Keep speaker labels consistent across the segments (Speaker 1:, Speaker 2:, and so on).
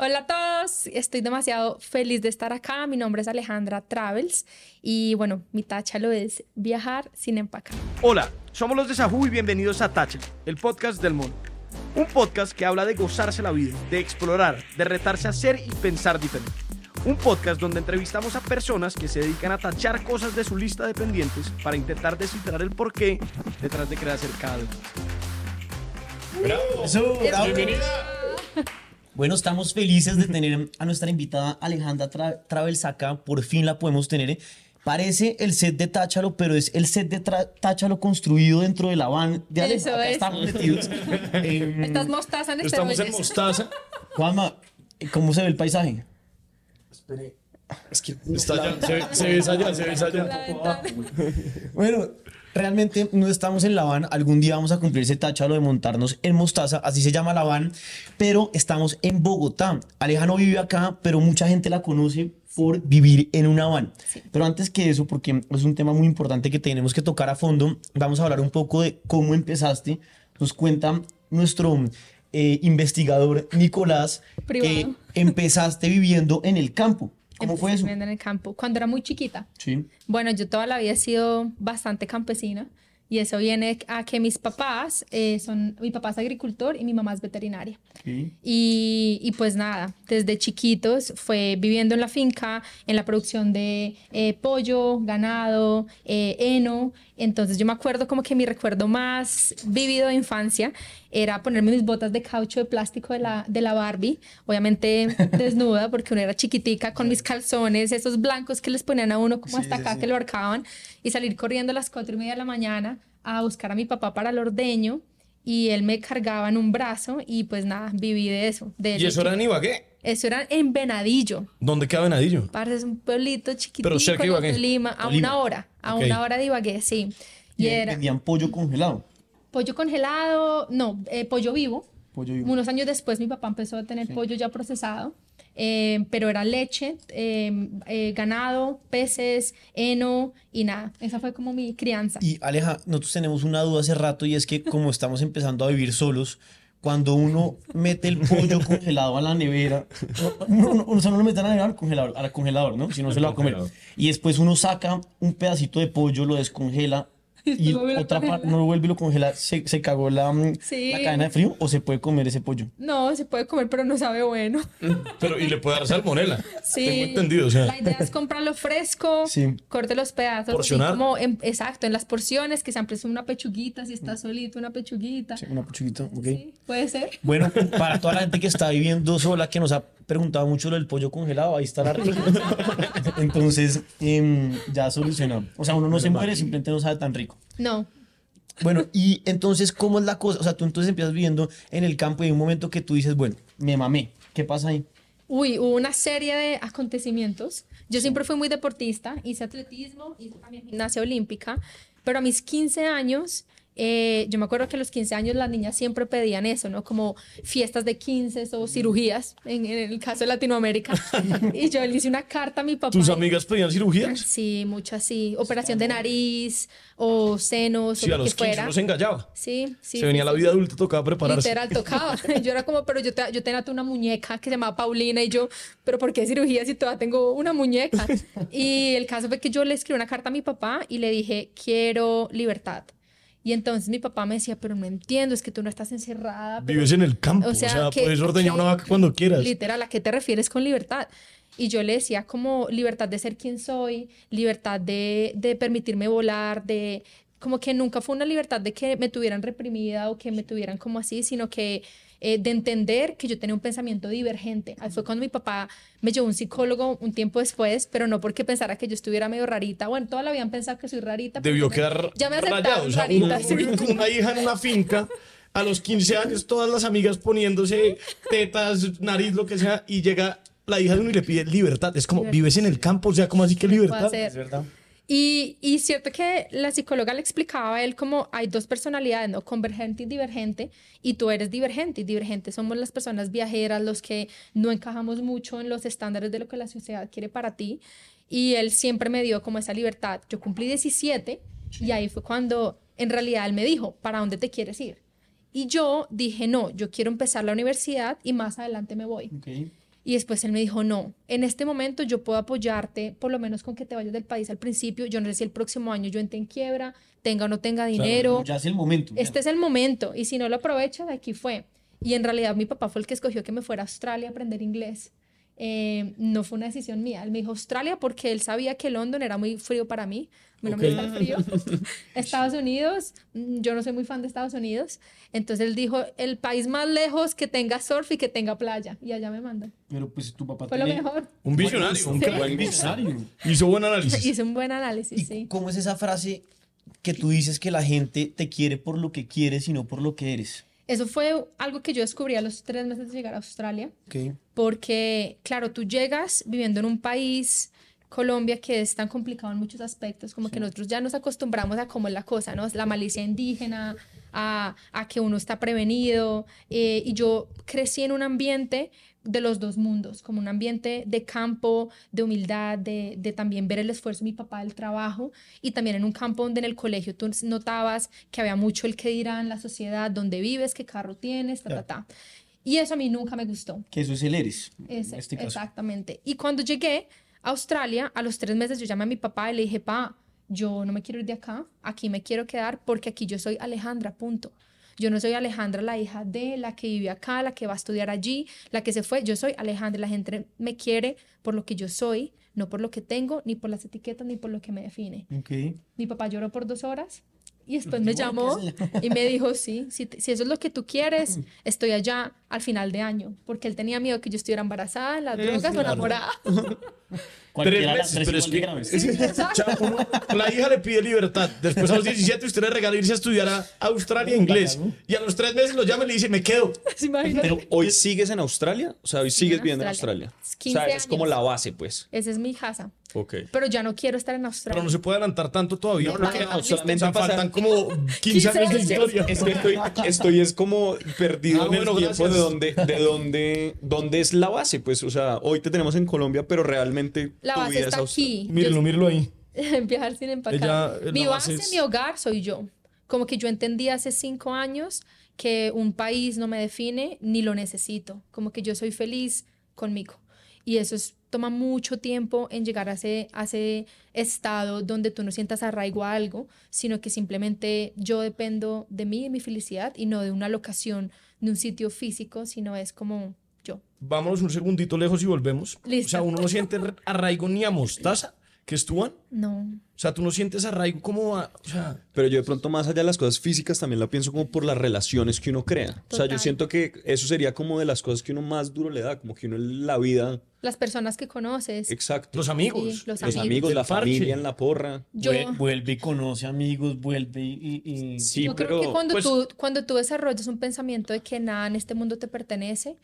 Speaker 1: Hola a todos, estoy demasiado feliz de estar acá. Mi nombre es Alejandra Travels y bueno, mi tacha lo es viajar sin empacar.
Speaker 2: Hola, somos los de Sajú y bienvenidos a Tacha, el podcast del mundo. Un podcast que habla de gozarse la vida, de explorar, de retarse a ser y pensar diferente. Un podcast donde entrevistamos a personas que se dedican a tachar cosas de su lista de pendientes para intentar descifrar el porqué detrás de hacer cada vez.
Speaker 3: Bueno, estamos felices de tener a nuestra invitada Alejandra Tra Travels acá. Por fin la podemos tener. Parece el set de Táchalo, pero es el set de Táchalo construido dentro de la van de Ale.
Speaker 1: Eso
Speaker 3: Acá
Speaker 1: es.
Speaker 3: estamos metidos. Eh,
Speaker 1: Estás mostaza en
Speaker 4: Estamos en mostaza.
Speaker 3: Juanma, ¿cómo se ve el paisaje?
Speaker 4: Es que está allá, se, ve- allá, se ves allá.
Speaker 3: Bueno, realmente no estamos en la van. Algún día vamos a cumplir ese táchalo de montarnos en Mostaza, así se llama la van, pero estamos en Bogotá. Aleja no vive acá, pero mucha gente la conoce por vivir en una van. Pero antes que eso, porque es un tema muy importante que tenemos que tocar a fondo, vamos a hablar un poco de cómo empezaste. Nos cuenta nuestro eh, investigador Nicolás
Speaker 1: Privado.
Speaker 3: que empezaste viviendo en el campo. ¿Cómo fue eso?
Speaker 1: En el campo, cuando era muy chiquita.
Speaker 3: Sí.
Speaker 1: Bueno, yo toda la vida he sido bastante campesina y eso viene a que mis papás eh, son, mi papá es agricultor y mi mamá es veterinaria. Y, y pues nada, desde chiquitos fue viviendo en la finca, en la producción de eh, pollo, ganado, eh, heno. Entonces yo me acuerdo como que mi recuerdo más vivido de infancia era ponerme mis botas de caucho de plástico de la, de la Barbie, obviamente desnuda porque uno era chiquitica, con mis calzones, esos blancos que les ponían a uno como
Speaker 3: Sí,
Speaker 1: hasta
Speaker 3: sí,
Speaker 1: acá
Speaker 3: sí.
Speaker 1: que lo arcaban, y salir corriendo a las cuatro y media de la mañana a buscar a mi papá para el ordeño y él me cargaba en un brazo y pues nada, viví de eso. De
Speaker 4: ¿Y eso era en Ibagué?
Speaker 1: Eso era en Venadillo.
Speaker 4: ¿Dónde queda Venadillo?
Speaker 1: Parce, es un pueblito chiquitico
Speaker 4: cerca de Ibagué.
Speaker 1: Tolima, a una hora, a
Speaker 4: Ok.
Speaker 1: una hora de Ibagué, sí. Y
Speaker 3: Y
Speaker 1: era
Speaker 3: vendían pollo congelado.
Speaker 1: pollo congelado, no, eh, pollo vivo.
Speaker 3: Pollo vivo.
Speaker 1: Unos años después mi papá empezó a tener pollo ya procesado, eh, pero era leche, eh, eh, ganado, peces, heno y nada. Esa fue como mi crianza.
Speaker 3: Y Aleja, nosotros tenemos una duda hace rato y es que como estamos empezando a vivir solos, cuando uno mete el pollo congelado a la nevera, no, no, o sea, no lo mete a la nevera al congelador, al congelador, ¿no? Si no se lo va a comer. Y después uno saca un pedacito de pollo, lo descongela y otra parte no lo vuelve y lo congela, se, se cagó la, mm,
Speaker 1: Sí.
Speaker 3: la cadena de frío o se puede comer ese pollo.
Speaker 1: No, se puede comer, pero no sabe bueno.
Speaker 4: Pero, y le puede dar salmonela.
Speaker 1: Sí.
Speaker 4: Tengo entendido, o sea.
Speaker 1: La idea es comprarlo fresco,
Speaker 3: Sí.
Speaker 1: corte los pedazos. así
Speaker 4: Porcionar.
Speaker 1: como en- exacto, en las porciones, que siempre es una pechuguita, si está solito, una pechuguita.
Speaker 3: Sí, una pochuguita, ok.
Speaker 1: Sí, puede ser.
Speaker 3: Bueno, para toda la gente que está viviendo sola, que nos ha preguntado mucho lo del pollo congelado, ahí está la respuesta. Entonces, em, ya solucionado. O sea, uno no se muere, simplemente no sabe tan rico.
Speaker 1: No,
Speaker 3: Bueno, y entonces, ¿cómo es la cosa? O sea, tú entonces empiezas viviendo en el campo y hay un momento que tú dices, bueno, me mamé. ¿Qué pasa ahí?
Speaker 1: Uy, hubo una serie de acontecimientos. Yo siempre fui muy deportista, hice atletismo, hice también gimnasia olímpica, pero a mis 15 años, eh, yo me acuerdo que a los 15 años las niñas siempre pedían eso, ¿no? Como fiestas de 15 o cirugías, en, en el caso de Latinoamérica. y yo le hice una carta a mi papá.
Speaker 4: ¿Tus amigas pedían cirugías?
Speaker 1: Sí, muchas sí. Operación de nariz o senos
Speaker 4: Sí,
Speaker 1: o
Speaker 4: a
Speaker 1: lo
Speaker 4: los
Speaker 1: que
Speaker 4: 15
Speaker 1: fuera.
Speaker 4: uno se engallaba.
Speaker 1: Sí, sí.
Speaker 4: se venía
Speaker 1: sí,
Speaker 4: la vida adulta, tocaba prepararse.
Speaker 1: Literal, tocaba. Yo era como, pero yo, te- yo tenía una muñeca que se llamaba Paulina y yo, pero ¿por qué cirugía si todavía tengo una muñeca? Y el caso fue que yo le escribí una carta a mi papá y le dije, quiero libertad. Y entonces mi papá me decía, pero no entiendo, es que tú no estás encerrada. pero-
Speaker 4: Vives en el campo,
Speaker 1: o
Speaker 4: o
Speaker 1: sea,
Speaker 4: sea,
Speaker 1: ¿qué-
Speaker 4: puedes ordeñar
Speaker 1: qué-
Speaker 4: una vaca cuando quieras.
Speaker 1: Literal, ¿a qué te refieres con libertad? Y yo le decía como libertad de ser quien soy, libertad de, de permitirme volar, de como que nunca fue una libertad de que me tuvieran reprimida o que me tuvieran como así, sino que eh, de entender que yo tenía un pensamiento divergente. Ahí fue cuando mi papá me llevó a un psicólogo un tiempo después, pero no porque pensara que yo estuviera medio rarita. Bueno, toda la habían pensado que soy rarita.
Speaker 4: Debió
Speaker 1: ya me-
Speaker 4: quedar
Speaker 1: ya me
Speaker 4: rayado. O sea,
Speaker 1: rarita,
Speaker 4: uno
Speaker 1: sí.
Speaker 4: una hija en una finca, a los 15 años, todas las amigas poniéndose tetas, nariz, lo que sea, y llega la hija de uno y le pide libertad. Es como,
Speaker 1: Libertad.
Speaker 4: vives en el campo, o sea, como así que libertad?
Speaker 3: Es verdad.
Speaker 1: Y, y cierto que la psicóloga le explicaba a él como hay dos personalidades, ¿no? Convergente y divergente, y tú eres divergente, y divergente somos las personas viajeras, los que no encajamos mucho en los estándares de lo que la sociedad quiere para ti, y él siempre me dio como esa libertad. Yo cumplí 17 y ahí fue cuando en realidad él me dijo, ¿para dónde te quieres ir? Y yo dije, no, yo quiero empezar la universidad y más adelante me voy.
Speaker 3: Ok.
Speaker 1: Y después él me dijo, no, en este momento yo puedo apoyarte, por lo menos con que te vayas del país al principio. Yo no sé si el próximo año yo entre en quiebra, tenga o no tenga dinero.
Speaker 3: ya es el momento.
Speaker 1: Este es el momento. Y si no lo aprovechas, aquí fue. Y en realidad mi papá fue el que escogió que me fuera a Australia a aprender inglés. Eh, no fue una decisión mía. Él me dijo Australia porque él sabía que London era muy frío para mí. Mí no me gusta el frío. Estados Unidos, mm, yo no soy muy fan de Estados Unidos. Entonces él dijo el país más lejos que tenga surf y que tenga playa. Y allá me mandan.
Speaker 3: Pero pues tu papá
Speaker 1: Fue lo mejor.
Speaker 4: Un visionario. Un
Speaker 1: Sí.
Speaker 4: buen
Speaker 3: visionario.
Speaker 4: Hizo buen análisis.
Speaker 1: Hice un buen análisis,
Speaker 3: ¿Y
Speaker 1: sí.
Speaker 3: cómo es esa frase que tú dices que la gente te quiere por lo que quieres y no por lo que eres?
Speaker 1: Eso fue algo que yo descubrí a los tres meses de llegar a Australia. Porque, claro, tú llegas viviendo en un país, Colombia, que es tan complicado en muchos aspectos, como que nosotros ya nos acostumbramos a cómo es la cosa, ¿no? La malicia indígena, a, a que uno está prevenido, eh, y yo crecí en un ambiente de los dos mundos, como un ambiente de campo, de humildad, de, de también ver el esfuerzo de mi papá del trabajo y también en un campo donde en el colegio tú notabas que había mucho el que dirán, la sociedad, dónde vives, qué carro tienes, ta, ta, ta. Y eso a mí nunca me gustó.
Speaker 3: Que eso es el eres.
Speaker 1: Ese,
Speaker 3: este.
Speaker 1: Exactamente. Y cuando llegué a Australia, a los tres meses yo llamé a mi papá y le dije, pa, yo no me quiero ir de acá, aquí me quiero quedar porque aquí yo soy Alejandra, punto. Yo no soy Alejandra, la hija de la que vive acá, la que va a estudiar allí, la que se fue. Yo soy Alejandra. La gente me quiere por lo que yo soy, no por lo que tengo, ni por las etiquetas, ni por lo que me define.
Speaker 3: Ok.
Speaker 1: Mi papá lloró por dos horas y después me llamó y me dijo, sí, si, si eso es lo que tú quieres, estoy allá al final de año, porque él tenía miedo que yo estuviera embarazada, en las drogas o enamorada.
Speaker 4: Tres meses, pero es que- la hija le pide libertad. Después a los 17 usted le regala irse a estudiar a Australia inglés. Y a los tres meses lo llama y le dice, me quedo.
Speaker 1: ¿Se imaginan?
Speaker 5: Pero hoy sigues en Australia, o sea, hoy sigues
Speaker 1: en
Speaker 5: viviendo en
Speaker 1: Australia.
Speaker 5: O
Speaker 1: 15
Speaker 5: sea, es como la base, pues.
Speaker 1: Esa es mi casa,
Speaker 5: Ok.
Speaker 1: pero ya no quiero estar en
Speaker 4: Pero
Speaker 1: Australia.
Speaker 4: no se puede adelantar tanto todavía.
Speaker 1: No,
Speaker 4: porque
Speaker 1: no,
Speaker 5: solamente
Speaker 4: o sea, faltan como 15 años de
Speaker 1: 15
Speaker 4: historia.
Speaker 5: Es que estoy, estoy es como perdido
Speaker 4: Ah,
Speaker 5: en el
Speaker 4: bueno,
Speaker 5: tiempo
Speaker 4: gracias.
Speaker 5: de dónde, de dónde, dónde es la base, pues, o sea, hoy te tenemos en Colombia, pero realmente
Speaker 1: La
Speaker 5: tu
Speaker 1: base
Speaker 5: vida es
Speaker 1: está
Speaker 5: Australia.
Speaker 1: aquí.
Speaker 4: Mírenlo,
Speaker 1: Yo-
Speaker 4: mírenlo ahí.
Speaker 1: Viajar sin empacar.
Speaker 4: Ella,
Speaker 1: mi base
Speaker 4: es-
Speaker 1: mi hogar soy yo. Como que yo entendí hace cinco años que un país no me define ni lo necesito. Como que yo soy feliz conmigo. Y eso es, toma mucho tiempo en llegar a ese, a ese estado donde tú no sientas arraigo a algo, sino que simplemente yo dependo de mí y mi felicidad y no de una locación, de un sitio físico, sino es como yo.
Speaker 4: Vámonos un segundito lejos y volvemos.
Speaker 1: Listo.
Speaker 4: O sea, uno no siente arraigo ni a mostaza, que es Tuan.
Speaker 1: No.
Speaker 4: O sea, tú no sientes arraigo como a... O sea,
Speaker 5: Pero yo de pronto más allá de las cosas físicas también la pienso como por las relaciones que uno crea. O sea, yo siento que eso sería como de las cosas que uno más duro le da, como que uno en la vida,
Speaker 1: Las personas que conoces.
Speaker 5: exacto.
Speaker 4: los amigos.
Speaker 1: Sí, los
Speaker 5: Los
Speaker 1: amigos.
Speaker 5: amigos, la
Speaker 4: parche.
Speaker 5: familia en la porra.
Speaker 1: Yo,
Speaker 3: Vuel- Vuelve y conoce amigos, vuelve y... y- y-
Speaker 5: Sí,
Speaker 1: Yo
Speaker 5: pero
Speaker 1: creo que cuando,
Speaker 4: pues-
Speaker 1: tú, cuando tú desarrollas un pensamiento de que nada en este mundo te pertenece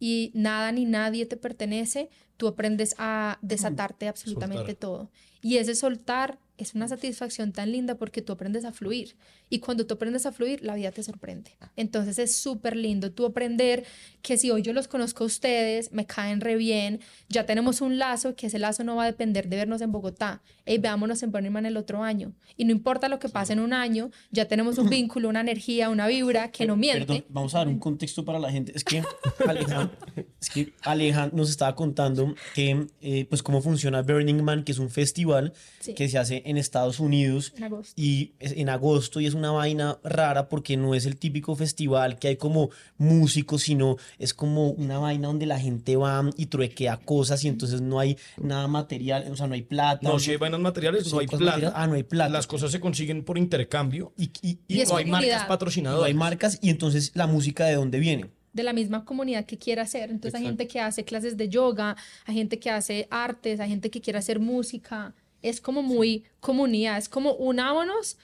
Speaker 1: y nada ni nadie te pertenece, tú aprendes a desatarte absolutamente
Speaker 4: Soltar.
Speaker 1: todo. Y ese soltar es una satisfacción tan linda porque tú aprendes a fluir. Y cuando tú aprendes a fluir, la vida te sorprende. Entonces es súper lindo tú aprender que si hoy yo los conozco a ustedes, me caen re bien, ya tenemos un lazo, que ese lazo no va a depender de vernos en Bogotá. Ey, veámonos en Burning Man el otro año. Y no importa lo que pase en un año, ya tenemos un vínculo, una energía, una vibra que no miente.
Speaker 3: Perdón, vamos a dar un contexto para la gente. Es que Alejan, es que Alejan nos estaba contando que, eh, pues, cómo funciona Burning Man, que es un festival
Speaker 1: Sí.
Speaker 3: que se hace en Estados Unidos
Speaker 1: En agosto.
Speaker 3: y es en agosto y es una vaina rara porque no es el típico festival que hay como músicos, sino es como una vaina donde la gente va y truequea cosas y entonces no hay nada material, o sea, no hay plata.
Speaker 4: No, si hay vainas materiales, no hay plata.
Speaker 3: materiales. Ah, no hay plata.
Speaker 4: Las cosas se consiguen por intercambio
Speaker 3: y, y-
Speaker 4: y,
Speaker 1: Y es
Speaker 4: no hay marcas
Speaker 3: y no
Speaker 4: patrocinadoras.
Speaker 3: hay marcas y entonces la música de dónde viene.
Speaker 1: de la misma comunidad que quiere hacer. Entonces hay gente que hace clases de yoga, hay gente que hace artes, hay gente que quiere hacer música. Es como muy comunidad, es como unámonos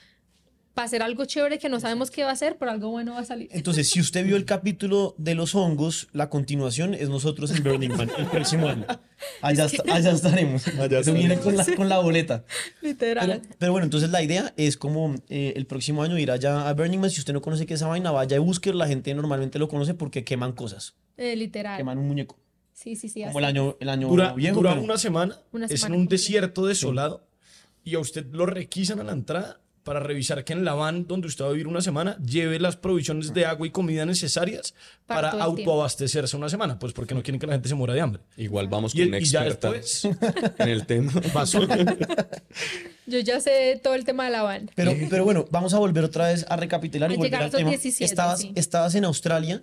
Speaker 1: para hacer algo chévere que no sabemos qué va a hacer, pero algo bueno va a salir.
Speaker 3: Entonces, si usted vio el capítulo de los hongos, la continuación es nosotros en Burning Man el próximo año. Allá, esta- allá estaremos.
Speaker 5: Allá
Speaker 3: Eso viene con la, con la boleta.
Speaker 1: Literal.
Speaker 3: Pero, pero bueno, entonces la idea es como eh, el próximo año ir allá a Burning Man. Si usted no conoce qué es esa vaina, vaya y busque. La gente normalmente lo conoce porque queman cosas.
Speaker 1: Eh, literal.
Speaker 3: Queman un muñeco.
Speaker 1: Sí, sí, sí.
Speaker 3: Como
Speaker 1: así.
Speaker 3: el año, el año
Speaker 4: Dura,
Speaker 3: viejo.
Speaker 4: dura
Speaker 3: pero-
Speaker 4: una semana,
Speaker 1: Una
Speaker 4: es en
Speaker 1: semana
Speaker 4: un desierto desolado y a usted lo requisan a la entrada para revisar que en la van donde usted va a vivir una semana lleve las provisiones de agua y comida necesarias
Speaker 1: Para
Speaker 4: para, autoabastecerse una semana, pues porque no quieren que la gente se muera de hambre.
Speaker 5: Igual vamos
Speaker 4: Y,
Speaker 5: con una
Speaker 4: y ya
Speaker 5: experta
Speaker 4: después
Speaker 5: en el tema.
Speaker 1: Yo ya sé todo el tema de la van.
Speaker 3: Pero, pero bueno, vamos a volver otra vez a recapitular y volver al tema.
Speaker 1: 17,
Speaker 3: estabas,
Speaker 1: sí.
Speaker 3: estabas en Australia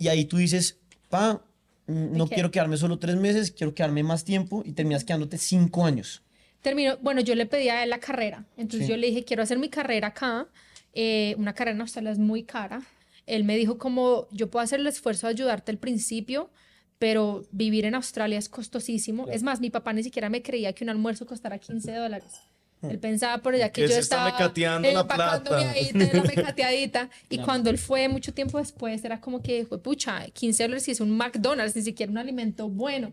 Speaker 3: y ahí tú dices, pa, mm, no quiero quedarme solo tres meses, quiero quedarme más tiempo y terminas quedándote cinco años.
Speaker 1: Terminó, bueno, yo le pedí a él la carrera. Entonces
Speaker 3: Sí.
Speaker 1: yo le dije, quiero hacer mi carrera acá. Eh, una carrera en Australia es muy cara. Él me dijo como, yo puedo hacer el esfuerzo de ayudarte al principio, pero vivir en Australia es costosísimo. Es más, mi papá ni siquiera me creía que un almuerzo costara 15 dólares. Él pensaba por allá que
Speaker 4: Que
Speaker 1: yo estaba
Speaker 4: mecateando la plata.
Speaker 1: la mecateadita. Y cuando él fue mucho tiempo después, era como que, fue pucha, 15 dólares y es un McDonald's, ni siquiera un alimento bueno.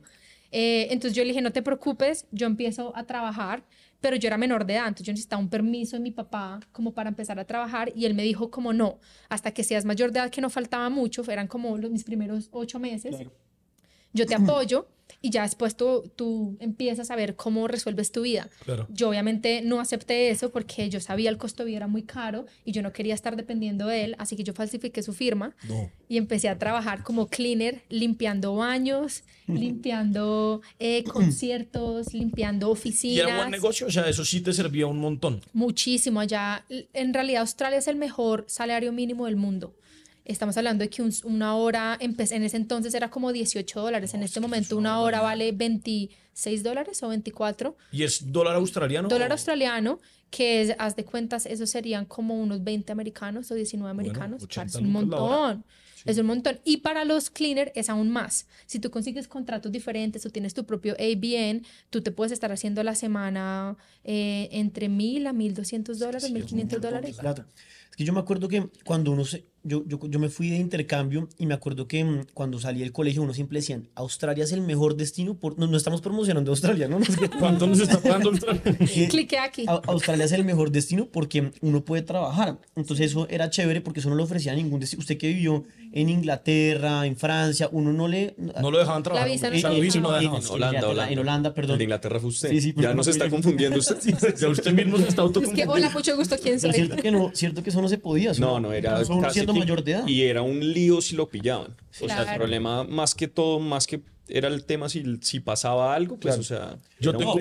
Speaker 1: Eh, entonces yo le dije, no te preocupes, yo empiezo a trabajar, pero yo era menor de edad, entonces yo necesitaba un permiso de mi papá como para empezar a trabajar y él me dijo como no, hasta que seas mayor de edad, que no faltaba mucho, eran como los, mis primeros ocho meses, yo te apoyo y ya después tú, tú empiezas a ver cómo resuelves tu vida.
Speaker 4: Claro.
Speaker 1: Yo obviamente no acepté eso porque yo sabía el costo de vida era muy caro y yo no quería estar dependiendo de él, así que yo falsifiqué su firma y empecé a trabajar como cleaner, limpiando baños, limpiando eh, conciertos, limpiando
Speaker 4: Y
Speaker 1: oficinas.
Speaker 4: era buen negocio, o sea, eso sí te servía un montón.
Speaker 1: Muchísimo allá. En realidad Australia es el mejor salario mínimo del mundo. Estamos hablando de que un- una hora, en ese entonces era como 18 dólares. En este momento una hora vale 26 dólares o 24.
Speaker 4: Y es dólar australiano.
Speaker 1: Dólar
Speaker 4: o-
Speaker 1: australiano, que es, haz de cuentas, eso serían como unos 20 americanos o 19 americanos.
Speaker 4: 80
Speaker 1: Claro, es un montón. Es un montón. Y para los cleaner es aún más. Si tú consigues contratos diferentes o tienes tu propio ABN, tú te puedes estar haciendo la semana eh, entre 1000 a 1200 dólares, 1500 dólares.
Speaker 3: Es que yo me acuerdo que cuando uno se, yo, yo, yo me fui de intercambio y me acuerdo que mm, cuando salí del colegio uno siempre decían, Australia es el mejor destino, por, no, no estamos promocionando Australia, ¿no? No
Speaker 4: ¿Cuánto nos está pagando Australia?
Speaker 3: que
Speaker 1: Clique aquí.
Speaker 3: Au- Australia es el mejor destino porque uno puede trabajar. Entonces eso era chévere porque eso no le ofrecía ningún destino. Usted que vivió en Inglaterra, en Francia, uno no le...
Speaker 4: No lo dejaban trabajar.
Speaker 1: visa no te
Speaker 4: la visa no dejaban.
Speaker 3: en
Speaker 5: En Holanda,
Speaker 3: Inglaterra,
Speaker 5: Holanda.
Speaker 3: en Holanda, perdón.
Speaker 5: De Inglaterra fue usted.
Speaker 3: Sí, sí,
Speaker 5: ya nos está confundiendo usted.
Speaker 4: Ya usted mismo se está
Speaker 1: Es que,
Speaker 4: autoconfundiendo.
Speaker 1: hola, mucho gusto, ¿quién
Speaker 3: Pero
Speaker 1: soy?
Speaker 3: cierto que no, cierto que eso no se podía.
Speaker 5: No, no, era casi
Speaker 3: mayor de edad.
Speaker 5: Y era un lío si lo pillaban. O sea, el problema más que todo, más que era el tema si, si pasaba algo, pues,
Speaker 3: Claro.
Speaker 5: o sea...
Speaker 4: Yo
Speaker 5: un
Speaker 4: tengo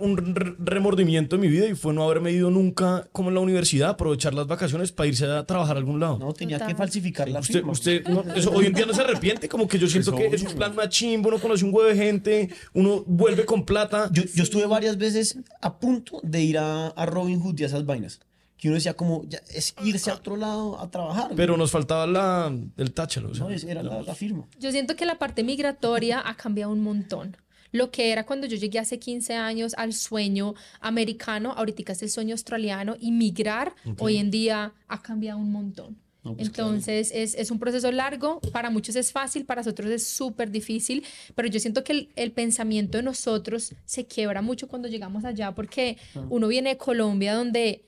Speaker 4: un re- remordimiento en mi vida y fue no haberme ido nunca como en la universidad, aprovechar las vacaciones para irse a trabajar a algún lado.
Speaker 3: No, tenía que falsificar la
Speaker 4: Usted,
Speaker 3: firma.
Speaker 4: usted no, eso, hoy en día no se arrepiente, como que yo siento que es un plan más chimbo, uno conoce un huevo de gente, uno vuelve con plata.
Speaker 3: Yo, yo estuve varias veces a punto de ir a, a Robin Hood y a esas vainas. Que uno decía como, ya, es irse a otro lado a trabajar.
Speaker 4: Pero nos faltaba la, el táchalo.
Speaker 3: no, es- era la, la firma.
Speaker 1: Yo siento que la parte migratoria ha cambiado un montón. Lo que era cuando yo llegué hace 15 años al sueño americano, ahorita es el sueño australiano, y migrar hoy en día ha cambiado un montón.
Speaker 3: No, pues,
Speaker 1: Entonces es, es un proceso largo, para muchos es fácil, para nosotros es súper difícil, pero yo siento que el, el pensamiento de nosotros se quiebra mucho cuando llegamos allá porque uno viene de Colombia donde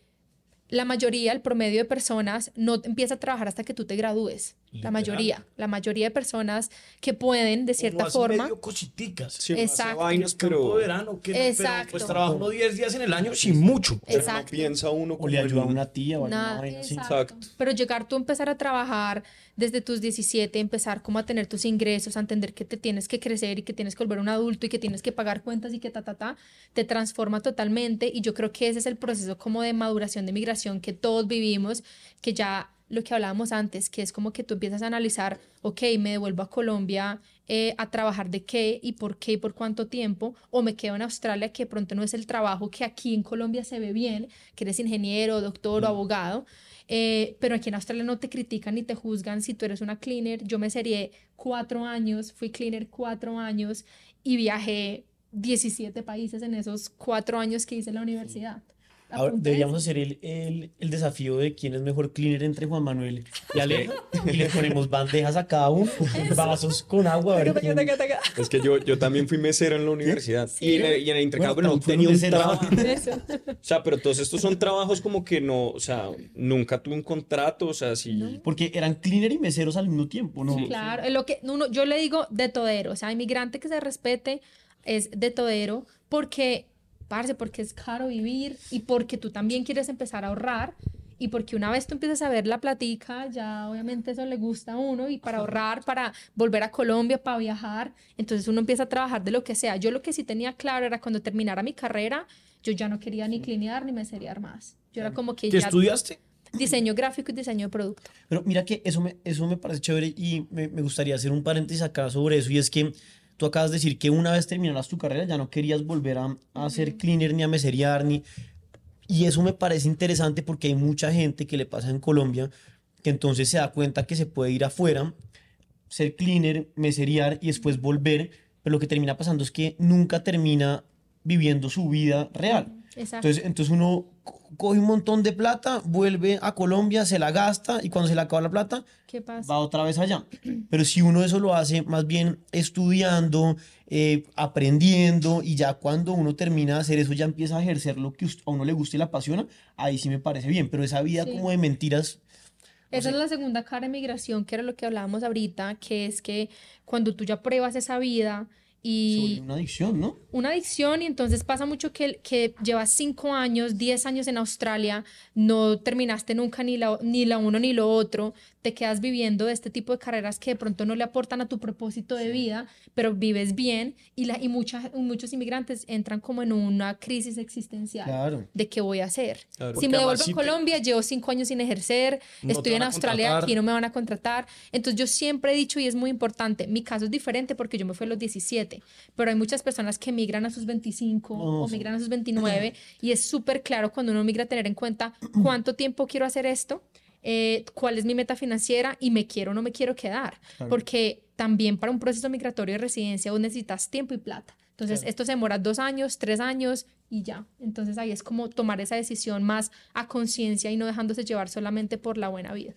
Speaker 1: la mayoría, el promedio de personas no empieza a trabajar hasta que tú te gradúes. La mayoría, la mayoría de personas que pueden de cierta
Speaker 4: hace
Speaker 1: forma.
Speaker 4: medio cositicas.
Speaker 5: Sí,
Speaker 1: Exacto.
Speaker 5: vainas,
Speaker 4: Campo
Speaker 5: pero,
Speaker 4: de verano, que no, pero
Speaker 1: Exacto.
Speaker 4: pues trabaja uno 10 días en el año sin mucho.
Speaker 5: pero no
Speaker 1: Exacto.
Speaker 5: piensa uno
Speaker 3: O
Speaker 5: como
Speaker 3: le ayuda a una tía o alguna
Speaker 1: Nada,
Speaker 3: vaina así.
Speaker 1: exacto.
Speaker 5: Exacto.
Speaker 1: Pero llegar tú a empezar a trabajar desde tus 17, empezar como a tener tus ingresos, a entender que te tienes que crecer y que tienes que volver un adulto y que tienes que pagar cuentas y que ta, ta, ta, te transforma totalmente. Y yo creo que ese es el proceso como de maduración de migración que todos vivimos, que ya lo que hablábamos antes, que es como que tú empiezas a analizar, ok, me devuelvo a Colombia eh, a trabajar de qué y por qué y por cuánto tiempo, o me quedo en Australia, que pronto no es el trabajo que aquí en Colombia se ve bien, que eres ingeniero, doctor o abogado, eh, pero aquí en Australia no te critican ni te juzgan si tú eres una cleaner. Yo me serié cuatro años, fui cleaner cuatro años y viajé 17 países en esos cuatro años que hice en la universidad.
Speaker 3: Ahora, deberíamos hacer el, el, el desafío de quién es mejor cleaner entre Juan Manuel y Aleja y le ponemos bandejas a cada uno, vasos con agua. A ver quién-
Speaker 5: Es que yo, yo también fui mesero en la universidad. Y, en el, y en el intercambio
Speaker 3: Bueno,
Speaker 5: no tenía un trabajo. O sea, pero todos estos son trabajos como que no, o sea, nunca tuve un contrato, o sea, si...
Speaker 3: Porque eran cleaner y meseros al mismo tiempo, ¿no?
Speaker 1: Claro, es lo que uno, yo le digo de todero, o sea, inmigrante que se respete es de todero, porque parce, porque es caro vivir y porque tú también quieres empezar a ahorrar y porque una vez tú empiezas a ver la platica, ya obviamente eso le gusta a uno y para ahorrar, para volver a Colombia, para viajar, entonces uno empieza a trabajar de lo que sea. Yo lo que sí tenía claro era cuando terminara mi carrera, yo ya no quería ni clinear ni meserear más. Yo era como que
Speaker 4: ¿Qué
Speaker 1: ya
Speaker 4: estudiaste?
Speaker 1: diseño gráfico y diseño de producto.
Speaker 3: Pero mira que eso me, eso me parece chévere y me, me gustaría hacer un paréntesis acá sobre eso y es que tú acabas de decir que una vez terminaras tu carrera ya no querías volver a, a hacer cleaner ni a meserear ni... Y eso me parece interesante porque hay mucha gente que le pasa en Colombia que entonces se da cuenta que se puede ir afuera, ser cleaner, meserear y después volver, pero lo que termina pasando es que nunca termina viviendo su vida real.
Speaker 1: Exacto.
Speaker 3: Entonces, entonces uno co- coge un montón de plata, vuelve a Colombia, se la gasta y cuando se le acaba la plata,
Speaker 1: ¿Qué pasa?
Speaker 3: va otra vez allá. Pero si uno eso lo hace más bien estudiando, eh, aprendiendo y ya cuando uno termina de hacer eso ya empieza a ejercer lo que a uno le gusta y le apasiona, ahí sí me parece bien. Pero esa vida
Speaker 1: Sí.
Speaker 3: como de mentiras,
Speaker 1: Esa es la segunda cara de migración, que era lo que hablábamos ahorita, que es que cuando tú ya pruebas esa vida y
Speaker 3: una adicción, ¿no?
Speaker 1: una adicción y entonces pasa mucho que, que llevas cinco años, diez años en Australia, no terminaste nunca ni la, ni la uno ni lo otro, te quedas viviendo de este tipo de carreras que de pronto no le aportan a tu propósito de vida, pero vives bien y, la, y muchas, muchos inmigrantes entran como en una crisis existencial
Speaker 3: Claro.
Speaker 1: de qué voy a hacer.
Speaker 5: Claro.
Speaker 1: si
Speaker 4: Porque
Speaker 1: me devuelvo
Speaker 4: si
Speaker 1: a
Speaker 4: te-
Speaker 1: Colombia, llevo cinco años sin ejercer,
Speaker 4: No
Speaker 1: estoy en Australia,
Speaker 4: contratar.
Speaker 1: aquí no me van a contratar. Entonces yo siempre he dicho, y es muy importante, mi caso es diferente porque yo me fui a los 17, pero hay muchas personas que migran a sus 25
Speaker 3: No,
Speaker 1: o migran a sus 29 y es súper claro cuando uno migra tener en cuenta cuánto tiempo quiero hacer esto, eh, cuál es mi meta financiera y me quiero o no me quiero quedar. Porque también para un proceso migratorio de residencia vos necesitas tiempo y plata. Entonces, esto se demora dos años, tres años y ya. Entonces, ahí es como tomar esa decisión más a conciencia y no dejándose llevar solamente por la buena vida.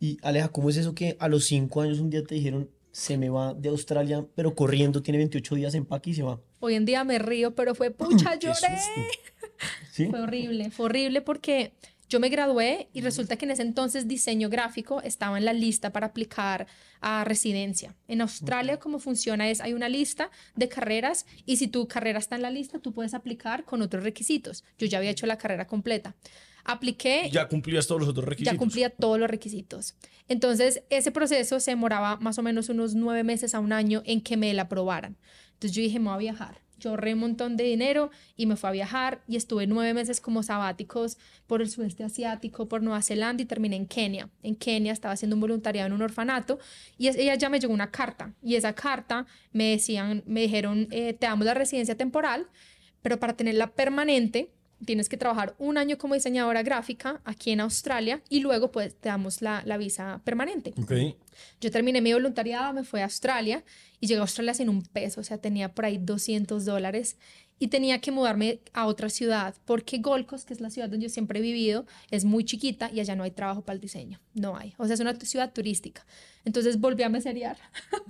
Speaker 3: Y Aleja, ¿cómo es eso que a los cinco años un día te dijeron, se me va de Australia, pero corriendo, tiene 28 días en Paqui y se va?
Speaker 1: Hoy en día me río, pero fue pucha, lloré.
Speaker 3: ¿Sí?
Speaker 1: Fue horrible, fue horrible porque yo me gradué y resulta que en ese entonces diseño gráfico estaba en la lista para aplicar a residencia. En Australia, cómo funciona es, hay una lista de carreras y si tu carrera está en la lista, tú puedes aplicar con otros requisitos. Yo ya había hecho la carrera completa. Apliqué
Speaker 4: Ya cumplías todos los otros requisitos.
Speaker 1: ya cumplía todos los requisitos. Entonces, ese proceso se demoraba más o menos unos nueve meses a un año en que me la aprobaran. Entonces, yo dije, me voy a viajar. Yo ahorré un montón de dinero y me fui a viajar y estuve nueve meses como sabáticos por el sudeste asiático, por Nueva Zelanda y terminé en Kenia. En Kenia estaba haciendo un voluntariado en un orfanato y ella ya me llegó una carta y esa carta me decían, me dijeron, eh, te damos la residencia temporal, pero para tenerla permanente tienes que trabajar un año como diseñadora gráfica aquí en Australia y luego pues te damos la, la visa permanente.
Speaker 4: Ok.
Speaker 1: Yo terminé mi voluntariado, me fui a Australia y llegué a Australia sin un peso, o sea, tenía por ahí 200 dólares y tenía que mudarme a otra ciudad porque Gold Coast, que es la ciudad donde yo siempre he vivido, es muy chiquita y allá no hay trabajo para el diseño, no hay, o sea, es una ciudad turística. Entonces volví a meserear.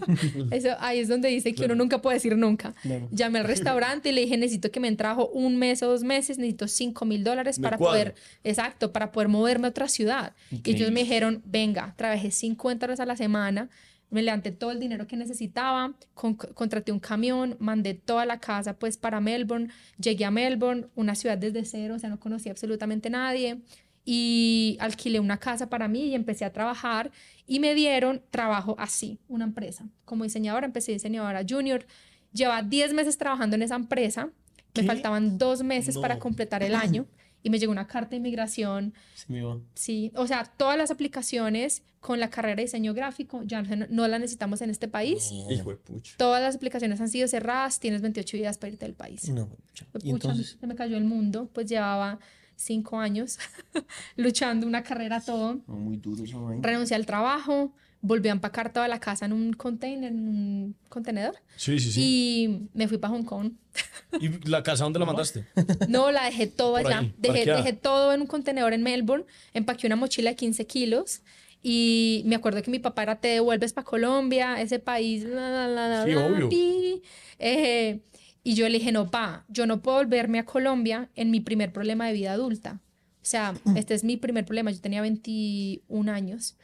Speaker 1: Eso, ahí es donde dice que uno nunca puede decir nunca.
Speaker 3: Claro.
Speaker 1: Llamé al restaurante y le dije, necesito que me entrajo un mes o dos meses, necesito 5 mil dólares para
Speaker 4: cuadro.
Speaker 1: poder, exacto, para poder moverme a otra ciudad. Y ellos me dijeron, venga, trabajé 50 horas a la semana, me levanté todo el dinero que necesitaba, con- contraté un camión, mandé toda la casa pues para Melbourne, llegué a Melbourne, una ciudad desde cero, o sea, no conocía absolutamente nadie y alquilé una casa para mí y empecé a trabajar y me dieron trabajo así, una empresa. Como diseñadora, empecé diseñadora junior, llevaba 10 meses trabajando en esa empresa, me faltaban dos meses para completar el año y me llegó una carta de inmigración
Speaker 3: va.
Speaker 1: Sí, o sea, todas las aplicaciones con la carrera de diseño gráfico ya no, no las necesitamos en este país.
Speaker 5: Hijo de pucha.
Speaker 1: Todas las aplicaciones han sido cerradas, tienes 28 días para irte del país.
Speaker 3: No, pucha. Y
Speaker 1: pucha,
Speaker 3: entonces,
Speaker 1: se me cayó el mundo, pues llevaba cinco años luchando una carrera todo.
Speaker 3: no, muy duro esa.
Speaker 1: Renuncié al trabajo, volví a empacar toda la casa en un container, en un contenedor
Speaker 4: Sí, sí, sí.
Speaker 1: y me fui para Hong Kong.
Speaker 4: ¿Y la casa dónde la mandaste?
Speaker 1: No, la dejé todo
Speaker 4: Por
Speaker 1: allá.
Speaker 4: ahí,
Speaker 1: dejé, dejé todo en un contenedor en Melbourne. Empaqué una mochila de 15 kilos. Y me acuerdo que mi papá era, te devuelves para Colombia, ese país. la, la, la, la,
Speaker 4: Sí,
Speaker 1: la,
Speaker 4: obvio.
Speaker 1: pi". Eh, y yo le dije, no, pa, yo no puedo volverme a Colombia en mi primer problema de vida adulta. O sea, este es mi primer problema. Yo tenía 21 años.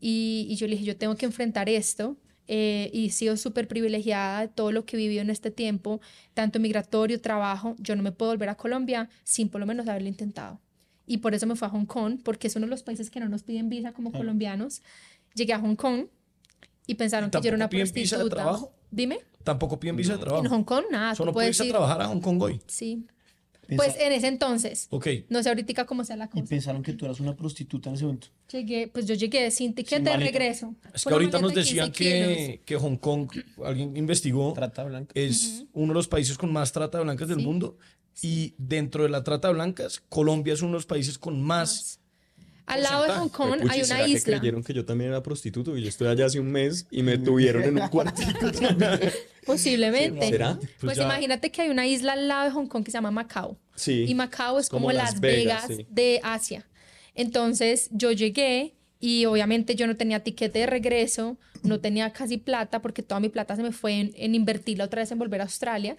Speaker 1: Y, y yo le dije, yo tengo que enfrentar esto eh, y he sido súper privilegiada de todo lo que he vivido en este tiempo, tanto migratorio, trabajo. Yo no me puedo volver a Colombia sin por lo menos haberlo intentado. Y por eso me fui a Hong Kong, porque es uno de los países que no nos piden visa como colombianos. Llegué a Hong Kong y pensaron que yo era una
Speaker 4: ¿Tampoco piden visa de
Speaker 1: prostituta.
Speaker 4: trabajo?
Speaker 1: Dime.
Speaker 4: Tampoco piden visa de trabajo.
Speaker 1: En Hong Kong nada.
Speaker 4: Solo
Speaker 1: puedes
Speaker 4: ir a trabajar a Hong Kong hoy.
Speaker 1: Sí.
Speaker 3: Pensa-
Speaker 1: Pues en ese entonces.
Speaker 4: Ok.
Speaker 1: No sé ahorita cómo sea la
Speaker 3: Y
Speaker 1: cosa.
Speaker 3: pensaron que tú eras una prostituta en ese momento.
Speaker 1: Llegué, pues yo llegué sin ticket
Speaker 3: Sin
Speaker 1: de
Speaker 3: maleta.
Speaker 1: regreso.
Speaker 4: Es que ahorita nos
Speaker 1: maleta de 15
Speaker 4: decían que, que Hong Kong, alguien investigó,
Speaker 3: Trata blanca.
Speaker 4: es uno de los países con más trata de blancas del mundo. Y dentro de la trata de blancas, Colombia es uno de los países con más.
Speaker 1: Al lado de Hong Kong hay
Speaker 5: ¿será
Speaker 1: una
Speaker 5: que
Speaker 1: isla.
Speaker 5: creyeron que yo también era prostituto y yo estoy allá hace un mes y me tuvieron en un cuartico?
Speaker 1: Posiblemente.
Speaker 5: ¿Será?
Speaker 1: Pues,
Speaker 4: Pues ya-
Speaker 1: imagínate que hay una isla al lado de Hong Kong que se llama Macao.
Speaker 5: Sí.
Speaker 1: Y Macao es como,
Speaker 5: Como
Speaker 1: Las
Speaker 5: Las
Speaker 1: Vegas,
Speaker 5: Vegas, sí.
Speaker 1: de Asia. Entonces yo llegué y obviamente yo no tenía tiquete de regreso, no tenía casi plata porque toda mi plata se me fue en, en invertirla otra vez en volver a Australia.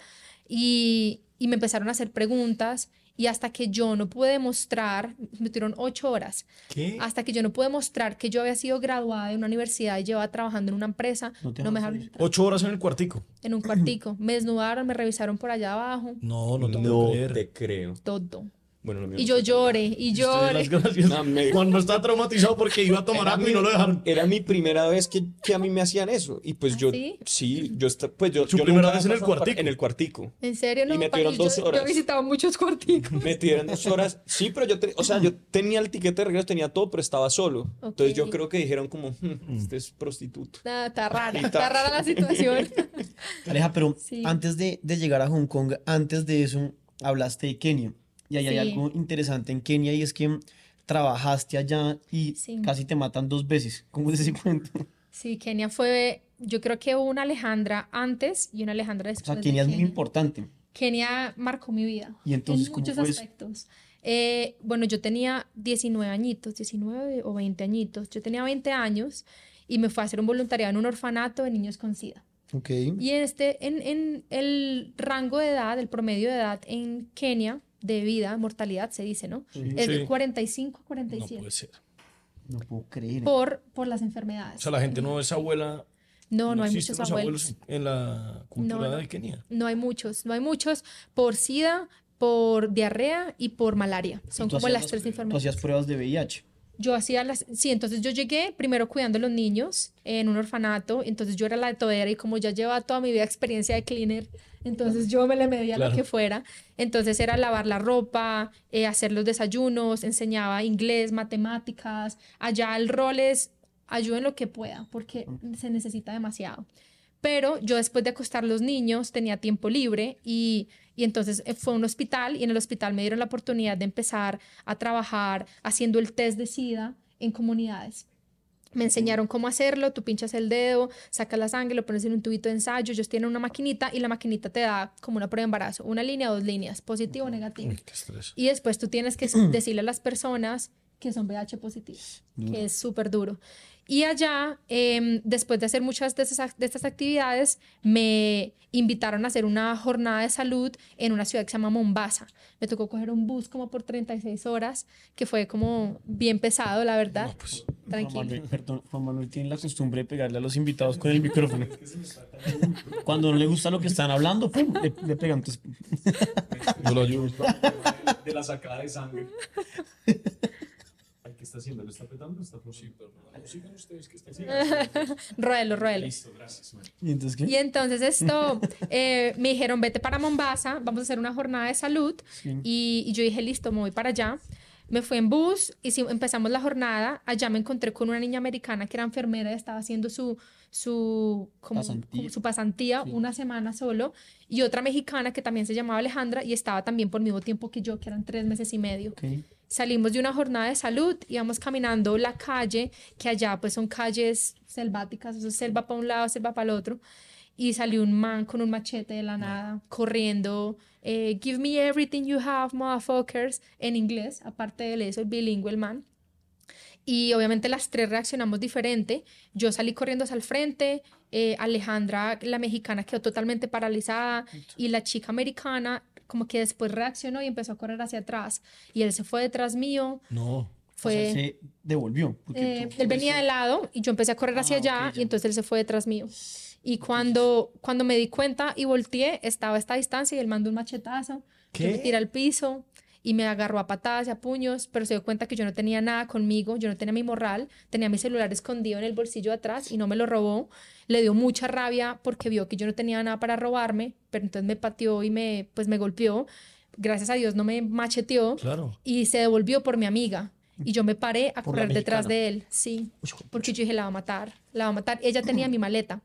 Speaker 1: Y, y me empezaron a hacer preguntas y hasta que yo no pude demostrar, me tuvieron ocho horas,
Speaker 4: ¿Qué?
Speaker 1: hasta que yo no pude demostrar que yo había sido graduada de una universidad y llevaba trabajando en una empresa,
Speaker 3: No
Speaker 1: no, me
Speaker 3: dejaron
Speaker 1: entrar.
Speaker 4: Ocho horas en el cuartico.
Speaker 1: en un cuartico. Me desnudaron, me revisaron por allá abajo,
Speaker 4: No, no te
Speaker 5: No
Speaker 4: puedo creer.
Speaker 5: te creo.
Speaker 1: todo.
Speaker 5: Bueno, lo mío
Speaker 1: Y yo lloré, y lloré.
Speaker 5: No, me-
Speaker 4: Juan no está traumatizado porque iba a tomar
Speaker 5: Era
Speaker 4: agua y no lo dejaron.
Speaker 5: Era mi primera vez que, que a mí me hacían eso. Y pues
Speaker 1: ¿Ah,
Speaker 5: yo,
Speaker 1: sí?
Speaker 5: sí, yo, esta- pues yo,
Speaker 4: ¿Su
Speaker 5: yo
Speaker 4: primera vez en el cuartico?
Speaker 5: En el cuartico.
Speaker 1: En serio, no.
Speaker 5: Y me tuvieron
Speaker 1: yo,
Speaker 5: dos
Speaker 1: yo
Speaker 5: horas.
Speaker 1: he visitado muchos cuarticos.
Speaker 5: Me tuvieron dos horas. Sí, pero yo, te- o sea, yo tenía el tiquete de regreso, tenía todo, pero estaba solo. Entonces yo creo que dijeron como, "Hmm, este es prostituto.
Speaker 1: Nada, está rara, está rara la situación.
Speaker 3: Aleja, pero
Speaker 1: Sí.
Speaker 3: antes de, de llegar a Hong Kong, antes de eso, hablaste de Kenia. Y ahí hay
Speaker 1: Sí.
Speaker 3: algo interesante en Kenia y es que trabajaste allá y
Speaker 1: Sí.
Speaker 3: casi te matan dos veces. ¿Cómo es ese cuento?
Speaker 1: Sí, Kenia fue, yo creo que hubo una Alejandra antes y una Alejandra
Speaker 3: O
Speaker 1: después.
Speaker 3: sea,
Speaker 1: de
Speaker 3: Kenia es muy importante.
Speaker 1: Kenia marcó mi vida.
Speaker 3: ¿Y entonces
Speaker 1: en muchos
Speaker 3: fue
Speaker 1: aspectos. Eh, bueno, yo tenía 19 añitos, 19 o 20 añitos. Yo tenía 20 años y me fui a hacer un voluntariado en un orfanato de niños con SIDA.
Speaker 3: Ok.
Speaker 1: Y este, en, en el rango de edad, el promedio de edad en Kenia de vida, mortalidad se dice, ¿no? Es
Speaker 4: Sí.
Speaker 1: de 45 a
Speaker 4: No
Speaker 1: 47
Speaker 4: puede ser.
Speaker 3: No puedo creer.
Speaker 1: por, por las enfermedades.
Speaker 4: O sea, la gente no es abuela.
Speaker 1: no, no, hay muchos
Speaker 4: los
Speaker 1: abuelos.
Speaker 4: en la cultura
Speaker 1: No, no.
Speaker 4: de Kenia.
Speaker 1: No hay muchos, no hay muchos por SIDA, por diarrea y por malaria. Son
Speaker 3: Tú
Speaker 1: como las tres
Speaker 3: Tú
Speaker 1: enfermedades.
Speaker 3: hacías pruebas de VIH.
Speaker 1: Yo hacía las, sí, entonces yo llegué primero cuidando a los niños en un orfanato, entonces yo era la de todera y como ya llevaba toda mi vida experiencia de cleaner, entonces yo me le medía
Speaker 4: Claro.
Speaker 1: lo que fuera, entonces era lavar la ropa, eh, hacer los desayunos, enseñaba inglés, matemáticas, allá el rol es ayuda en lo que pueda porque se necesita demasiado. Pero yo después de acostar los niños tenía tiempo libre y, y entonces eh, fue a un hospital y en el hospital me dieron la oportunidad de empezar a trabajar haciendo el test de SIDA en comunidades. Me enseñaron cómo hacerlo, tú pinchas el dedo, sacas la sangre, lo pones en un tubito de ensayo, ellos tienen una maquinita y la maquinita te da como una prueba de embarazo, una línea dos líneas, positivo o negativo. Y después tú tienes que decirle a las personas que son VIH positivos, que es súper duro. Y allá, em, después de hacer muchas de, esas, de estas actividades, me invitaron a hacer una jornada de salud en una ciudad que se llama Mombasa. Me tocó coger un bus como por 36 horas, que fue como bien pesado, la verdad.
Speaker 4: pues,
Speaker 3: Juan
Speaker 1: Tranquilo.
Speaker 3: Manuel, perdón, Juan Manuel tiene la costumbre de pegarle a los invitados con el micrófono. Cuando no le gusta lo que están hablando, ¡pum! Le, le pegan. Entonces,
Speaker 4: Yo lo ayudo.
Speaker 6: de la sacada de sangre. Ay, ¿Qué está haciendo? ¿Lo está petando? ¿Está flojito? No, sigan ustedes que está haciendo.
Speaker 1: Roelo, roelo.
Speaker 6: Listo, gracias. man.
Speaker 3: ¿Y entonces qué?
Speaker 1: Y entonces esto, eh, me dijeron, vete para Mombasa, vamos a hacer una jornada de salud. Y, y yo dije, listo, me voy para allá. Me fui en bus y sí, empezamos la jornada. Allá me encontré con una niña americana que era enfermera y estaba haciendo su, su, como-
Speaker 3: Pasantía.
Speaker 1: como su pasantía una semana solo. Y otra mexicana que también se llamaba Alejandra y estaba también por el mismo tiempo que yo, que eran tres meses y medio.
Speaker 3: Ok.
Speaker 1: Salimos de una jornada de salud, íbamos caminando la calle, que allá pues son calles selváticas, eso es selva para un lado, selva para el otro, y salió un man con un machete de la nada, corriendo, eh, give me everything you have, motherfuckers, en inglés, aparte de eso, el bilingüe el man. Y obviamente las tres reaccionamos diferente. Yo salí corriendo hacia el frente, eh, Alejandra, la mexicana, quedó totalmente paralizada y la chica americana como que después reaccionó y empezó a correr hacia atrás. Y él se fue detrás mío.
Speaker 4: No.
Speaker 1: Fue,
Speaker 3: Se devolvió. porque
Speaker 1: eh, él venía de lado y yo empecé a correr hacia
Speaker 3: Ah,
Speaker 1: allá
Speaker 3: ok, ya.
Speaker 1: y entonces él se fue detrás mío. Y cuando, cuando me di cuenta y volteé, estaba a esta distancia y él mandó un machetazo, que me
Speaker 3: ¿Qué?
Speaker 1: tiré al piso y me agarró a patadas y a puños, pero se dio cuenta que yo no tenía nada conmigo, yo no tenía mi morral, tenía mi celular escondido en el bolsillo de atrás y no me lo robó. Le dio mucha rabia porque vio que yo no tenía nada para robarme, pero entonces me pateó y me, pues me golpeó. Gracias a Dios no me macheteó
Speaker 4: Claro.
Speaker 1: y se devolvió por mi amiga. Y yo me paré a
Speaker 3: Por
Speaker 1: correr detrás de él, sí, porque yo dije, la va a matar, la va a matar. Ella tenía mi maleta.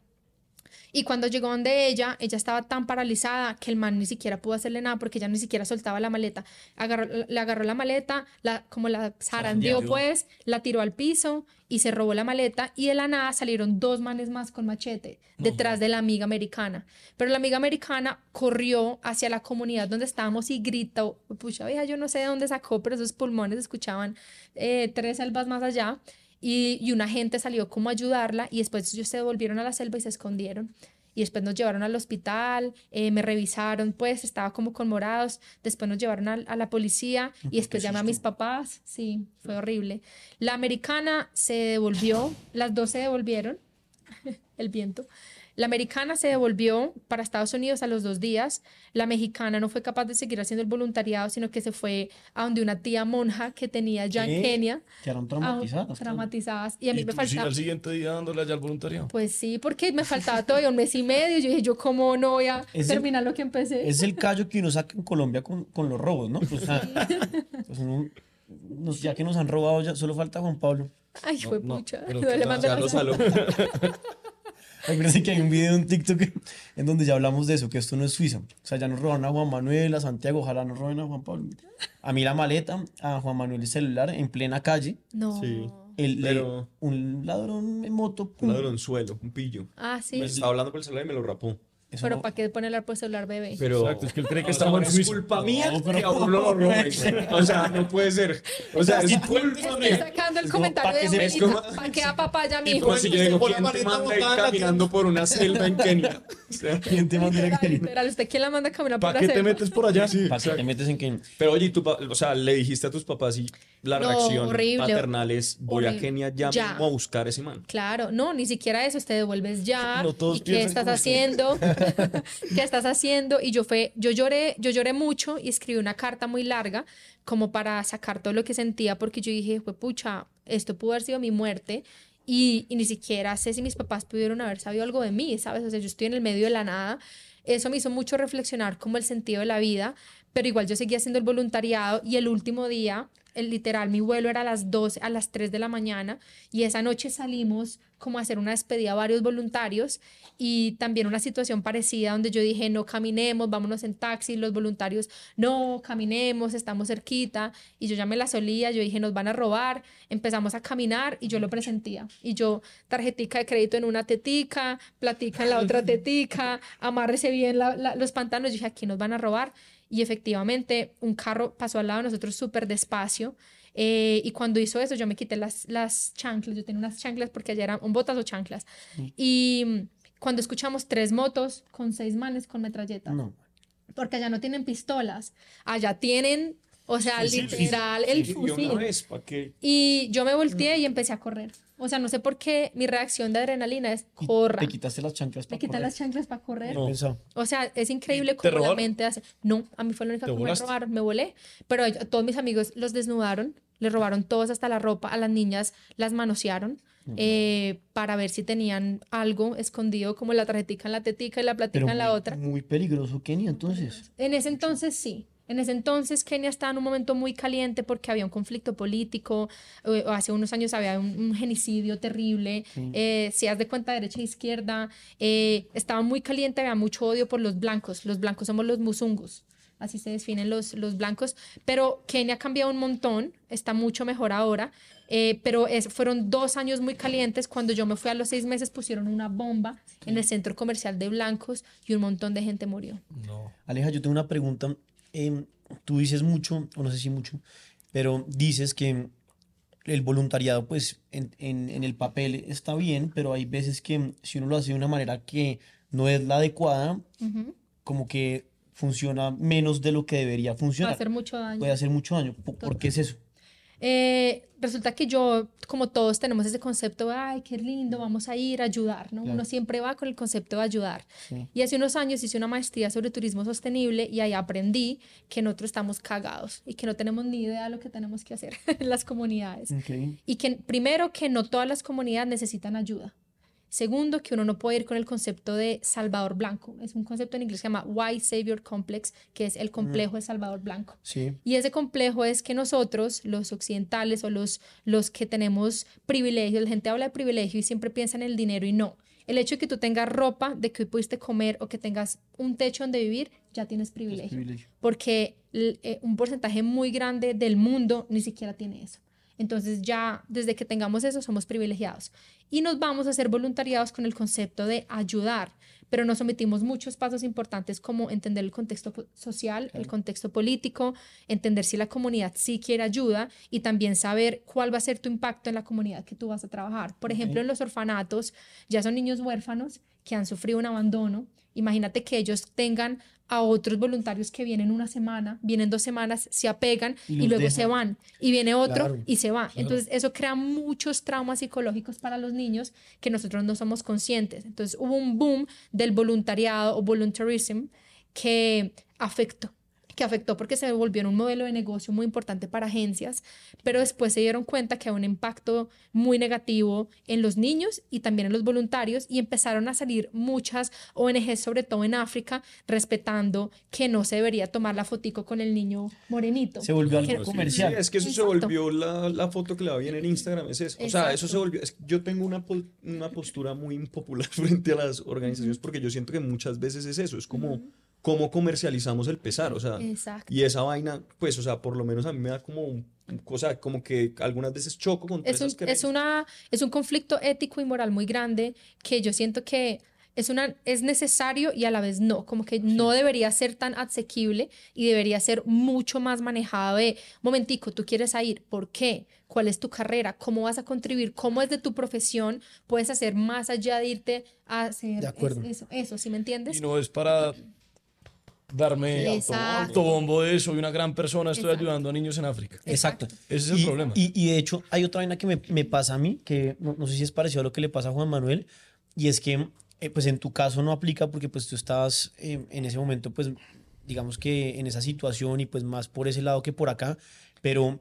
Speaker 1: Y cuando llegó donde ella, ella estaba tan paralizada que el man ni siquiera pudo hacerle nada porque ella ni siquiera soltaba la maleta. Agarró, le agarró la maleta, la, como la zarandeó pues, la tiró al piso y se robó la maleta y de la nada salieron dos manes más con machete detrás de la amiga americana. Pero la amiga americana corrió hacia la comunidad donde estábamos y gritó, pucha vieja, yo no sé de dónde sacó, pero esos pulmones escuchaban eh, tres selvas más allá y, y una gente salió como a ayudarla y después ellos se devolvieron a la selva y se escondieron. Y después nos llevaron al hospital, eh, me revisaron, pues estaba como con morados. Después nos llevaron al- a, la policía y después llamé a mis papás. Sí, fue horrible. La americana se devolvió, las dos se devolvieron, el viento. La americana se devolvió para Estados Unidos a los dos días. La mexicana no fue capaz de seguir haciendo el voluntariado, sino que se fue a donde una tía monja que tenía ya en
Speaker 3: ¿Qué?
Speaker 1: Kenia.
Speaker 3: Quedaron
Speaker 1: a-
Speaker 3: traumatizadas.
Speaker 1: traumatizadas. Y a mí
Speaker 4: ¿Y
Speaker 1: me faltaba.
Speaker 4: al siguiente día dándole allá al voluntariado?
Speaker 1: Pues sí, porque me faltaba todavía un mes y medio. Yo dije, yo cómo no voy a
Speaker 3: Es el-
Speaker 1: terminar lo que empecé.
Speaker 3: Es el callo que uno saca en Colombia con, con los robos, ¿no? Pues, o sea, pues uno- nos- ya que nos han robado, ya solo falta Juan Pablo.
Speaker 1: Ay, fue
Speaker 4: no,
Speaker 1: pucha.
Speaker 4: pero
Speaker 1: No
Speaker 3: Me parece que hay un video en TikTok en donde ya hablamos de eso, que esto no es Suiza. O sea, ya nos robaron a Juan Manuel, a Santiago, ojalá nos roben a Juan Pablo. A mí la maleta, a Juan Manuel el celular en plena calle.
Speaker 1: No.
Speaker 5: Sí.
Speaker 3: El,
Speaker 5: Pero-
Speaker 3: un ladrón en moto. pum.
Speaker 5: Un ladronzuelo, un pillo.
Speaker 1: Ah, sí.
Speaker 5: Me estaba hablando por el celular y me lo rapó.
Speaker 3: Eso
Speaker 1: Pero
Speaker 3: no-
Speaker 1: ¿para qué ponerle al celular bebé?
Speaker 5: Pero.
Speaker 4: Exacto, es que él cree que
Speaker 5: O sea,
Speaker 4: estamos en
Speaker 5: es culpa mía
Speaker 3: No, pero.
Speaker 5: O sea, no puede ser. O sea, es culpa
Speaker 1: Estoy
Speaker 5: mía.
Speaker 1: sacando el
Speaker 3: Es
Speaker 1: comentario
Speaker 3: ¿pa'
Speaker 1: de
Speaker 5: como-
Speaker 1: abuelita. ¿Para qué a papaya, mi
Speaker 5: Y
Speaker 1: hijo?
Speaker 5: como si yo digo,
Speaker 4: Por
Speaker 5: ¿quién te manda
Speaker 4: en
Speaker 5: caminando por una selva en Kenia? O sea,
Speaker 3: ¿Quién te manda
Speaker 1: Literal,
Speaker 3: Kenia?
Speaker 1: literal, ¿Usted quién la manda a caminar por
Speaker 4: ¿Para
Speaker 1: la
Speaker 4: qué te
Speaker 1: selva?
Speaker 4: metes por allá? Sí.
Speaker 3: ¿Para qué te metes en que
Speaker 5: Pero oye, ¿y tú, pa- o sea, le dijiste a tus papás y la reacción paternal es voy a. Kenia ya,
Speaker 1: Ya.
Speaker 5: mismo a buscar ese man?
Speaker 1: Claro, no, ni siquiera eso, te devuelves ya.
Speaker 4: No todos
Speaker 1: ¿Y qué estás haciendo? ¿Qué estás haciendo? Y yo fue, yo lloré, yo lloré mucho y escribí una carta muy larga como para sacar todo lo que sentía porque yo dije, fue pucha, esto pudo haber sido mi muerte y, y ni siquiera sé si mis papás pudieron haber sabido algo de mí, ¿sabes? O sea, yo estoy en el medio de la nada. Eso me hizo mucho reflexionar como el sentido de la vida, pero igual yo seguía haciendo el voluntariado y el último día, literal, mi vuelo era a las 12, a las 3 de la mañana y esa noche salimos como a hacer una despedida a varios voluntarios y también una situación parecida donde yo dije, no caminemos, vámonos en taxi, los voluntarios, no, caminemos, estamos cerquita y yo ya me la solía, yo dije, nos van a robar, empezamos a caminar y yo lo presentía y yo tarjetica de crédito en una tetica, platica en la otra tetica, amárrese bien la- la- los pantanos, yo dije, aquí nos van a robar y efectivamente un carro pasó al lado de nosotros súper despacio eh, y cuando hizo eso yo me quité las, las chanclas, yo tenía unas chanclas porque allá eran un botas o chanclas y mm, cuando escuchamos tres motos con seis manes con metralletas
Speaker 3: No.
Speaker 1: porque allá no tienen pistolas, allá tienen, o sea,
Speaker 4: sí.
Speaker 1: literal, el fusil. Y yo me volteé y empecé a correr. O sea, no sé por qué mi reacción de adrenalina es corra.
Speaker 3: Te quitaste las chanclas
Speaker 1: Me
Speaker 3: para
Speaker 1: quitan
Speaker 3: correr.
Speaker 1: las chanclas para correr.
Speaker 3: No.
Speaker 1: O sea, es increíble
Speaker 4: ¿Te
Speaker 1: cómo la mente hace. No, a mí fue la única
Speaker 4: ¿Te
Speaker 1: que me robaron, me volé. Pero a todos mis amigos los desnudaron, les robaron todos hasta la ropa, a las niñas las manosearon eh, para ver si tenían algo escondido, como la tarjetica en la tetica y la platica
Speaker 3: Pero
Speaker 1: en la
Speaker 3: muy-
Speaker 1: otra.
Speaker 3: Muy peligroso, Kenia, entonces.
Speaker 1: En ese entonces sí. En ese entonces Kenia estaba en un momento muy caliente porque había un conflicto político, eh, hace unos años había un, un genocidio terrible, eh, si haz de cuenta derecha e izquierda, eh, estaba muy caliente, había mucho odio por los blancos, los blancos somos los musungus, así se definen los, los blancos, pero Kenia ha cambiado un montón, está mucho mejor ahora, eh, pero es- fueron dos años muy calientes, cuando yo me fui a los seis meses pusieron una bomba en el centro comercial de blancos y un montón de gente murió.
Speaker 3: Aleja, yo tengo una pregunta. Em, tú dices mucho, o no sé si mucho, pero dices que el voluntariado, pues, en, en- en el papel está bien, pero hay veces que si uno lo hace de una manera que no es la adecuada, como que funciona menos de lo que debería funcionar.
Speaker 1: hacer mucho daño.
Speaker 3: Puede hacer mucho daño. ¿Por, por qué es eso?
Speaker 1: Eh, resulta que yo, como todos tenemos ese concepto, de, ay, qué lindo, vamos a ir a ayudar, ¿no? Uno siempre va con el concepto de ayudar. Y hace unos años hice una maestría sobre turismo sostenible y ahí aprendí que nosotros estamos cagados y que no tenemos ni idea de lo que tenemos que hacer en las comunidades. Y que primero que no todas las comunidades necesitan ayuda. Segundo, que uno no puede ir con el concepto de Salvador Blanco. Es un concepto en inglés que se llama White Savior Complex, que es el complejo de Salvador Blanco.
Speaker 3: Sí.
Speaker 1: Y ese complejo es que nosotros, los occidentales o los, los que tenemos privilegios, la gente habla de privilegio y siempre piensa en el dinero y no. El hecho de que tú tengas ropa, de que hoy pudiste comer o que tengas un techo donde vivir, ya tienes privilegio.
Speaker 3: privilegio.
Speaker 1: Porque eh, un porcentaje muy grande del mundo ni siquiera tiene eso. Entonces ya desde que tengamos eso somos privilegiados. Y nos vamos a hacer voluntariados con el concepto de ayudar, pero nos omitimos muchos pasos importantes como entender el contexto social, el contexto político, entender si la comunidad sí quiere ayuda y también saber cuál va a ser tu impacto en la comunidad que tú vas a trabajar. Por ejemplo, en los orfanatos ya son niños huérfanos que han sufrido un abandono. Imagínate que ellos tengan a otros voluntarios que vienen una semana, vienen dos semanas, se apegan y, luego se van. Y viene otro
Speaker 3: Claro,
Speaker 1: y se va. Entonces eso crea muchos traumas psicológicos para los niños que nosotros no somos conscientes. Entonces hubo un boom del voluntariado o voluntarism que afectó que afectó porque se volvió un modelo de negocio muy importante para agencias, pero después se dieron cuenta que había un impacto muy negativo en los niños y también en los voluntarios y empezaron a salir muchas ONGs, sobre todo en África, respetando que no se debería tomar la fotico con el niño morenito.
Speaker 3: Se volvió algo
Speaker 1: Que-
Speaker 5: Sí,
Speaker 3: comercial.
Speaker 5: es que eso se volvió la, la foto que le va bien en Instagram, es eso. O sea, eso se volvió. es- yo tengo una, una postura muy impopular frente a las organizaciones porque yo siento que muchas veces es eso, es como cómo comercializamos el pesar, o sea,
Speaker 1: Exacto.
Speaker 5: y esa vaina, pues, o sea, por lo menos a mí me da como, un- o sea, como que algunas veces choco con
Speaker 1: es un,
Speaker 5: esas
Speaker 1: es, una, es un conflicto ético y moral muy grande que yo siento que es, una, es necesario y a la vez no, como que no debería ser tan asequible y debería ser mucho más manejado de, momentico, tú quieres ir, ¿por qué? ¿Cuál es tu carrera? ¿Cómo vas a contribuir? ¿Cómo es de tu profesión puedes hacer más allá de irte a hacer
Speaker 3: De acuerdo.
Speaker 1: es- eso, eso, ¿sí me entiendes?
Speaker 6: Y no es para darme autobombo de soy una gran persona, estoy
Speaker 1: Exacto.
Speaker 6: ayudando a niños en África.
Speaker 3: Exacto.
Speaker 6: Ese es el
Speaker 3: y,
Speaker 6: problema.
Speaker 3: Y, y de hecho, hay otra vaina que me, me pasa a mí, que no, no sé si es parecido a lo que le pasa a Juan Manuel, y es que, eh, pues en tu caso no aplica porque pues tú estabas eh, en ese momento, pues digamos que en esa situación y pues más por ese lado que por acá, pero,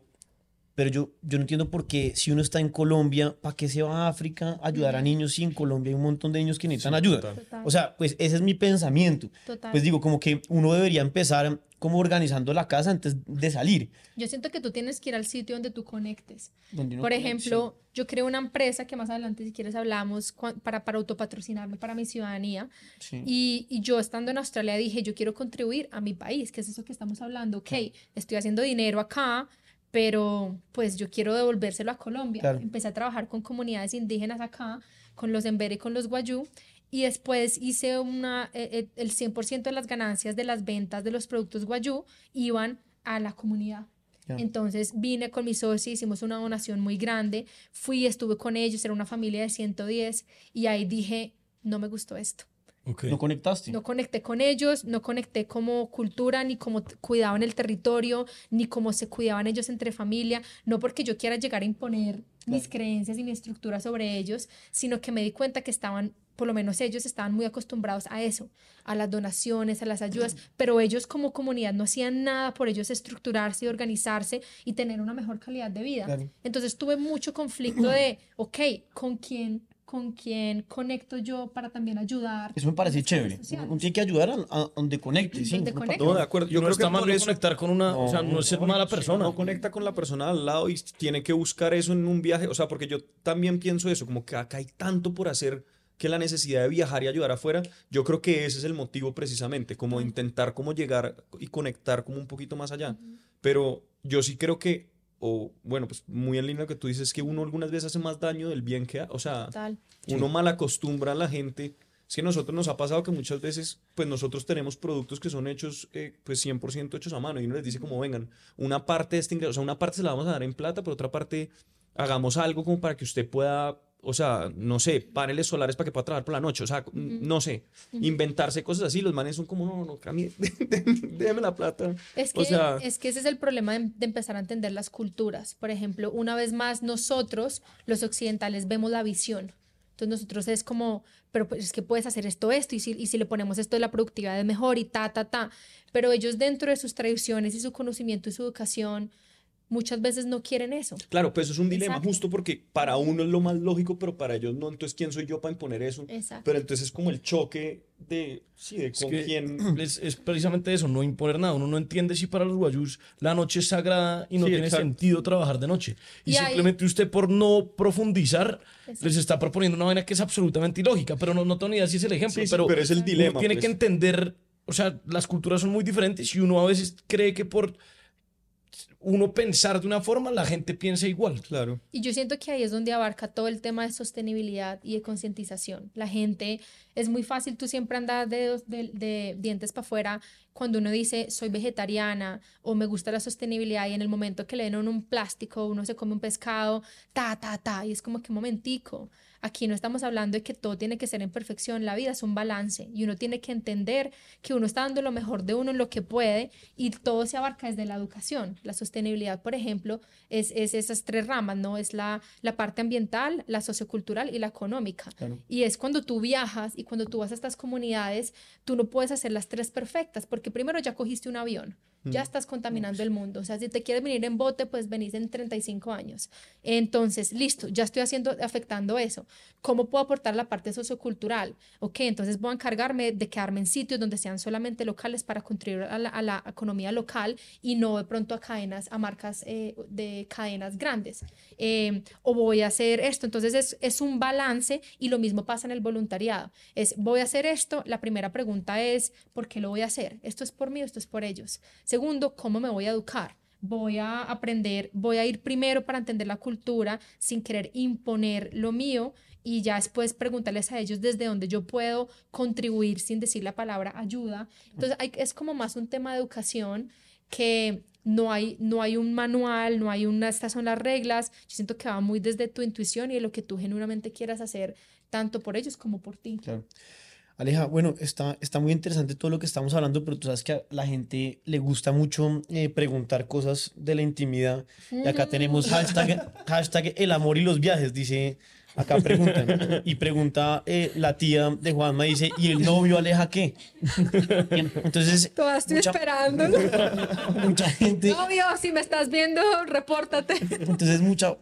Speaker 3: pero yo, yo no entiendo por qué si uno está en Colombia, ¿para qué se va a África a ayudar a niños si en Colombia hay un montón de niños que necesitan ayuda?
Speaker 1: Total.
Speaker 3: O sea, pues ese es mi pensamiento.
Speaker 1: Total.
Speaker 3: Pues digo, como que uno debería empezar como organizando la casa antes de salir.
Speaker 1: Yo siento que tú tienes que ir al sitio donde tú conectes.
Speaker 3: Donde
Speaker 1: Por ejemplo, yo creo una empresa que más adelante, si quieres, hablamos para, para autopatrocinarme para mi ciudadanía.
Speaker 3: Sí.
Speaker 1: Y, y yo estando en Australia dije, yo quiero contribuir a mi país, que es eso que estamos hablando. Ok, estoy haciendo dinero acá, pero pues yo quiero devolvérselo a Colombia.
Speaker 3: Claro.
Speaker 1: Empecé a trabajar con comunidades indígenas acá, con los Embere y con los Guayú. Y después hice una, eh, eh, el 100% de las ganancias de las ventas de los productos Guayú iban a la comunidad.
Speaker 3: Ya.
Speaker 1: Entonces vine con mis socios, hicimos una donación muy grande, fui, estuve con ellos, era una familia de 110 y ahí dije, no me gustó esto.
Speaker 3: ¿No conectaste?
Speaker 1: No conecté con ellos, no conecté como cultura, ni como cuidaban el territorio, ni cómo se cuidaban ellos entre familia, no porque yo quiera llegar a imponer mis creencias y mi estructura sobre ellos, sino que me di cuenta que estaban, por lo menos ellos estaban muy acostumbrados a eso, a las donaciones, a las ayudas, pero ellos como comunidad no hacían nada por ellos estructurarse y organizarse y tener una mejor calidad de vida.
Speaker 3: Claro.
Speaker 1: Entonces tuve mucho conflicto de, ok, ¿con quién? ¿Con quién conecto yo para también ayudar?
Speaker 3: Eso me parece chévere. Uno tiene que ayudar a, a donde conecte. Sí,
Speaker 1: Donde
Speaker 3: uno
Speaker 1: conecte.
Speaker 5: No, de acuerdo. Yo
Speaker 6: no
Speaker 5: creo
Speaker 6: está
Speaker 5: que
Speaker 6: mal
Speaker 5: eso
Speaker 6: conectar con una, o sea, no es ser mala persona.
Speaker 5: no conecta con la persona al lado y tiene que buscar eso en un viaje. O sea, porque yo también pienso eso, como que acá hay tanto por hacer que la necesidad de viajar y ayudar afuera, yo creo que ese es el motivo precisamente, como intentar como llegar y conectar como un poquito más allá. Pero yo sí creo que, o bueno, pues muy en línea lo que tú dices, que uno algunas veces hace más daño del bien que, ha- o sea,
Speaker 1: Total.
Speaker 5: uno mal acostumbra a la gente. Es que a nosotros nos ha pasado que muchas veces, pues nosotros tenemos productos que son hechos, eh, pues 100% hechos a mano y uno les dice como, vengan, una parte de este ingreso, o sea, una parte se la vamos a dar en plata, pero otra parte hagamos algo como para que usted pueda o sea, no sé, paneles solares para que pueda trabajar por la noche, o sea, no sé, inventarse cosas así, los manes son como, no, no, a mí, déjeme la plata.
Speaker 1: Es que,
Speaker 5: o sea,
Speaker 1: es que ese es el problema de, de empezar a entender las culturas. Por ejemplo, una vez más, nosotros, los occidentales, vemos la visión. Entonces nosotros es como, pero pues es que puedes hacer esto, esto, y si, y si le ponemos esto, la productividad es mejor y ta, ta, ta. Pero ellos dentro de sus tradiciones y su conocimiento y su educación, muchas veces no quieren eso.
Speaker 5: Claro, pues eso es un dilema
Speaker 1: Exacto.
Speaker 5: justo porque para uno es lo más lógico, pero para ellos no. Entonces, ¿quién soy yo para imponer eso?
Speaker 1: Exacto.
Speaker 5: Pero entonces es como el choque de, sí, de
Speaker 4: Es
Speaker 5: con
Speaker 4: que
Speaker 5: quién.
Speaker 4: Es, es precisamente eso, no imponer nada. Uno no entiende si para los guayús la noche es sagrada y no
Speaker 5: Sí,
Speaker 4: tiene
Speaker 5: exacto.
Speaker 4: sentido trabajar de noche. Y,
Speaker 1: Y ahí-
Speaker 4: simplemente usted por no profundizar
Speaker 1: Exacto.
Speaker 4: les está proponiendo una vaina que es absolutamente ilógica. Pero no, no tengo ni idea si es el ejemplo.
Speaker 5: Sí, sí,
Speaker 4: pero,
Speaker 5: pero es el
Speaker 4: uno
Speaker 5: dilema,
Speaker 4: tiene
Speaker 5: pues.
Speaker 4: que entender, o sea, las culturas son muy diferentes y uno a veces cree que por uno pensar de una forma la gente piensa igual.
Speaker 5: Claro.
Speaker 1: Y yo siento que ahí es donde abarca todo el tema de sostenibilidad y de concientización. La gente, es muy fácil, tú siempre andas de, de, de dientes para afuera cuando uno dice soy vegetariana o me gusta la sostenibilidad y en el momento que le den un plástico, uno se come un pescado, ta, ta, ta, y es como que un momentico. Aquí no estamos hablando de que todo tiene que ser en perfección, la vida es un balance y uno tiene que entender que uno está dando lo mejor de uno en lo que puede y todo se abarca desde la educación. La sostenibilidad, por ejemplo, es, es esas tres ramas, ¿no? Es la, la parte ambiental, la sociocultural y la económica. Y es cuando tú viajas y cuando tú vas a estas comunidades, tú no puedes hacer las tres perfectas porque primero ya cogiste un avión. Ya estás contaminando el mundo. O sea, si te quieres venir en bote, pues venís en 35 años. Entonces, listo, ya estoy haciendo, afectando eso. ¿Cómo puedo aportar la parte sociocultural? Ok, entonces voy a encargarme de quedarme en sitios donde sean solamente locales para contribuir a la, a la economía local y no de pronto a cadenas, a marcas eh, de cadenas grandes. Eh, o voy a hacer esto. Entonces es, es un balance y lo mismo pasa en el voluntariado. Es, voy a hacer esto. La primera pregunta es, ¿por qué lo voy a hacer? ¿Esto es por mí o esto es por ellos? Segundo, ¿cómo me voy a educar? Voy a aprender, voy a ir primero para entender la cultura sin querer imponer lo mío y ya después preguntarles a ellos desde donde yo puedo contribuir sin decir la palabra ayuda. Entonces es como más un tema de educación que no hay, no hay un manual, no hay una, estas son las reglas. Yo siento que va muy desde tu intuición y de lo que tú genuinamente quieras hacer, tanto por ellos como por ti.
Speaker 3: Claro. Aleja, bueno, está, está muy interesante todo lo que estamos hablando, pero tú sabes que a la gente le gusta mucho eh, preguntar cosas de la intimidad. Y acá tenemos hashtag, hashtag el amor y los viajes, dice, acá preguntan. Y pregunta eh, la tía de Juanma, dice, ¿y el novio Aleja qué? Entonces,
Speaker 1: Todavía estoy
Speaker 3: mucha,
Speaker 1: esperando.
Speaker 3: mucha gente,
Speaker 1: Obvio, si me estás viendo, repórtate.
Speaker 3: entonces mucha...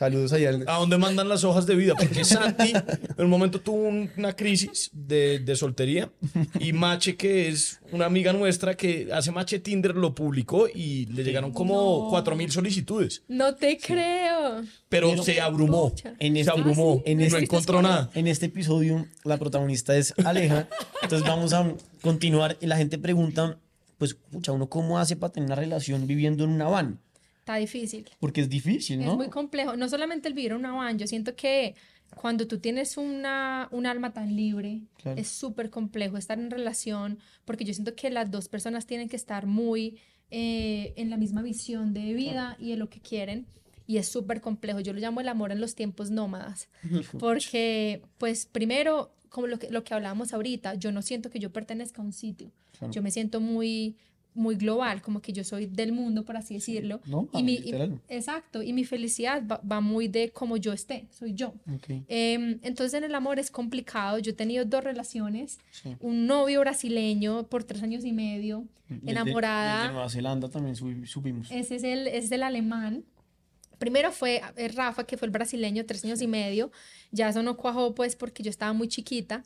Speaker 3: Saludos allá. al-
Speaker 4: ¿A dónde mandan las hojas de vida? Porque Santi en un momento tuvo un- una crisis de, de soltería y Mache, que es una amiga nuestra que hace Mache Tinder, lo publicó y le llegaron como
Speaker 1: No.
Speaker 4: cuatro mil solicitudes.
Speaker 1: No te creo.
Speaker 4: Pero,
Speaker 3: Pero-
Speaker 4: se abrumó.
Speaker 3: En
Speaker 4: Se
Speaker 3: este,
Speaker 4: abrumó.
Speaker 3: en
Speaker 4: no
Speaker 3: este-
Speaker 4: encontró nada.
Speaker 3: En este episodio, la protagonista es Aleja. Entonces vamos a continuar. Y la gente pregunta, pues, pucha, ¿uno cómo hace para tener una relación viviendo en una van?
Speaker 1: Está difícil.
Speaker 3: Porque es difícil, ¿no?
Speaker 1: Es muy complejo. No solamente el vivir en una van, yo siento que cuando tú tienes una, un alma tan libre,
Speaker 3: Claro.
Speaker 1: es súper complejo estar en relación, porque yo siento que las dos personas tienen que estar muy eh, en la misma visión de vida y de lo que quieren. Y es súper complejo. Yo lo llamo el amor en los tiempos nómadas. Porque, pues, primero, como lo que, lo que hablábamos ahorita, yo no siento que yo pertenezca a un sitio.
Speaker 3: Claro.
Speaker 1: Yo me siento muy, muy global, como que yo soy del mundo, por así decirlo.
Speaker 3: No,
Speaker 1: y mi, y- exacto, y mi felicidad va, va muy de cómo yo esté, soy yo.
Speaker 3: Ok.
Speaker 1: Em, entonces en el amor es complicado. Yo he tenido dos relaciones,
Speaker 3: Sí.
Speaker 1: un novio brasileño por tres años y medio,
Speaker 3: Y de-
Speaker 1: enamorada.
Speaker 3: de Nueva Zelanda también subi- supimos.
Speaker 1: Ese es el, es el alemán. Primero fue eh, Rafa, que fue el brasileño, tres años y medio. Ya eso no cuajó, pues, porque yo estaba muy chiquita.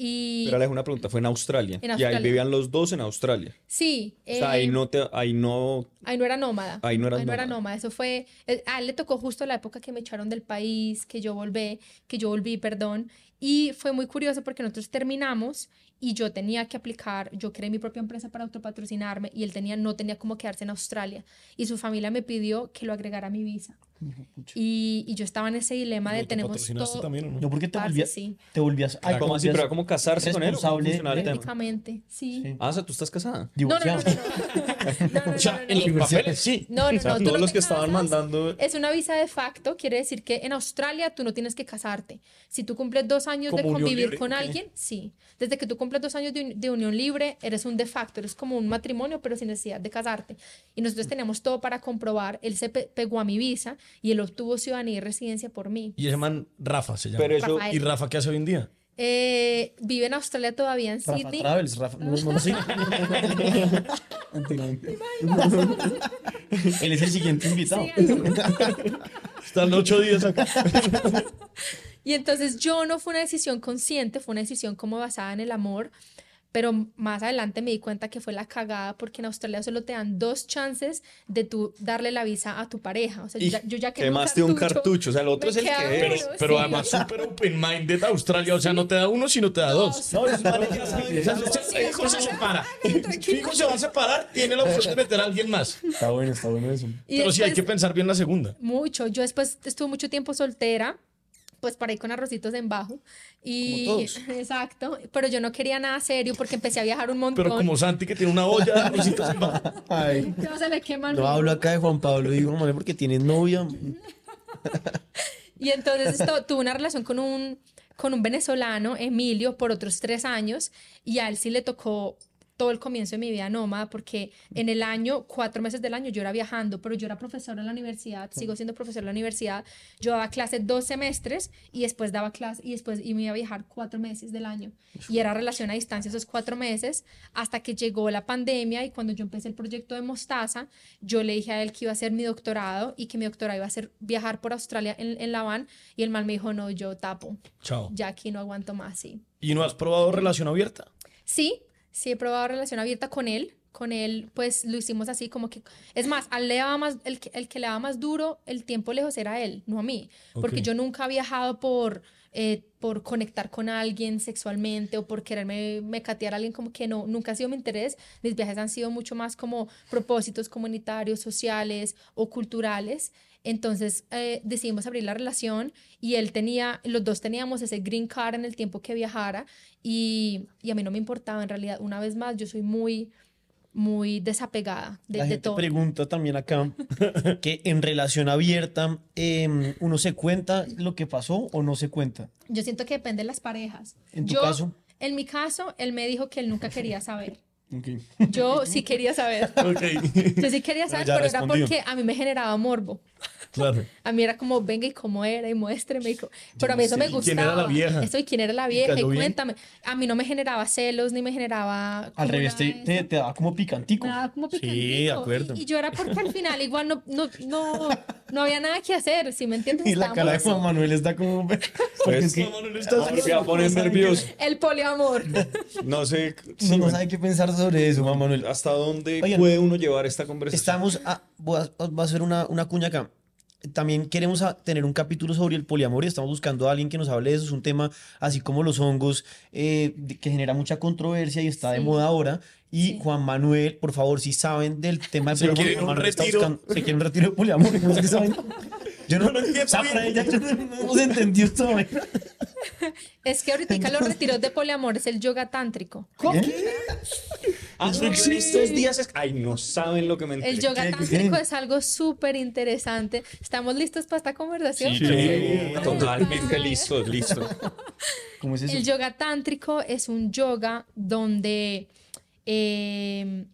Speaker 1: Y
Speaker 5: Pero Aleja, una pregunta, fue en Australia.
Speaker 1: En
Speaker 5: Y
Speaker 1: Australia.
Speaker 5: ahí vivían los dos en Australia.
Speaker 1: sí,
Speaker 5: O sea, ahí
Speaker 1: eh,
Speaker 5: no te, ahí no,
Speaker 1: ahí no era nómada.
Speaker 5: ahí no eras
Speaker 1: Ahí no era
Speaker 5: nómada.
Speaker 1: nómada. Eso fue, eh, a él le tocó justo la época que me echaron del país, que yo volví, que yo volví, perdón. Y fue muy curioso porque nosotros terminamos y yo tenía que aplicar, yo creé mi propia empresa para autopatrocinarme y él tenía, no tenía cómo quedarse en Australia. Y su familia me pidió que lo agregara a mi visa. Y, y yo estaba en ese dilema de
Speaker 4: ¿Lo
Speaker 1: tenemos
Speaker 4: patrocinaste
Speaker 1: todo...
Speaker 4: también o no?
Speaker 3: No, porque te volvías,
Speaker 1: sí.
Speaker 3: te volvías, ay,
Speaker 5: ¿Cómo así? ¿Pero era como casarse con él? ¿o cómo?
Speaker 1: Prácticamente, sí.
Speaker 3: Sí.
Speaker 5: Ah, o sea, tú estás casada.
Speaker 1: No, no, no,
Speaker 4: O sea, en los papeles sí.
Speaker 1: No, no,
Speaker 5: O sea,
Speaker 1: no, tú
Speaker 5: todos
Speaker 1: no
Speaker 5: los que estaban mandando.
Speaker 1: Es una visa de facto, quiere decir que en Australia tú no tienes que casarte. Si tú cumples dos años de
Speaker 4: Como
Speaker 1: convivir
Speaker 4: libre,
Speaker 1: con
Speaker 4: ok.
Speaker 1: alguien, sí. Desde que tú cumples dos años de, un- de unión libre, eres un de facto, eres como un matrimonio, pero sin necesidad de casarte. Y nosotros teníamos todo para comprobar. Él se pe- pegó a mi visa y él obtuvo ciudadanía y residencia por mí.
Speaker 4: Y ese man, Rafa se llama.
Speaker 5: Pero eso.
Speaker 4: ¿Y Rafa qué hace hoy en día?
Speaker 1: Eh, vive en Australia todavía, en
Speaker 3: Rafa
Speaker 1: Sydney.
Speaker 3: Travels, Rafa, no, no, no sé. Él es el siguiente invitado.
Speaker 4: Están ocho días acá.
Speaker 1: Y entonces yo no fue una decisión consciente, fue una decisión como basada en el amor, pero más adelante me di cuenta que fue la cagada porque en Australia solo te dan dos chances de tú darle la visa a tu pareja. O sea, yo
Speaker 4: Y
Speaker 1: ya, yo ya quemé un
Speaker 5: Quemaste un cartucho. O sea, el otro es el que
Speaker 1: uno.
Speaker 5: es.
Speaker 4: Pero
Speaker 1: Sí.
Speaker 4: además súper open-minded Australia. O sea, no te da uno, sino te da dos.
Speaker 3: No, es una
Speaker 4: Fijo se separa. Fijo se va a separar, tiene la opción de meter a alguien más.
Speaker 3: Está bueno, está bueno eso.
Speaker 1: Y
Speaker 4: Pero sí hay que
Speaker 1: después-
Speaker 4: pensar bien la segunda.
Speaker 1: Mucho. Yo después estuve mucho tiempo soltera, pues para ir con arrocitos en bajo. Y,
Speaker 3: Como todos.
Speaker 1: Exacto. Pero yo no quería nada serio porque empecé a viajar un montón.
Speaker 4: Pero como Santi que tiene una olla de arrocitos en bajo.
Speaker 3: Ay,
Speaker 1: No se le quema
Speaker 3: no hablo acá de Juan Pablo, digo, "Mane, porque tienes novia.
Speaker 1: Y entonces esto, tuve una relación con un, con un venezolano, Emilio, por otros tres años, y a él sí le tocó todo el comienzo de mi vida nómada, porque en el año, cuatro meses del año, yo era viajando, pero yo era profesora en la universidad, sigo siendo profesora en la universidad, yo daba clases dos semestres y después daba clase y después y me iba a viajar cuatro meses del año. Y era relación a distancia esos cuatro meses, hasta que llegó la pandemia y cuando yo empecé el proyecto de Mostaza, yo le dije a él que iba a hacer mi doctorado y que mi doctorado iba a ser viajar por Australia en, en la van, y el mal me dijo, no, yo tapo,
Speaker 4: Chao.
Speaker 1: ya aquí no aguanto más, sí.
Speaker 4: ¿Y no has probado relación abierta?
Speaker 1: Sí, sí he probado relación abierta con él. Con él, pues lo hicimos así como que... Es más, al le daba más, el, que, el que le daba más duro el tiempo lejos era él, no a mí. Porque
Speaker 4: Ok.
Speaker 1: yo nunca he viajado por, eh, por conectar con alguien sexualmente o por quererme me catear a alguien como que no, nunca ha sido mi interés. Mis viajes han sido mucho más como propósitos comunitarios, sociales o culturales. Entonces eh, decidimos abrir la relación y él tenía, los dos teníamos ese green card en el tiempo que viajara y, y a mí no me importaba en realidad. Una vez más, yo soy muy, muy desapegada de,
Speaker 3: La
Speaker 1: de
Speaker 3: gente
Speaker 1: todo.
Speaker 3: pregunta también acá que en relación abierta em, uno se cuenta lo que pasó o no se cuenta.
Speaker 1: Yo siento que depende de las parejas.
Speaker 3: ¿En tu
Speaker 1: Yo,
Speaker 3: caso?
Speaker 1: En mi caso, él me dijo que él nunca quería saber.
Speaker 3: Ok.
Speaker 1: Yo sí quería saber.
Speaker 4: Ok.
Speaker 1: Yo sí quería saber,
Speaker 3: Ya
Speaker 1: pero era porque a mí me generaba morbo.
Speaker 4: Claro.
Speaker 1: A mí era como, venga y cómo era y muéstreme. y co- Pero a mí eso me
Speaker 4: ¿Y
Speaker 1: gustaba.
Speaker 4: quién era la vieja?
Speaker 1: Eso y quién era la
Speaker 4: ¿Y
Speaker 1: vieja y,
Speaker 4: bien?
Speaker 1: cuéntame. A mí no me generaba celos ni me generaba.
Speaker 3: Al revés, te, te, daba como picantico.
Speaker 1: Me daba como
Speaker 3: Sí,
Speaker 1: picantico.
Speaker 3: de acuerdo.
Speaker 1: Y, y yo era porque al final igual no, no, no, no había nada que hacer, ¿sí me entiendes?
Speaker 3: Y la
Speaker 1: Estábamos
Speaker 3: cara de. Juan Manuel está como...
Speaker 5: Pues,
Speaker 3: es que
Speaker 5: se va a poner nervioso.
Speaker 1: El poliamor.
Speaker 5: No sé
Speaker 3: no, no sabe qué pensar sobre eso, Juan Manuel.
Speaker 5: hasta dónde
Speaker 3: Oigan,
Speaker 5: puede uno llevar esta conversación.
Speaker 3: Estamos a, voy a, voy a hacer una, una cuña acá. También queremos tener un capítulo sobre el poliamor y estamos buscando a alguien que nos hable de eso. Es un tema así como los hongos eh, de- que genera mucha controversia y está de
Speaker 1: Sí.
Speaker 3: moda ahora. Y
Speaker 1: Sí.
Speaker 3: Juan Manuel, por favor, si saben del tema de
Speaker 4: Se quiere
Speaker 3: Juan
Speaker 4: un
Speaker 3: Manuel está
Speaker 4: retiro.
Speaker 3: buscando- se quiere un retiro de poliamor. no sé qué saben. Yo no, lo entiendo. Ya no hemos entendido esto.
Speaker 1: Es que ahorita los retiros de poliamor es el yoga tántrico.
Speaker 5: Ah, no días es... Ay, no saben lo que me enteré.
Speaker 1: El yoga tántrico es algo súper interesante. ¿Estamos listos para esta conversación?
Speaker 5: Sí, totalmente listo, listo.
Speaker 3: ¿Cómo es eso?
Speaker 1: El yoga tántrico es un yoga donde eh,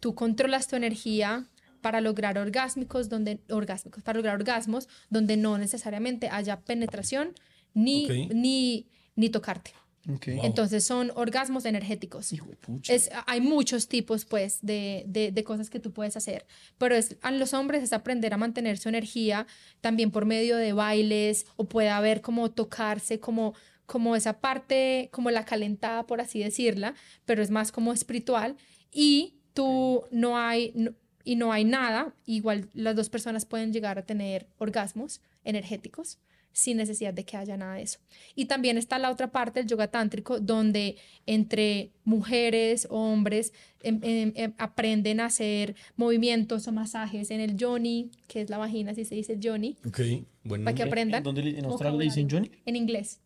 Speaker 1: tú controlas tu energía para lograr orgásmicos, donde orgásmicos, para lograr orgasmos, donde no necesariamente haya penetración ni,
Speaker 4: Ok.
Speaker 1: ni, ni tocarte.
Speaker 3: Ok.
Speaker 1: Entonces son orgasmos energéticos.
Speaker 3: Hijo de pucha.
Speaker 1: Es, hay muchos tipos, pues, de, de, de cosas que tú puedes hacer, pero es, a los hombres es aprender a mantener su energía también por medio de bailes o puede haber como tocarse, como, como esa parte, como la calentada, por así decirla, pero es más como espiritual y tú no hay, no- y no hay nada, igual las dos personas pueden llegar a tener orgasmos energéticos sin necesidad de que haya nada de eso. Y también está la otra parte del yoga tántrico, donde entre mujeres o hombres em, em, em, aprenden a hacer movimientos o masajes en el yoni, que es la vagina, así se dice yoni,
Speaker 4: Ok, bueno.
Speaker 1: para que aprendan.
Speaker 3: ¿En, dónde en Australia le dicen Johnny?
Speaker 1: En inglés.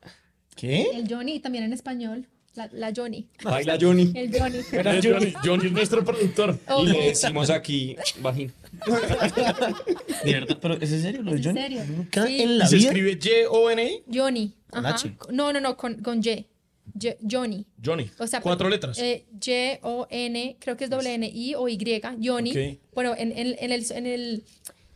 Speaker 3: ¿Qué?
Speaker 1: El yoni y también en español, la, la yoni.
Speaker 5: Baila Johnny.
Speaker 1: El yoni.
Speaker 4: Johnny, Johnny es nuestro productor.
Speaker 1: Oh,
Speaker 5: Y le decimos aquí, vagina.
Speaker 3: ¿De verdad? ¿Pero es en serio lo de
Speaker 1: ¿Es en
Speaker 3: Johnny?
Speaker 1: serio?
Speaker 3: Nunca
Speaker 1: Sí.
Speaker 3: en
Speaker 4: ¿Y
Speaker 3: la
Speaker 4: se
Speaker 3: vida.
Speaker 4: escribe Y-O-N-I?
Speaker 1: Yoni.
Speaker 3: Con
Speaker 1: ajá.
Speaker 3: H.
Speaker 1: No, no, no, con, con Y. Y- Yoni.
Speaker 4: Johnny.
Speaker 1: O sea,
Speaker 4: Cuatro letras.
Speaker 1: eh, Y-O-N, creo que es doble N-I o Y, Yoni.
Speaker 4: Ok.
Speaker 1: Bueno, en, en- en el, en, el,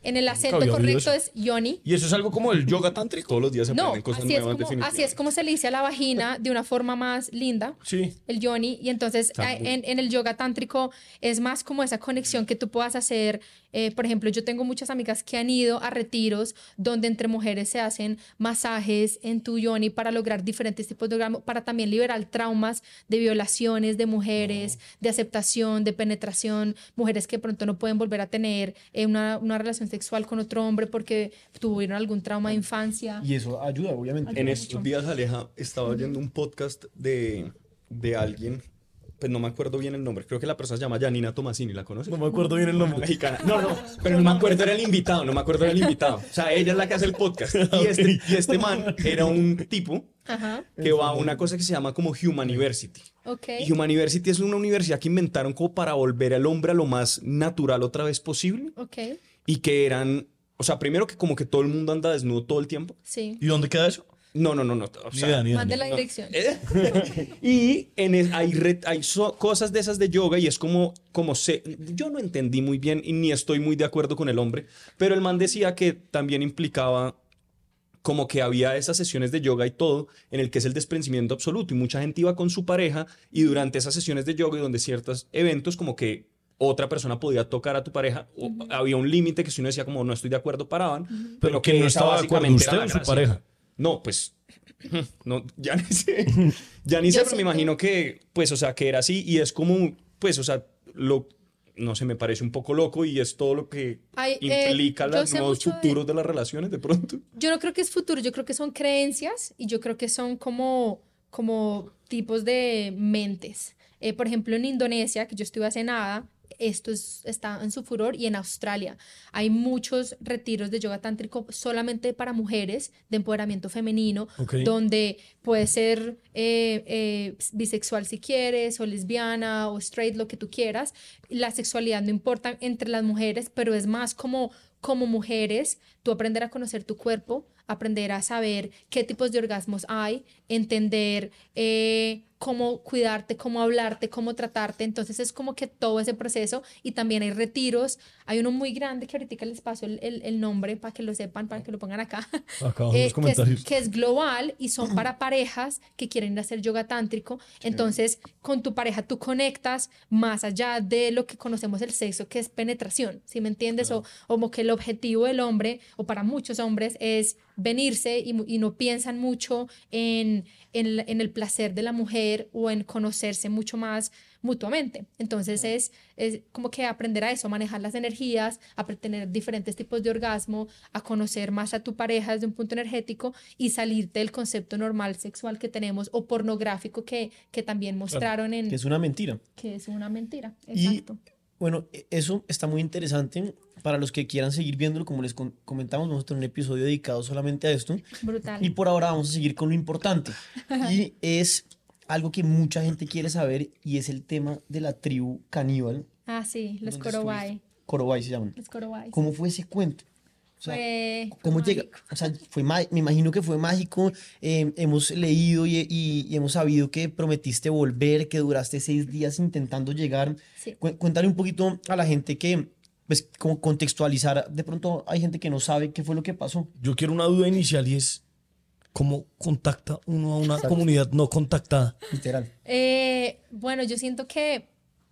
Speaker 1: en el acento correcto es Yoni.
Speaker 4: ¿Y eso es algo como el yoga tántrico?
Speaker 5: Todos los días se
Speaker 1: No,
Speaker 5: aprenden cosas
Speaker 1: así es,
Speaker 5: nuevas
Speaker 1: como, así es como se le dice a la vagina de una forma más linda.
Speaker 4: Sí.
Speaker 1: El yoni, y entonces eh, en, en el yoga tántrico es más como esa conexión que tú puedas hacer. Eh, por ejemplo, yo tengo muchas amigas que han ido a retiros donde entre mujeres se hacen masajes en tu yoni para lograr diferentes tipos de orgasmo, para también liberar traumas de violaciones de mujeres, de aceptación, de penetración, mujeres que de pronto no pueden volver a tener eh, una, una relación sexual con otro hombre porque tuvieron algún trauma de infancia.
Speaker 3: Y eso ayuda, obviamente.
Speaker 5: En estos días, Aleja, estaba oyendo un podcast de, de alguien, pues no me acuerdo bien el nombre, creo que la persona se llama Janina Tomasini, ¿la conoces?
Speaker 4: No me acuerdo bien el nombre.
Speaker 5: Mexicana. No, no, pero no me acuerdo era el invitado, no me acuerdo era el invitado. O sea, ella es la que hace el podcast. Y este, y este man era un tipo
Speaker 1: Ajá,
Speaker 5: que va a una cosa que se llama como Human University.
Speaker 1: ok.
Speaker 5: Y Human University es una universidad que inventaron como para volver al hombre a lo más natural otra vez posible.
Speaker 1: Ok,
Speaker 5: Y que eran, o sea, primero que como que todo el mundo anda desnudo todo el tiempo.
Speaker 1: sí.
Speaker 4: ¿Y dónde queda eso?
Speaker 5: No, no, no, no. O
Speaker 4: Ni
Speaker 5: sea,
Speaker 4: idea, ni idea,
Speaker 1: Mande
Speaker 4: ni
Speaker 1: la dirección.
Speaker 5: ¿Eh? y en es- hay, re- hay so- cosas de esas de yoga y es como, como se, yo no entendí muy bien y ni estoy muy de acuerdo con el hombre, pero el man decía que también implicaba como que había esas sesiones de yoga y todo en el que es el desprendimiento absoluto y mucha gente iba con su pareja y durante esas sesiones de yoga y donde ciertos eventos como que otra persona podía tocar a tu pareja o había un límite que si uno decía como no estoy de acuerdo paraban
Speaker 4: Pero que no
Speaker 5: esa
Speaker 4: estaba de acuerdo usted o su pareja.
Speaker 5: No, pues no, ya ni sé. Ya ni sé,
Speaker 1: Yo
Speaker 5: pero me imagino que, pues, o sea, que era así y es como, pues, o sea, lo, no sé, me parece un poco loco y es todo lo que
Speaker 1: Ay, eh,
Speaker 5: implica
Speaker 1: yo
Speaker 5: los nuevos
Speaker 1: de-
Speaker 5: futuros de... las relaciones de pronto.
Speaker 1: Yo no creo que es futuro, yo creo que son creencias y yo creo que son como, como tipos de mentes. Eh, por ejemplo, en Indonesia, que yo estuve hace nada, esto es- está en su furor y en Australia hay muchos retiros de yoga tántrico solamente para mujeres de empoderamiento femenino, donde puede ser eh, eh, bisexual si quieres, o lesbiana, o straight, lo que tú quieras. La sexualidad no importa entre las mujeres, pero es más como, como mujeres, tú aprender a conocer tu cuerpo, aprender a saber qué tipos de orgasmos hay, entender eh, cómo cuidarte, cómo hablarte, cómo tratarte. Entonces es como que todo ese proceso y también hay retiros. Hay uno muy grande que ahorita les paso el, el- el nombre para que lo sepan, para que lo pongan acá.
Speaker 4: Acá
Speaker 1: Eh,
Speaker 4: los
Speaker 1: que, es,
Speaker 4: comentarios.
Speaker 1: que es global y son para parejas que quieren hacer yoga tántrico. Entonces, con tu pareja tú conectas más allá de lo que conocemos el sexo, que es penetración, ¿sí me entiendes? O, o como que el objetivo del hombre, o para muchos hombres, es venirse y, y no piensan mucho en, en, el placer de la mujer o en conocerse mucho más mutuamente. Entonces es, es como que aprender a eso, a manejar las energías, a tener diferentes tipos de orgasmo, a conocer más a tu pareja desde un punto energético y salirte del concepto normal sexual que tenemos o pornográfico que, que también mostraron en
Speaker 3: Que es una mentira.
Speaker 1: que es una mentira.
Speaker 3: Y-
Speaker 1: Exacto.
Speaker 3: Bueno, e- eso está muy interesante. Para los que quieran seguir viéndolo, como les comentamos, vamos a tener un episodio dedicado solamente a esto.
Speaker 1: Brutal.
Speaker 3: Y por ahora vamos a seguir con lo importante. Y es algo que mucha gente quiere saber y es el tema de la tribu caníbal.
Speaker 1: Ah, sí, los
Speaker 3: ¿Dónde
Speaker 1: Korowai.
Speaker 3: Korowai se llaman.
Speaker 1: Los Korowai.
Speaker 3: ¿Cómo fue ese cuento? O sea,
Speaker 1: Fue
Speaker 3: ¿Cómo
Speaker 1: fue
Speaker 3: llega?
Speaker 1: mágico.
Speaker 3: O sea, fue me imagino que fue mágico. eh, hemos leído y, y- y hemos sabido que prometiste volver, que duraste seis días intentando llegar.
Speaker 1: Sí.
Speaker 3: Cu- Cuéntale un poquito a la gente que, pues, como contextualizar. De pronto hay gente que no sabe qué fue lo que pasó.
Speaker 4: Yo quiero una duda inicial y es cómo contacta uno a una comunidad no contactada.
Speaker 3: Literal.
Speaker 1: Eh, bueno, yo siento que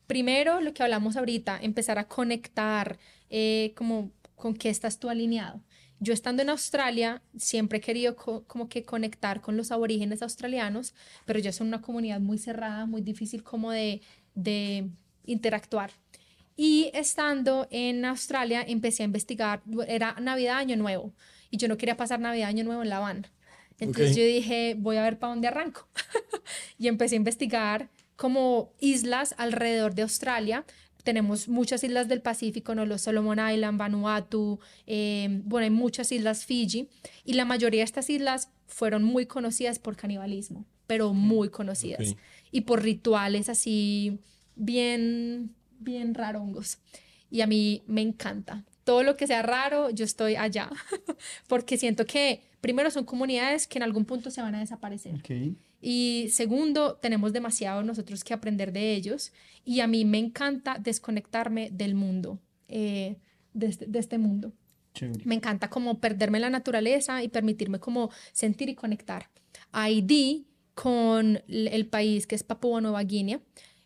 Speaker 1: primero lo que hablamos ahorita, empezar a conectar eh, como con qué estás tú alineado. Yo estando en Australia siempre he querido co- como que conectar con los aborígenes australianos, pero ya son una comunidad muy cerrada, muy difícil como de, de interactuar. Y estando en Australia empecé a investigar, era Navidad, Año Nuevo, y yo no quería pasar Navidad, Año Nuevo en La Habana. Entonces yo dije, voy a ver para dónde arranco. y empecé a investigar como islas alrededor de Australia. Tenemos muchas islas del Pacífico, ¿no? Los Solomon Island, Vanuatu, eh, bueno, hay muchas islas Fiji. Y la mayoría de estas islas fueron muy conocidas por canibalismo, pero muy conocidas. Y por rituales así bien, bien rarongos. Y a mí me encanta. Todo lo que sea raro, yo estoy allá. Porque siento que, primero, son comunidades que en algún punto se van a desaparecer. Y segundo, tenemos demasiado nosotros que aprender de ellos. Y a mí me encanta desconectarme del mundo, eh, de, este, de este mundo.
Speaker 3: Chévere.
Speaker 1: Me encanta como perderme en la naturaleza y permitirme como sentir y conectar. Ahí di con el país que es Papúa Nueva Guinea.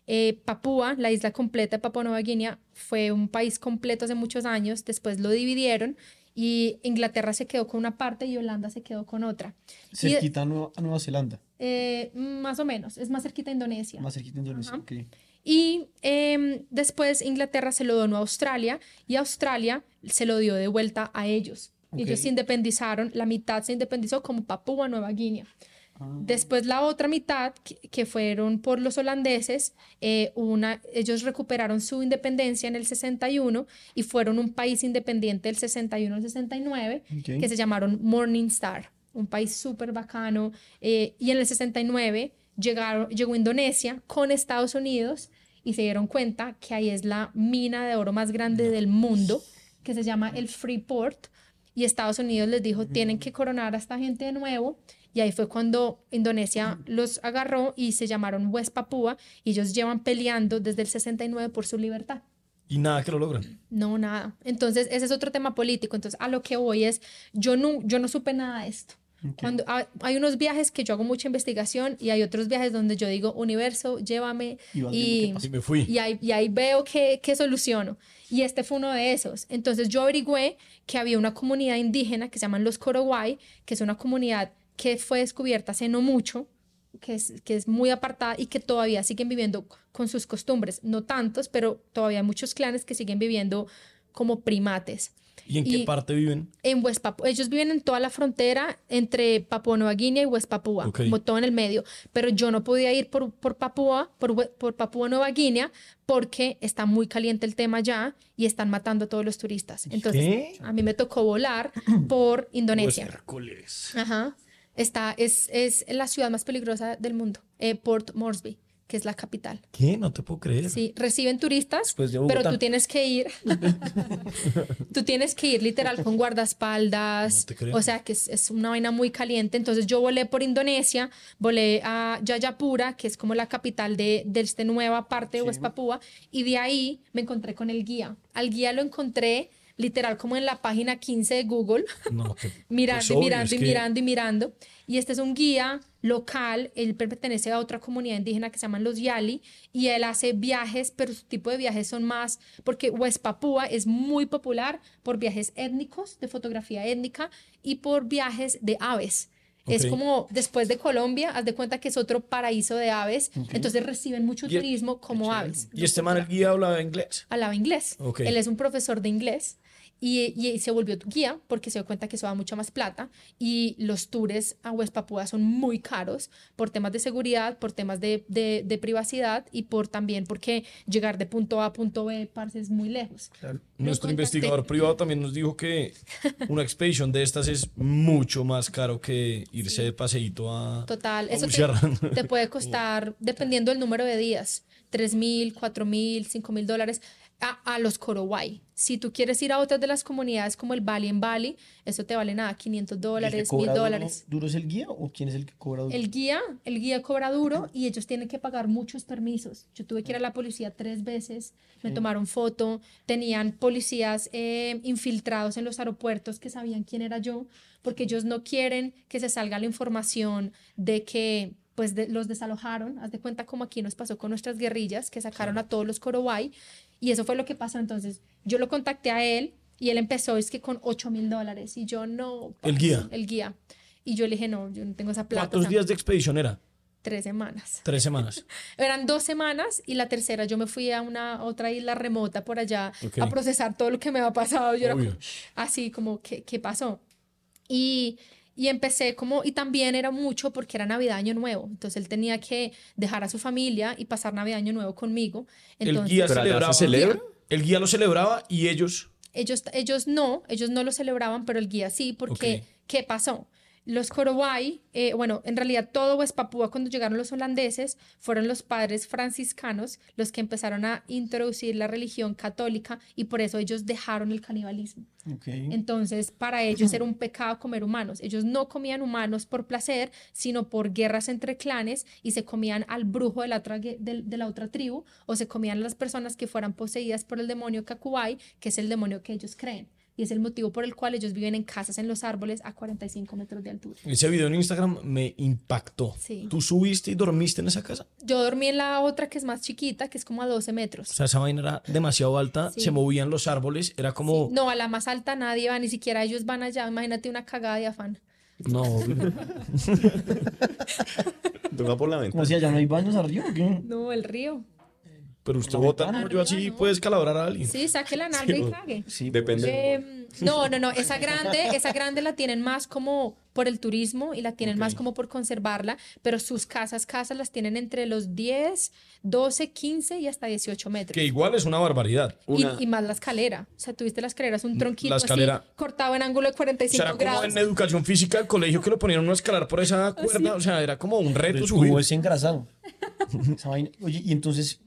Speaker 1: Eh, Papúa, la isla completa de Papúa Nueva Guinea, fue un país completo hace muchos años, después lo dividieron y Inglaterra se quedó con una parte y Holanda se quedó con otra. Y,
Speaker 3: Cerquita a Nueva, a Nueva Zelanda.
Speaker 1: eh, más o menos, es más cerquita a Indonesia.
Speaker 3: Más cerquita de Indonesia.
Speaker 1: Ajá.
Speaker 3: ok.
Speaker 1: Y em, después Inglaterra se lo donó a Australia y Australia se lo dio de vuelta a ellos. Y Ellos se independizaron, la mitad se independizó como Papúa Nueva Guinea.
Speaker 3: Ah.
Speaker 1: Después la otra mitad, que, fueron por los holandeses, eh, una, ellos recuperaron su independencia en el 61 y fueron un país independiente del 61 al 69
Speaker 3: Ok.
Speaker 1: que se llamaron Morning Star, un país súper bacano. eh, y en el 69 llegaron, llegó Indonesia con Estados Unidos y se dieron cuenta que ahí es la mina de oro más grande del mundo, que se llama el Freeport. Y Estados Unidos les dijo, tienen que coronar a esta gente de nuevo. Y ahí fue cuando Indonesia los agarró y se llamaron West Papúa y ellos llevan peleando desde el 69 por su libertad.
Speaker 4: Y nada que lo logran.
Speaker 1: No, nada. Entonces, ese es otro tema político. Entonces, a lo que voy es, yo no, yo no supe nada de esto. Cuando hay, hay unos viajes que yo hago mucha investigación y hay otros viajes donde yo digo, universo, llévame
Speaker 3: Y
Speaker 1: y,
Speaker 3: qué
Speaker 4: me fui.
Speaker 1: y ahí, y ahí veo que, que soluciono. Y este fue uno de esos. Entonces yo averigüé que había una comunidad indígena que se llaman los Korowai, que es una comunidad que fue descubierta hace no mucho, que es, que es muy apartada y que todavía siguen viviendo con sus costumbres. No tantos, pero todavía hay muchos clanes que siguen viviendo como primates.
Speaker 4: ¿Y en qué
Speaker 1: y-
Speaker 4: parte viven?
Speaker 1: En West Papúa. Ellos viven en toda la frontera entre Papúa Nueva Guinea y West Papúa,
Speaker 4: Ok.
Speaker 1: como todo en el medio. Pero yo no podía ir por, por Papúa, por, por Papúa Nueva Guinea, porque está muy caliente el tema ya y están matando a todos los turistas. Entonces,
Speaker 4: ¿Qué?
Speaker 1: a mí me tocó volar por Indonesia.
Speaker 4: Hércules.
Speaker 1: Ajá. Está, es, es la ciudad más peligrosa del mundo, eh, Port Moresby, que es la capital.
Speaker 4: ¿Qué? No te puedo creer.
Speaker 1: Sí, reciben turistas,
Speaker 3: Después de
Speaker 1: pero tú tienes que ir. tú tienes que ir literal con guardaespaldas.
Speaker 4: No te creo.
Speaker 1: o sea que es, es una vaina muy caliente. Entonces yo volé por Indonesia, volé a Jayapura, que es como la capital de, de esta nueva parte de West Papúa, y de ahí me encontré con el guía. Al guía lo encontré literal como en la página 15 de Google
Speaker 4: No, que-
Speaker 1: mirando
Speaker 4: pues
Speaker 1: y mirando y
Speaker 4: que-
Speaker 1: mirando y mirando. Y este es un guía local, él pertenece a otra comunidad indígena que se llaman los Yali y él hace viajes, pero su tipo de viajes son más, porque West Papúa es muy popular por viajes étnicos, de fotografía étnica y por viajes de aves. Es como después de Colombia, haz de cuenta que es otro paraíso de aves, entonces reciben mucho turismo como aves.
Speaker 4: Y este man, el guía, hablaba inglés.
Speaker 1: Hablaba inglés. Él es un profesor de inglés y, y se volvió tu guía porque se dio cuenta que eso da mucha más plata y los tours a West Papúa son muy caros por temas de seguridad, por temas de, de- de privacidad y por también porque llegar de punto A a punto B, parce, es muy lejos.
Speaker 4: Nuestro
Speaker 1: contacté.
Speaker 4: investigador privado también nos dijo que una expedición de estas es mucho más caro que irse de paseíto a,
Speaker 1: Total,
Speaker 4: a
Speaker 1: eso te, te puede costar, dependiendo del número de días, 3 mil, 4 mil, 5 mil dólares a, a los Korowai. Si tú quieres ir a otras de las comunidades como el Bali en Bali, eso te vale nada, 500
Speaker 3: ¿El que
Speaker 1: dólares, mil
Speaker 3: cobra duro-
Speaker 1: dólares.
Speaker 3: ¿Duro es el guía o quién es el que cobra duro?
Speaker 1: El guía, el guía cobra duro y ellos tienen que pagar muchos permisos. Yo tuve que ir a la policía tres veces, me tomaron foto, tenían policías eh, infiltrados en los aeropuertos que sabían quién era yo, porque ellos no quieren que se salga la información de que pues de- los desalojaron, haz de cuenta como aquí nos pasó con nuestras guerrillas, que sacaron a todos los Korowai, y eso fue lo que pasó. Entonces yo lo contacté a él y él empezó, es que con 8 mil dólares, y yo no.
Speaker 4: El guía.
Speaker 1: El guía. Y yo le dije, no, yo no tengo esa plata. o
Speaker 4: ¿Cuántos
Speaker 1: sea,
Speaker 4: días de expedición era?
Speaker 1: tres semanas.
Speaker 4: Tres semanas.
Speaker 1: Eran dos semanas y la tercera yo me fui a una otra isla remota por allá a procesar todo lo que me había pasado. Yo era
Speaker 4: Obvio.
Speaker 1: como- así como, ¿qué, qué pasó? Y, y empecé como, y también era mucho porque era Navidad, Año Nuevo. Entonces él tenía que dejar a su familia y pasar Navidad, Año Nuevo conmigo. Entonces,
Speaker 4: el guía
Speaker 5: ¿Pero allá se
Speaker 4: celebraba.
Speaker 5: celebra?
Speaker 4: El guía lo celebraba y ellos.
Speaker 1: Ellos, ellos no, ellos no lo celebraban, pero el guía sí, porque. ¿qué pasó? Los Korowai, eh, bueno, en realidad todo West Papúa cuando llegaron los holandeses fueron los padres franciscanos los que empezaron a introducir la religión católica y por eso ellos dejaron el canibalismo.
Speaker 3: Ok.
Speaker 1: Entonces, para ellos era un pecado comer humanos. Ellos no comían humanos por placer, sino por guerras entre clanes y se comían al brujo de la otra, de, de la otra tribu o se comían a las personas que fueran poseídas por el demonio Kakubai, que es el demonio que ellos creen. Y es el motivo por el cual ellos viven en casas en los árboles a 45 metros de altura.
Speaker 4: Ese video en Instagram me impactó.
Speaker 1: Sí.
Speaker 4: ¿Tú subiste y dormiste en esa casa?
Speaker 1: Yo dormí en la otra que es más chiquita, que es como a 12 metros.
Speaker 4: O sea, esa vaina era demasiado alta,
Speaker 1: Sí.
Speaker 4: se movían los árboles, era como.
Speaker 1: No, a la más alta nadie va, ni siquiera ellos van allá. Imagínate una cagada de afán.
Speaker 4: No,
Speaker 5: Toca por la ventana.
Speaker 3: ¿Cómo si allá no hay baños arriba? o qué?
Speaker 1: No, el río.
Speaker 4: Pero usted
Speaker 3: No, ventana.
Speaker 4: como yo así,
Speaker 1: no.
Speaker 4: puedes calabrar a alguien.
Speaker 1: Sí, saque la nalga y cague.
Speaker 3: Sí,
Speaker 5: Depende.
Speaker 1: Eh, no, no, no, esa grande, esa grande la tienen más como por el turismo y la tienen más como por conservarla, pero sus casas, casas las tienen entre los 10, 12, 15 y hasta 18 metros.
Speaker 4: Que igual es una barbaridad.
Speaker 1: Y,
Speaker 5: Una-
Speaker 1: y más la escalera. O sea, tuviste la escalera, es un tronquito
Speaker 4: La escalera-
Speaker 1: así, cortado en ángulo de
Speaker 4: O
Speaker 1: 45
Speaker 4: sea, era como en educación física del colegio que lo ponían a escalar por esa cuerda. O sea, era como un reto subir.
Speaker 3: ese engrasado. Oye, y entonces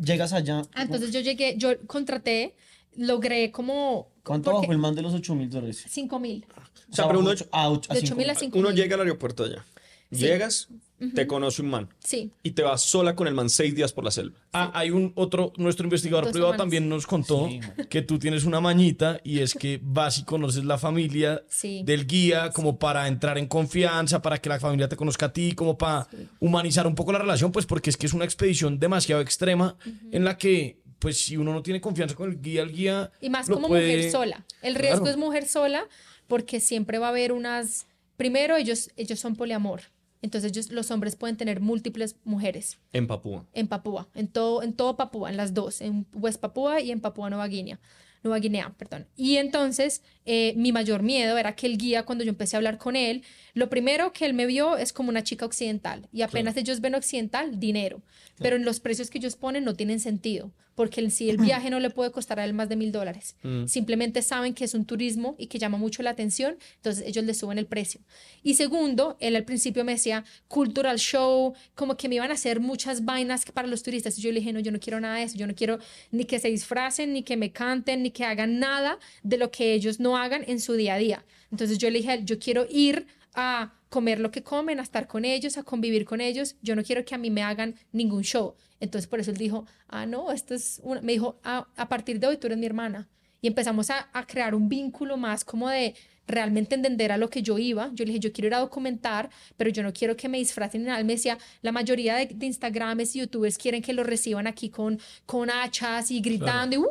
Speaker 3: llegas allá.
Speaker 1: Ah, entonces yo llegué, yo contraté, logré como...
Speaker 3: ¿Cuánto bajó el man de los 8 mil dólares?
Speaker 1: 5 mil.
Speaker 5: O sea, pero uno,
Speaker 3: a, ocho- a
Speaker 1: De
Speaker 3: cinco
Speaker 1: 8 mil a
Speaker 3: mil.
Speaker 1: 5
Speaker 5: uno llega al aeropuerto allá. Llegas, te conoce un man
Speaker 1: Sí.
Speaker 5: y te vas sola con el man seis días por la selva.
Speaker 4: Ah, hay un otro, nuestro investigador
Speaker 1: Dos
Speaker 4: privado
Speaker 1: semanas.
Speaker 4: también nos contó que tú tienes una mañita y es que vas y conoces la familia
Speaker 1: Sí.
Speaker 4: del guía como para entrar en confianza, para que la familia te conozca a ti, como para humanizar un poco la relación, pues porque es que es una expedición demasiado extrema en la que, pues si uno no tiene confianza con el guía, el guía...
Speaker 1: Y más
Speaker 4: lo
Speaker 1: como
Speaker 4: puede-
Speaker 1: mujer sola. El riesgo
Speaker 4: Claro.
Speaker 1: es mujer sola porque siempre va a haber unas... Primero, ellos, ellos son poliamor. Entonces ellos, los hombres pueden tener múltiples mujeres
Speaker 5: En Papúa.
Speaker 1: en Papúa, en todo, en todo Papúa, en las dos, en West Papúa y en Papúa Nueva Guinea. Nueva Guinea, perdón. Y entonces eh, mi mayor miedo era que el guía, cuando yo empecé a hablar con él, lo primero que él me vio es como una chica occidental. Y apenas ellos ven occidental, dinero. Pero en los precios que ellos ponen no tienen sentido, porque en sí el viaje no le puede costar a él más de mil dólares. Simplemente saben que es un turismo y que llama mucho la atención, entonces ellos le suben el precio. Y segundo, él al principio me decía cultural show, como que me iban a hacer muchas vainas para los turistas. Y yo le dije, no, yo no quiero nada de eso, yo no quiero ni que se disfracen, ni que me canten, ni que hagan nada de lo que ellos no hagan en su día a día. Entonces yo le dije, a él, yo quiero ir a comer lo que comen, a estar con ellos, a convivir con ellos. Yo no quiero que a mí me hagan ningún show. Entonces por eso él dijo, ah, no, esto es una... Me dijo, "Ah, a partir de hoy tú eres mi hermana. Y empezamos a, a crear un vínculo más como de realmente entender a lo que yo iba. Yo le dije, yo quiero ir a documentar, pero yo no quiero que me disfracen ni nada. Él me decía, la mayoría de, de Instagrames y YouTubers quieren que lo reciban aquí con, con hachas y gritando y "Uah",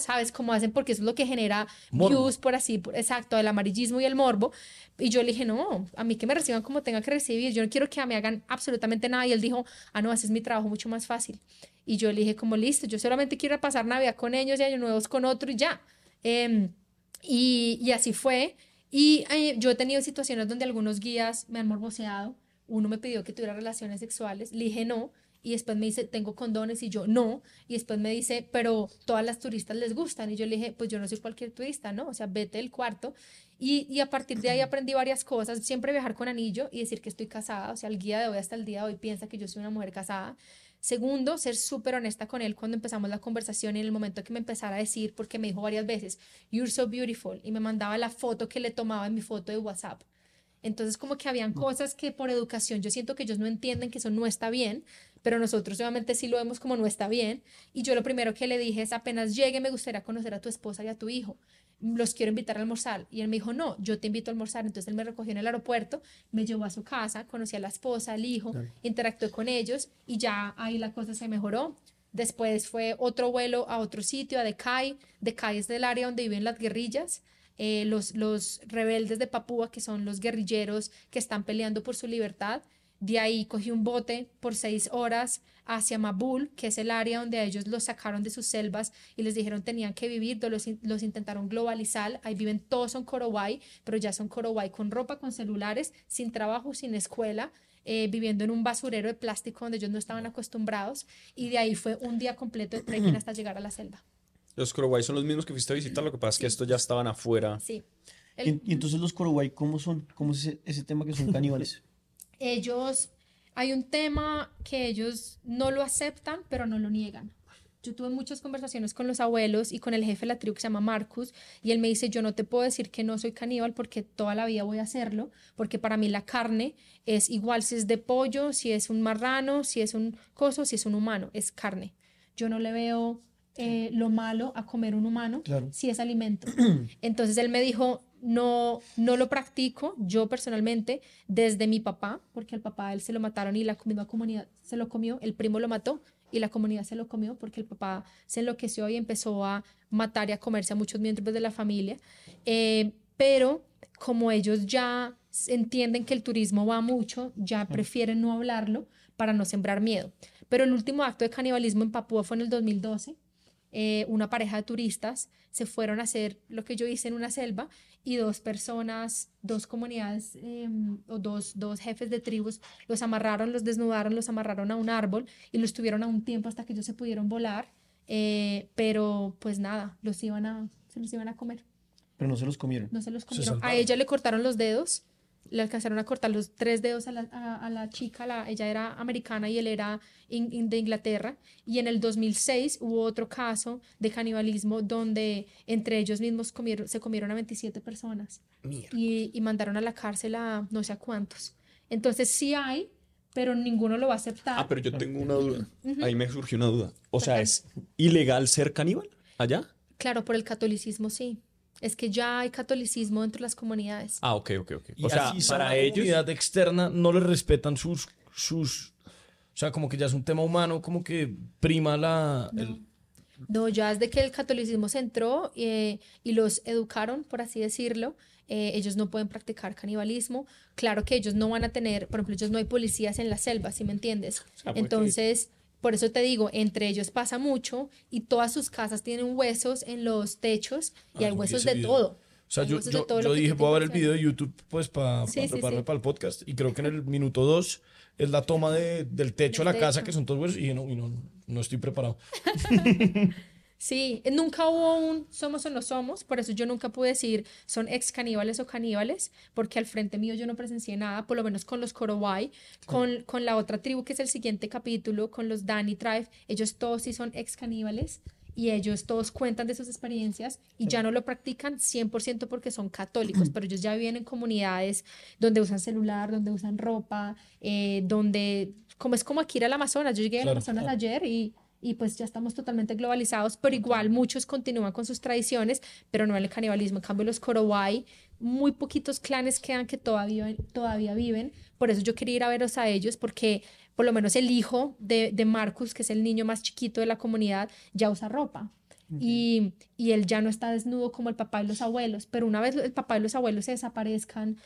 Speaker 1: ¿sabes cómo hacen? Porque eso es lo que genera
Speaker 4: Morbo.
Speaker 1: views por así, por- exacto, el amarillismo y el morbo. Y yo le dije, no, a mí que me reciban como tenga que recibir, yo no quiero que me hagan absolutamente nada. Y él dijo, ah, no, ese es mi trabajo mucho más fácil. Y yo le dije, como listo, yo solamente quiero pasar Navidad con ellos y Año Nuevos con otro y ya. Em, y, y así fue. Y eh, yo he tenido situaciones donde algunos guías me han morboseado. Uno me pidió que tuviera relaciones sexuales, le dije no. Y después me dice, tengo condones y yo no. Y después me dice, pero todas las turistas les gustan. Y yo le dije, pues yo no soy cualquier turista, ¿no? O sea, vete del cuarto. Y, y a partir de ahí aprendí varias cosas. Siempre viajar con anillo y decir que estoy casada. O sea, el guía de hoy hasta el día de hoy piensa que yo soy una mujer casada. Segundo, ser súper honesta con él cuando empezamos la conversación y en el momento que me empezara a decir, porque me dijo varias veces, you're so beautiful, y me mandaba la foto que le tomaba en mi foto de WhatsApp. Entonces, como que habían cosas que por educación yo siento que ellos no entienden que eso no está bien, pero nosotros obviamente sí lo vemos como no está bien. Y yo lo primero que le dije es, apenas llegue, me gustaría conocer a tu esposa y a tu hijo. Los quiero invitar a almorzar. Y él me dijo, no, yo te invito a almorzar. Entonces él me recogió en el aeropuerto, me llevó a su casa, conocí a la esposa, al hijo, interactué con ellos y ya ahí la cosa se mejoró. Después fue otro vuelo a otro sitio, a Decay. Decay es del área donde viven las guerrillas. Eh, los, los rebeldes de Papúa, que son los guerrilleros que están peleando por su libertad, De ahí cogí un bote por seis horas hacia Mabul, que es el área donde ellos los sacaron de sus selvas y les dijeron tenían que vivir, los, los intentaron globalizar, ahí viven todos son Korowai, pero ya son Korowai con ropa, con celulares, sin trabajo, sin escuela, eh, viviendo en un basurero de plástico donde ellos no estaban acostumbrados y de ahí fue un día completo de trekking hasta llegar a la selva.
Speaker 5: Los Korowai son los mismos que fuiste a visitar, lo que pasa es que estos ya estaban afuera.
Speaker 1: Sí.
Speaker 3: ¿Y, entonces los Korowai cómo son? ¿Cómo es ese, ese tema que son caníbales?
Speaker 1: Ellos, hay un tema que ellos no lo aceptan, pero no lo niegan. Yo tuve muchas conversaciones con los abuelos y con el jefe de la tribu que se llama Marcus y él me dice, yo no te puedo decir que no soy caníbal porque toda la vida voy a hacerlo, porque para mí la carne es igual si es de pollo, si es un marrano, si es un coso, si es un humano, es carne. Yo no le veo eh, lo malo a comer un humano si es alimento. Entonces él me dijo, no, no lo practico yo personalmente desde mi papá, porque al papá él se lo mataron y la misma comunidad se lo comió, el primo lo mató y la comunidad se lo comió porque el papá se enloqueció y empezó a matar y a comerse a muchos miembros de la familia. Eh, pero como ellos ya entienden que el turismo va mucho, ya prefieren no hablarlo para no sembrar miedo. Pero el último acto de canibalismo en Papúa fue en el 2012 eh, una pareja de turistas se fueron a hacer lo que yo hice en una selva y dos personas, dos comunidades em, o dos, dos jefes de tribus los amarraron, los desnudaron, los amarraron a un árbol y los tuvieron a un tiempo hasta que ellos se pudieron volar, eh, pero pues nada, los iban a, se los iban a comer.
Speaker 3: Pero no se los comieron.
Speaker 1: No se los comieron. a ella le cortaron los dedos le alcanzaron a cortar los tres dedos a la, a, la chica, la, ella era americana y él era de Inglaterra. Y en el 2006 hubo otro caso de canibalismo donde entre ellos mismos comieron, se comieron a 27 personas y, y, mandaron a la cárcel a no sé a cuántos. Entonces sí hay, pero ninguno lo va a aceptar.
Speaker 5: Ah, pero yo tengo una duda. Ahí me surgió una duda. O sea, ¿es ilegal ser caníbal allá?
Speaker 1: Claro, por el catolicismo sí es que ya hay catolicismo dentro de las comunidades.
Speaker 5: Ah, ok, ok, ok.
Speaker 4: o sea, para ellos... comunidad externa no les respetan sus, sus... O sea, como que ya es un tema humano, como que prima la...
Speaker 1: No, ya desde que el catolicismo se entró eh, y los educaron, por así decirlo, eh, ellos no pueden practicar canibalismo. Claro que ellos no van a tener, por ejemplo, ellos no hay policías en la selva, ¿sí me entiendes? Entonces... Por eso te digo, entre ellos pasa mucho y todas sus casas tienen huesos en los techos y ah, hay huesos de todo. O
Speaker 4: sea, yo, yo, dije, puedo ver el video de YouTube pues para prepararme para el podcast y creo que en el minuto dos es la toma de, del techo de la casa, que son todos huesos, y no, y no, no estoy preparado.
Speaker 1: Sí, nunca hubo un somos o no somos, por eso yo nunca pude decir son ex caníbales o caníbales, porque al frente mío yo no presencié nada, por lo menos con los Korowai, con, con la otra tribu que es el siguiente capítulo, con los Dani Tribe, ellos todos sí son ex caníbales y ellos todos cuentan de sus experiencias y ya no lo practican 100% porque son católicos, pero ellos ya viven en comunidades donde usan celular, donde usan ropa, eh, donde, como es como aquí ir al Amazonas, yo llegué al Amazonas ayer y y pues ya estamos totalmente globalizados, pero igual muchos continúan con sus tradiciones, pero no en el canibalismo. En cambio, los Korowai, muy poquitos clanes quedan que todavía, todavía viven. Por eso yo quería ir a veros a ellos, porque por lo menos el hijo de, de Marcus, que es el niño más chiquito de la comunidad, ya usa ropa. Y, y, él ya no está desnudo como el papá y los abuelos, pero una vez el papá y los abuelos se desaparezcan,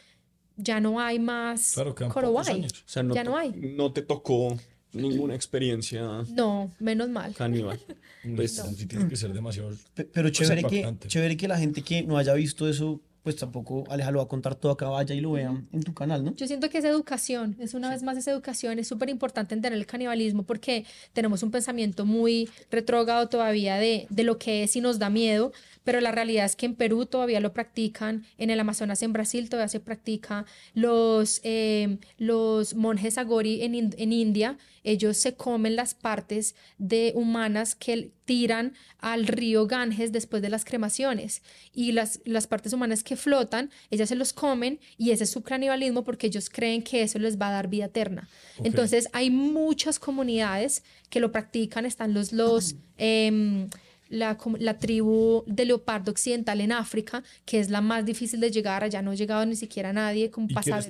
Speaker 1: ya no hay más claro, Korowai.
Speaker 5: O sea, no
Speaker 1: ya no hay.
Speaker 5: No te tocó ninguna experiencia.
Speaker 1: No, menos mal.
Speaker 5: Caníbal.
Speaker 4: Pues sí tiene que ser demasiado.
Speaker 3: Pero chévere que, chévere que la gente que no haya visto eso pues tampoco Aleja lo va a contar todo acá, vaya y lo vean en tu canal, ¿no?
Speaker 1: Yo siento que es educación, es una vez más esa educación, es súper importante entender el canibalismo porque tenemos un pensamiento muy retrógrado todavía de, de lo que es y nos da miedo, pero la realidad es que en Perú todavía lo practican, en el Amazonas, en Brasil todavía se practica, los, eh, los monjes agori en, en India, ellos se comen las partes de humanas que tiran al río Ganges después de las cremaciones. Y las, las partes humanas que flotan, ellas se los comen y ese es su canibalismo porque ellos creen que eso les va a dar vida eterna. Entonces hay muchas comunidades que lo practican, están los, los, em, la, la, tribu de leopardo occidental en África, que es la más difícil de llegar, allá no ha llegado ni siquiera nadie, como para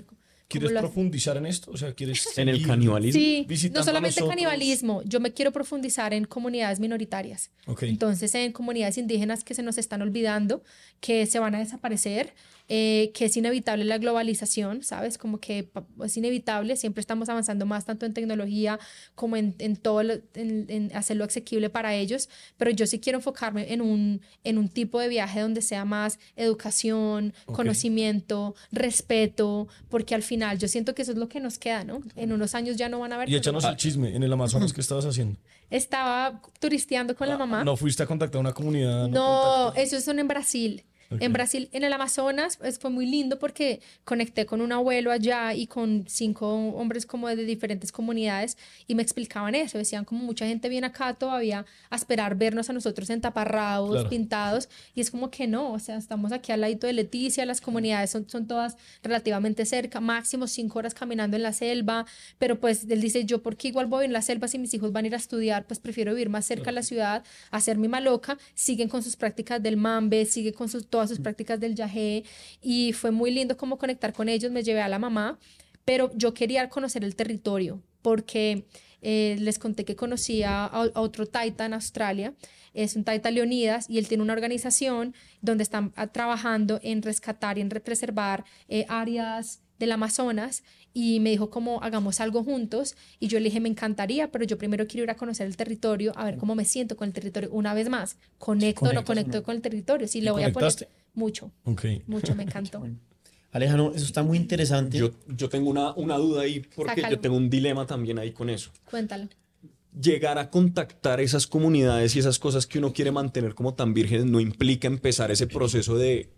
Speaker 4: ¿Quieres profundizar en esto? O sea, ¿quieres
Speaker 5: En el canibalismo.
Speaker 1: Sí,
Speaker 4: visitando
Speaker 1: no solamente canibalismo, yo me quiero profundizar en comunidades minoritarias.
Speaker 4: Ok.
Speaker 1: Entonces, en comunidades indígenas que se nos están olvidando, que se van a desaparecer, eh, que es inevitable la globalización, ¿sabes? Como que es inevitable, siempre estamos avanzando más tanto en tecnología como en, en todo, lo- en, en hacerlo asequible para ellos, pero yo sí quiero enfocarme en un, en un tipo de viaje donde sea más educación, conocimiento, respeto, porque al final yo siento que eso es lo que nos queda, ¿no? En unos años ya no van a haber...
Speaker 4: Y échanos el chisme. En el Amazonas, ¿qué estabas haciendo?
Speaker 1: Estaba turisteando con la mamá.
Speaker 4: ¿No fuiste a contactar a una comunidad?
Speaker 1: No, esos son en Brasil. En Brasil, en el Amazonas, pues fue muy lindo porque conecté con un abuelo allá y con cinco hombres como de diferentes comunidades y me explicaban eso. Decían como mucha gente viene acá todavía a esperar vernos a nosotros en taparrabos,
Speaker 4: Claro.
Speaker 1: pintados y es como que no, o sea, estamos aquí al ladito de Leticia, las comunidades son, son todas relativamente cerca, máximo cinco horas caminando en la selva, pero pues él dice, yo porque igual voy en la selva si mis hijos van a ir a estudiar, pues prefiero vivir más cerca a la ciudad, hacer mi maloca, siguen con sus prácticas del mambe, sigue con sus, todas sus prácticas del yagé y fue muy lindo como conectar con ellos, me llevé a la mamá, pero yo quería conocer el territorio porque eh, les conté que conocía a, otro taita en Australia, es un taita Leonidas y él tiene una organización donde están ah, trabajando en rescatar y en re- preservar eh, áreas del Amazonas y me dijo como hagamos algo juntos y yo le dije me encantaría pero yo primero quiero ir a conocer el territorio a ver cómo me siento con el territorio una vez más. Conecto o no conecto con el territorio sí le voy a poner mucho mucho me encantó.
Speaker 3: Alejandro, eso está muy interesante.
Speaker 5: Yo, yo tengo una, una duda ahí porque
Speaker 1: Sácalo.
Speaker 5: yo tengo un dilema también ahí con eso.
Speaker 1: cuéntalo.
Speaker 5: Llegar a contactar esas comunidades y esas cosas que uno quiere mantener como tan vírgenes no implica empezar ese proceso de,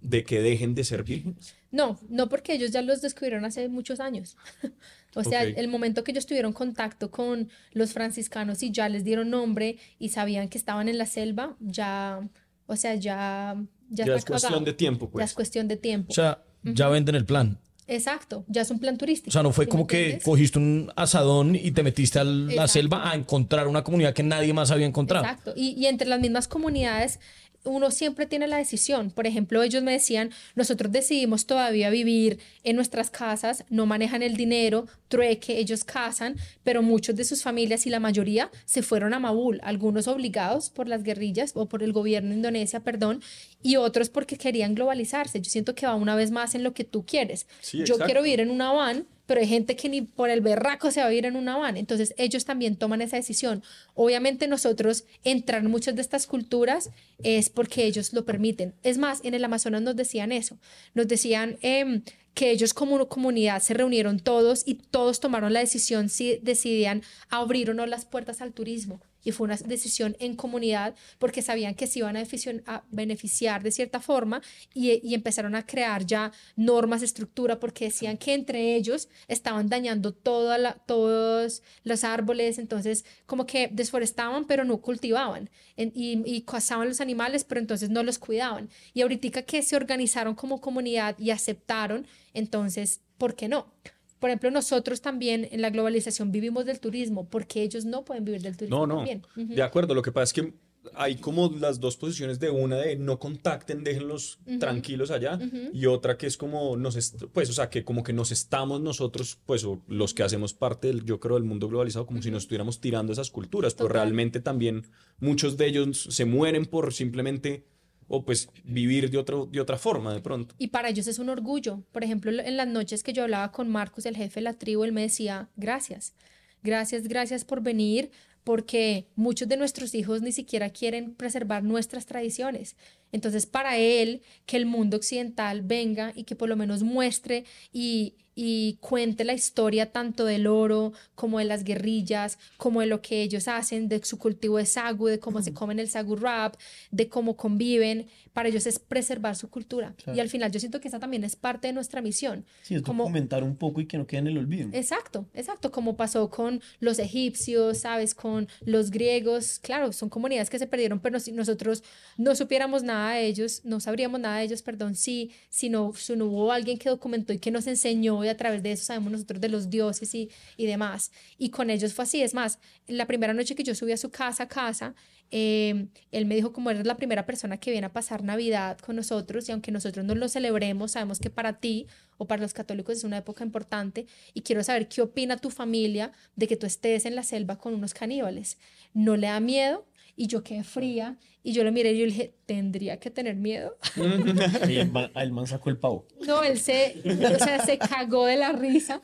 Speaker 5: de que dejen de ser vírgenes.
Speaker 1: No, no porque ellos ya los descubrieron hace muchos años. o sea,
Speaker 5: Ok.
Speaker 1: el momento que ellos tuvieron contacto con los franciscanos y ya les dieron nombre y sabían que estaban en la selva, ya, o sea, ya... Ya,
Speaker 5: Ya es cuestión
Speaker 1: cagado.
Speaker 5: de tiempo,
Speaker 1: Ya
Speaker 5: pues.
Speaker 1: es cuestión de tiempo.
Speaker 4: O sea, ya venden el plan.
Speaker 1: Exacto, ya es un plan turístico.
Speaker 4: O sea, no fue
Speaker 1: ¿sí
Speaker 4: como que
Speaker 1: entiendes?
Speaker 4: cogiste un asadón y te metiste a la
Speaker 1: Exacto.
Speaker 4: selva a encontrar una comunidad que nadie más había encontrado.
Speaker 1: Exacto. Y, y entre las mismas comunidades, uno siempre tiene la decisión. Por ejemplo, ellos me decían, nosotros decidimos todavía vivir en nuestras casas, no manejan el dinero, trueque, ellos casan, pero muchos de sus familias y la mayoría se fueron a Mabul, algunos obligados por las guerrillas o por el gobierno de Indonesia, perdón, y otros porque querían globalizarse. Yo siento que va una vez más en lo que tú quieres.
Speaker 5: Sí,
Speaker 1: Yo quiero vivir en una van, pero hay gente que ni por el berraco se va a vivir en una van. Entonces ellos también toman esa decisión. Obviamente nosotros entrar en muchas de estas culturas es porque ellos lo permiten. Es más, en el Amazonas nos decían eso. Nos decían em, que ellos como comunidad se reunieron todos y todos tomaron la decisión si decidían abrir o no las puertas al turismo. Y fue una decisión en comunidad porque sabían que se iban a, a beneficiar de cierta forma y, y empezaron a crear ya normas, estructura, porque decían que entre ellos estaban dañando toda todos los árboles, entonces como que desforestaban pero no cultivaban y, y cazaban los animales pero entonces no los cuidaban. Y ahorita que se organizaron como comunidad y aceptaron, entonces, ¿por qué no? Por ejemplo, nosotros también en la globalización vivimos del turismo, porque ellos no pueden vivir del turismo
Speaker 5: No, no.
Speaker 1: también.
Speaker 5: De acuerdo, lo que pasa es que hay como las dos posiciones de una de no contacten, déjenlos tranquilos allá y otra que es como nos pues o sea, que como que nos estamos nosotros pues o los que hacemos parte del yo creo del mundo globalizado como si nos estuviéramos tirando esas culturas, pero realmente también muchos de ellos se mueren por simplemente o pues vivir de otro de otra forma de pronto.
Speaker 1: Y para ellos es un orgullo. Por ejemplo, en las noches que yo hablaba con Marcos, el jefe de la tribu, él me decía, gracias, gracias, gracias por venir, porque muchos de nuestros hijos ni siquiera quieren preservar nuestras tradiciones. Entonces, para él, que el mundo occidental venga y que por lo menos muestre y, y cuente la historia tanto del oro como de las guerrillas, como de lo que ellos hacen, de su cultivo de sagu, de cómo se comen el sagu wrap, de cómo conviven, para ellos es preservar su cultura. Y al final yo siento que esa también es parte de nuestra misión.
Speaker 3: Sí, es
Speaker 1: como,
Speaker 3: documentar un poco y que no quede en el olvido.
Speaker 1: Exacto, exacto, como pasó con los egipcios, ¿sabes? Con los griegos, claro, son comunidades que se perdieron, pero si nosotros no supiéramos nada de ellos, no sabríamos nada de ellos, perdón, si, si, no, si no hubo alguien que documentó y que nos enseñó a través de eso sabemos nosotros de los dioses y, y demás. Y con ellos fue así. Es más, la primera noche que yo subí a su casa, casa, eh, él me dijo como eres la primera persona que viene a pasar Navidad con nosotros y aunque nosotros no lo celebremos, sabemos que para ti o para los católicos es una época importante y quiero saber qué opina tu familia de que tú estés en la selva con unos caníbales. ¿No le da miedo? Y yo quedé fría y yo lo miré y yo le dije, ¿tendría que tener miedo?
Speaker 3: Y el man, el man sacó el pavo.
Speaker 1: No, él se, o sea, se cagó de la risa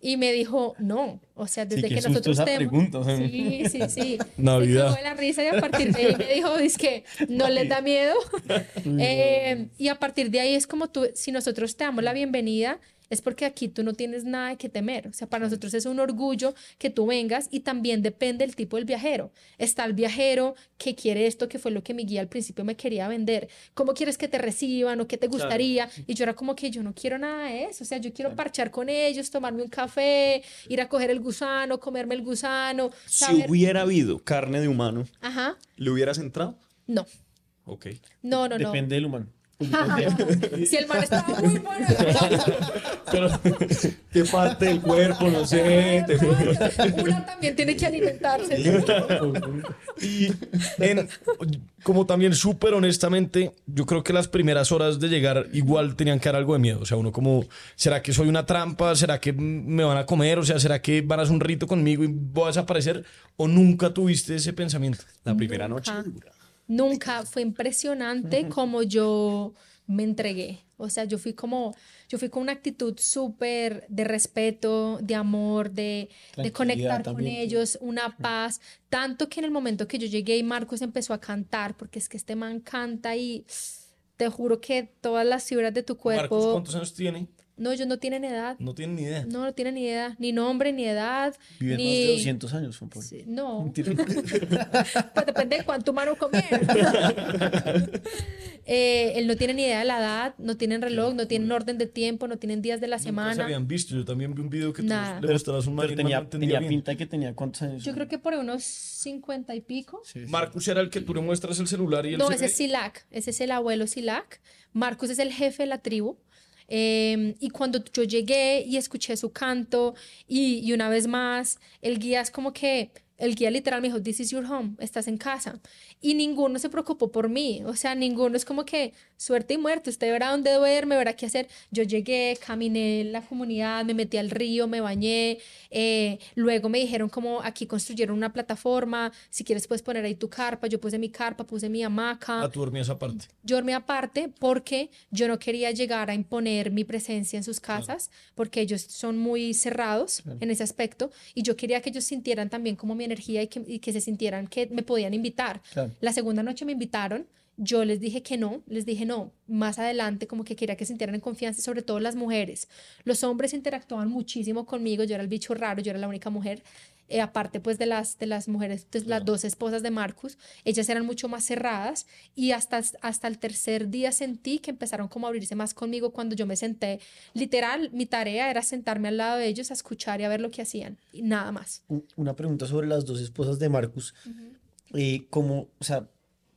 Speaker 1: y me dijo, no, o sea, desde
Speaker 3: qué
Speaker 1: que nosotros
Speaker 3: esa
Speaker 1: estemos...
Speaker 3: pregunta, o sea.
Speaker 1: Sí, sí, sí.
Speaker 4: Navidad.
Speaker 1: Se cagó de la risa y a partir de ahí me dijo, es que no les da miedo. Eh, y a partir de ahí es como tú, si nosotros te damos la bienvenida, es porque aquí tú no tienes nada que temer. O sea, para nosotros es un orgullo que tú vengas y también depende del tipo del viajero. Está el viajero que quiere esto, que fue lo que mi guía al principio me quería vender. ¿Cómo quieres que te reciban o qué te gustaría? Y yo era como que yo no quiero nada de eso. O sea, yo quiero parchar con ellos, tomarme un café, ir a coger el gusano, comerme el gusano.
Speaker 5: Si hubiera habido carne de humano,
Speaker 1: Ajá.
Speaker 5: ¿le hubieras entrado?
Speaker 1: No.
Speaker 5: Ok.
Speaker 1: No, no, no.
Speaker 3: Depende del humano.
Speaker 1: si el mar estaba muy bueno.
Speaker 5: Pero, ¿qué parte del cuerpo? No sé. te-
Speaker 1: Una también tiene que alimentarse.
Speaker 4: Y en- como también súper honestamente, yo creo que las primeras horas de llegar igual tenían que dar algo de miedo. O sea, uno como, ¿será que soy una trampa? ¿Será que me van a comer? O sea, ¿será que van a hacer un rito conmigo y voy a desaparecer? ¿O nunca tuviste ese pensamiento?
Speaker 5: La primera noche.
Speaker 1: Nunca fue impresionante como yo me entregué. O sea, yo fui como, yo fui con una actitud súper de respeto, de amor, de, conectar
Speaker 3: también.
Speaker 1: con ellos, una paz. Tanto que en el momento que yo llegué y Marcos empezó a cantar, porque es que este man canta y te juro que todas las fibras de tu cuerpo.
Speaker 4: Marcos, ¿cuántos años tiene?
Speaker 1: No, ellos no tienen edad.
Speaker 4: No tienen ni idea.
Speaker 1: No, no tienen ni edad, ni nombre, ni edad.
Speaker 3: Viven
Speaker 1: ni...
Speaker 3: más de 200 años, Juan Pablo.
Speaker 1: Sí, No, pues depende de cuánto humano comiera. Eh, él no tiene ni idea de la edad, no tienen reloj, no tienen orden de tiempo, no tienen días de la
Speaker 4: Nunca se
Speaker 1: semana.
Speaker 4: habían visto. Yo también vi un video que tú
Speaker 1: Nada.
Speaker 4: le mostrarás un
Speaker 3: Pero tenía, tenía
Speaker 4: bien.
Speaker 3: pinta de que tenía cuántos años.
Speaker 1: Yo creo que por unos cincuenta y pico.
Speaker 4: Marcus era el que tú le muestras el celular y él
Speaker 1: No,
Speaker 4: se
Speaker 1: ese es
Speaker 4: ve.
Speaker 1: Silac, ese es el abuelo Silac. Marcus es el jefe de la tribu. Eh, y cuando yo llegué y escuché su canto y, y una vez más, el guía es como que, el guía literal me dijo, this is your home, estás en casa. Y ninguno se preocupó por mí, o sea, ninguno es como que suerte y muerte, usted verá dónde duerme, verá qué hacer. Yo llegué, caminé en la comunidad, me metí al río, me bañé, eh, luego me dijeron como aquí construyeron una plataforma, si quieres puedes poner ahí tu carpa, yo puse mi carpa, puse mi hamaca.
Speaker 4: Ah, tú dormías aparte.
Speaker 1: Yo dormí aparte porque yo no quería llegar a imponer mi presencia en sus casas, porque ellos son muy cerrados en ese aspecto, y yo quería que ellos sintieran también como mi energía y que, y que se sintieran que me podían invitar.
Speaker 3: Claro.
Speaker 1: La segunda noche me invitaron, yo les dije que no, les dije no, más adelante como que quería que sintieran en confianza, sobre todo las mujeres. Los hombres interactuaban muchísimo conmigo, yo era el bicho raro, yo era la única mujer. Eh, aparte pues de las, de las mujeres, de las dos esposas de Marcus, ellas eran mucho más cerradas y hasta, hasta el tercer día sentí que empezaron como a abrirse más conmigo cuando yo me senté. Literal, mi tarea era sentarme al lado de ellos a escuchar y a ver lo que hacían y nada más.
Speaker 3: Una pregunta sobre las dos esposas de Marcus. Eh, ¿cómo, o sea,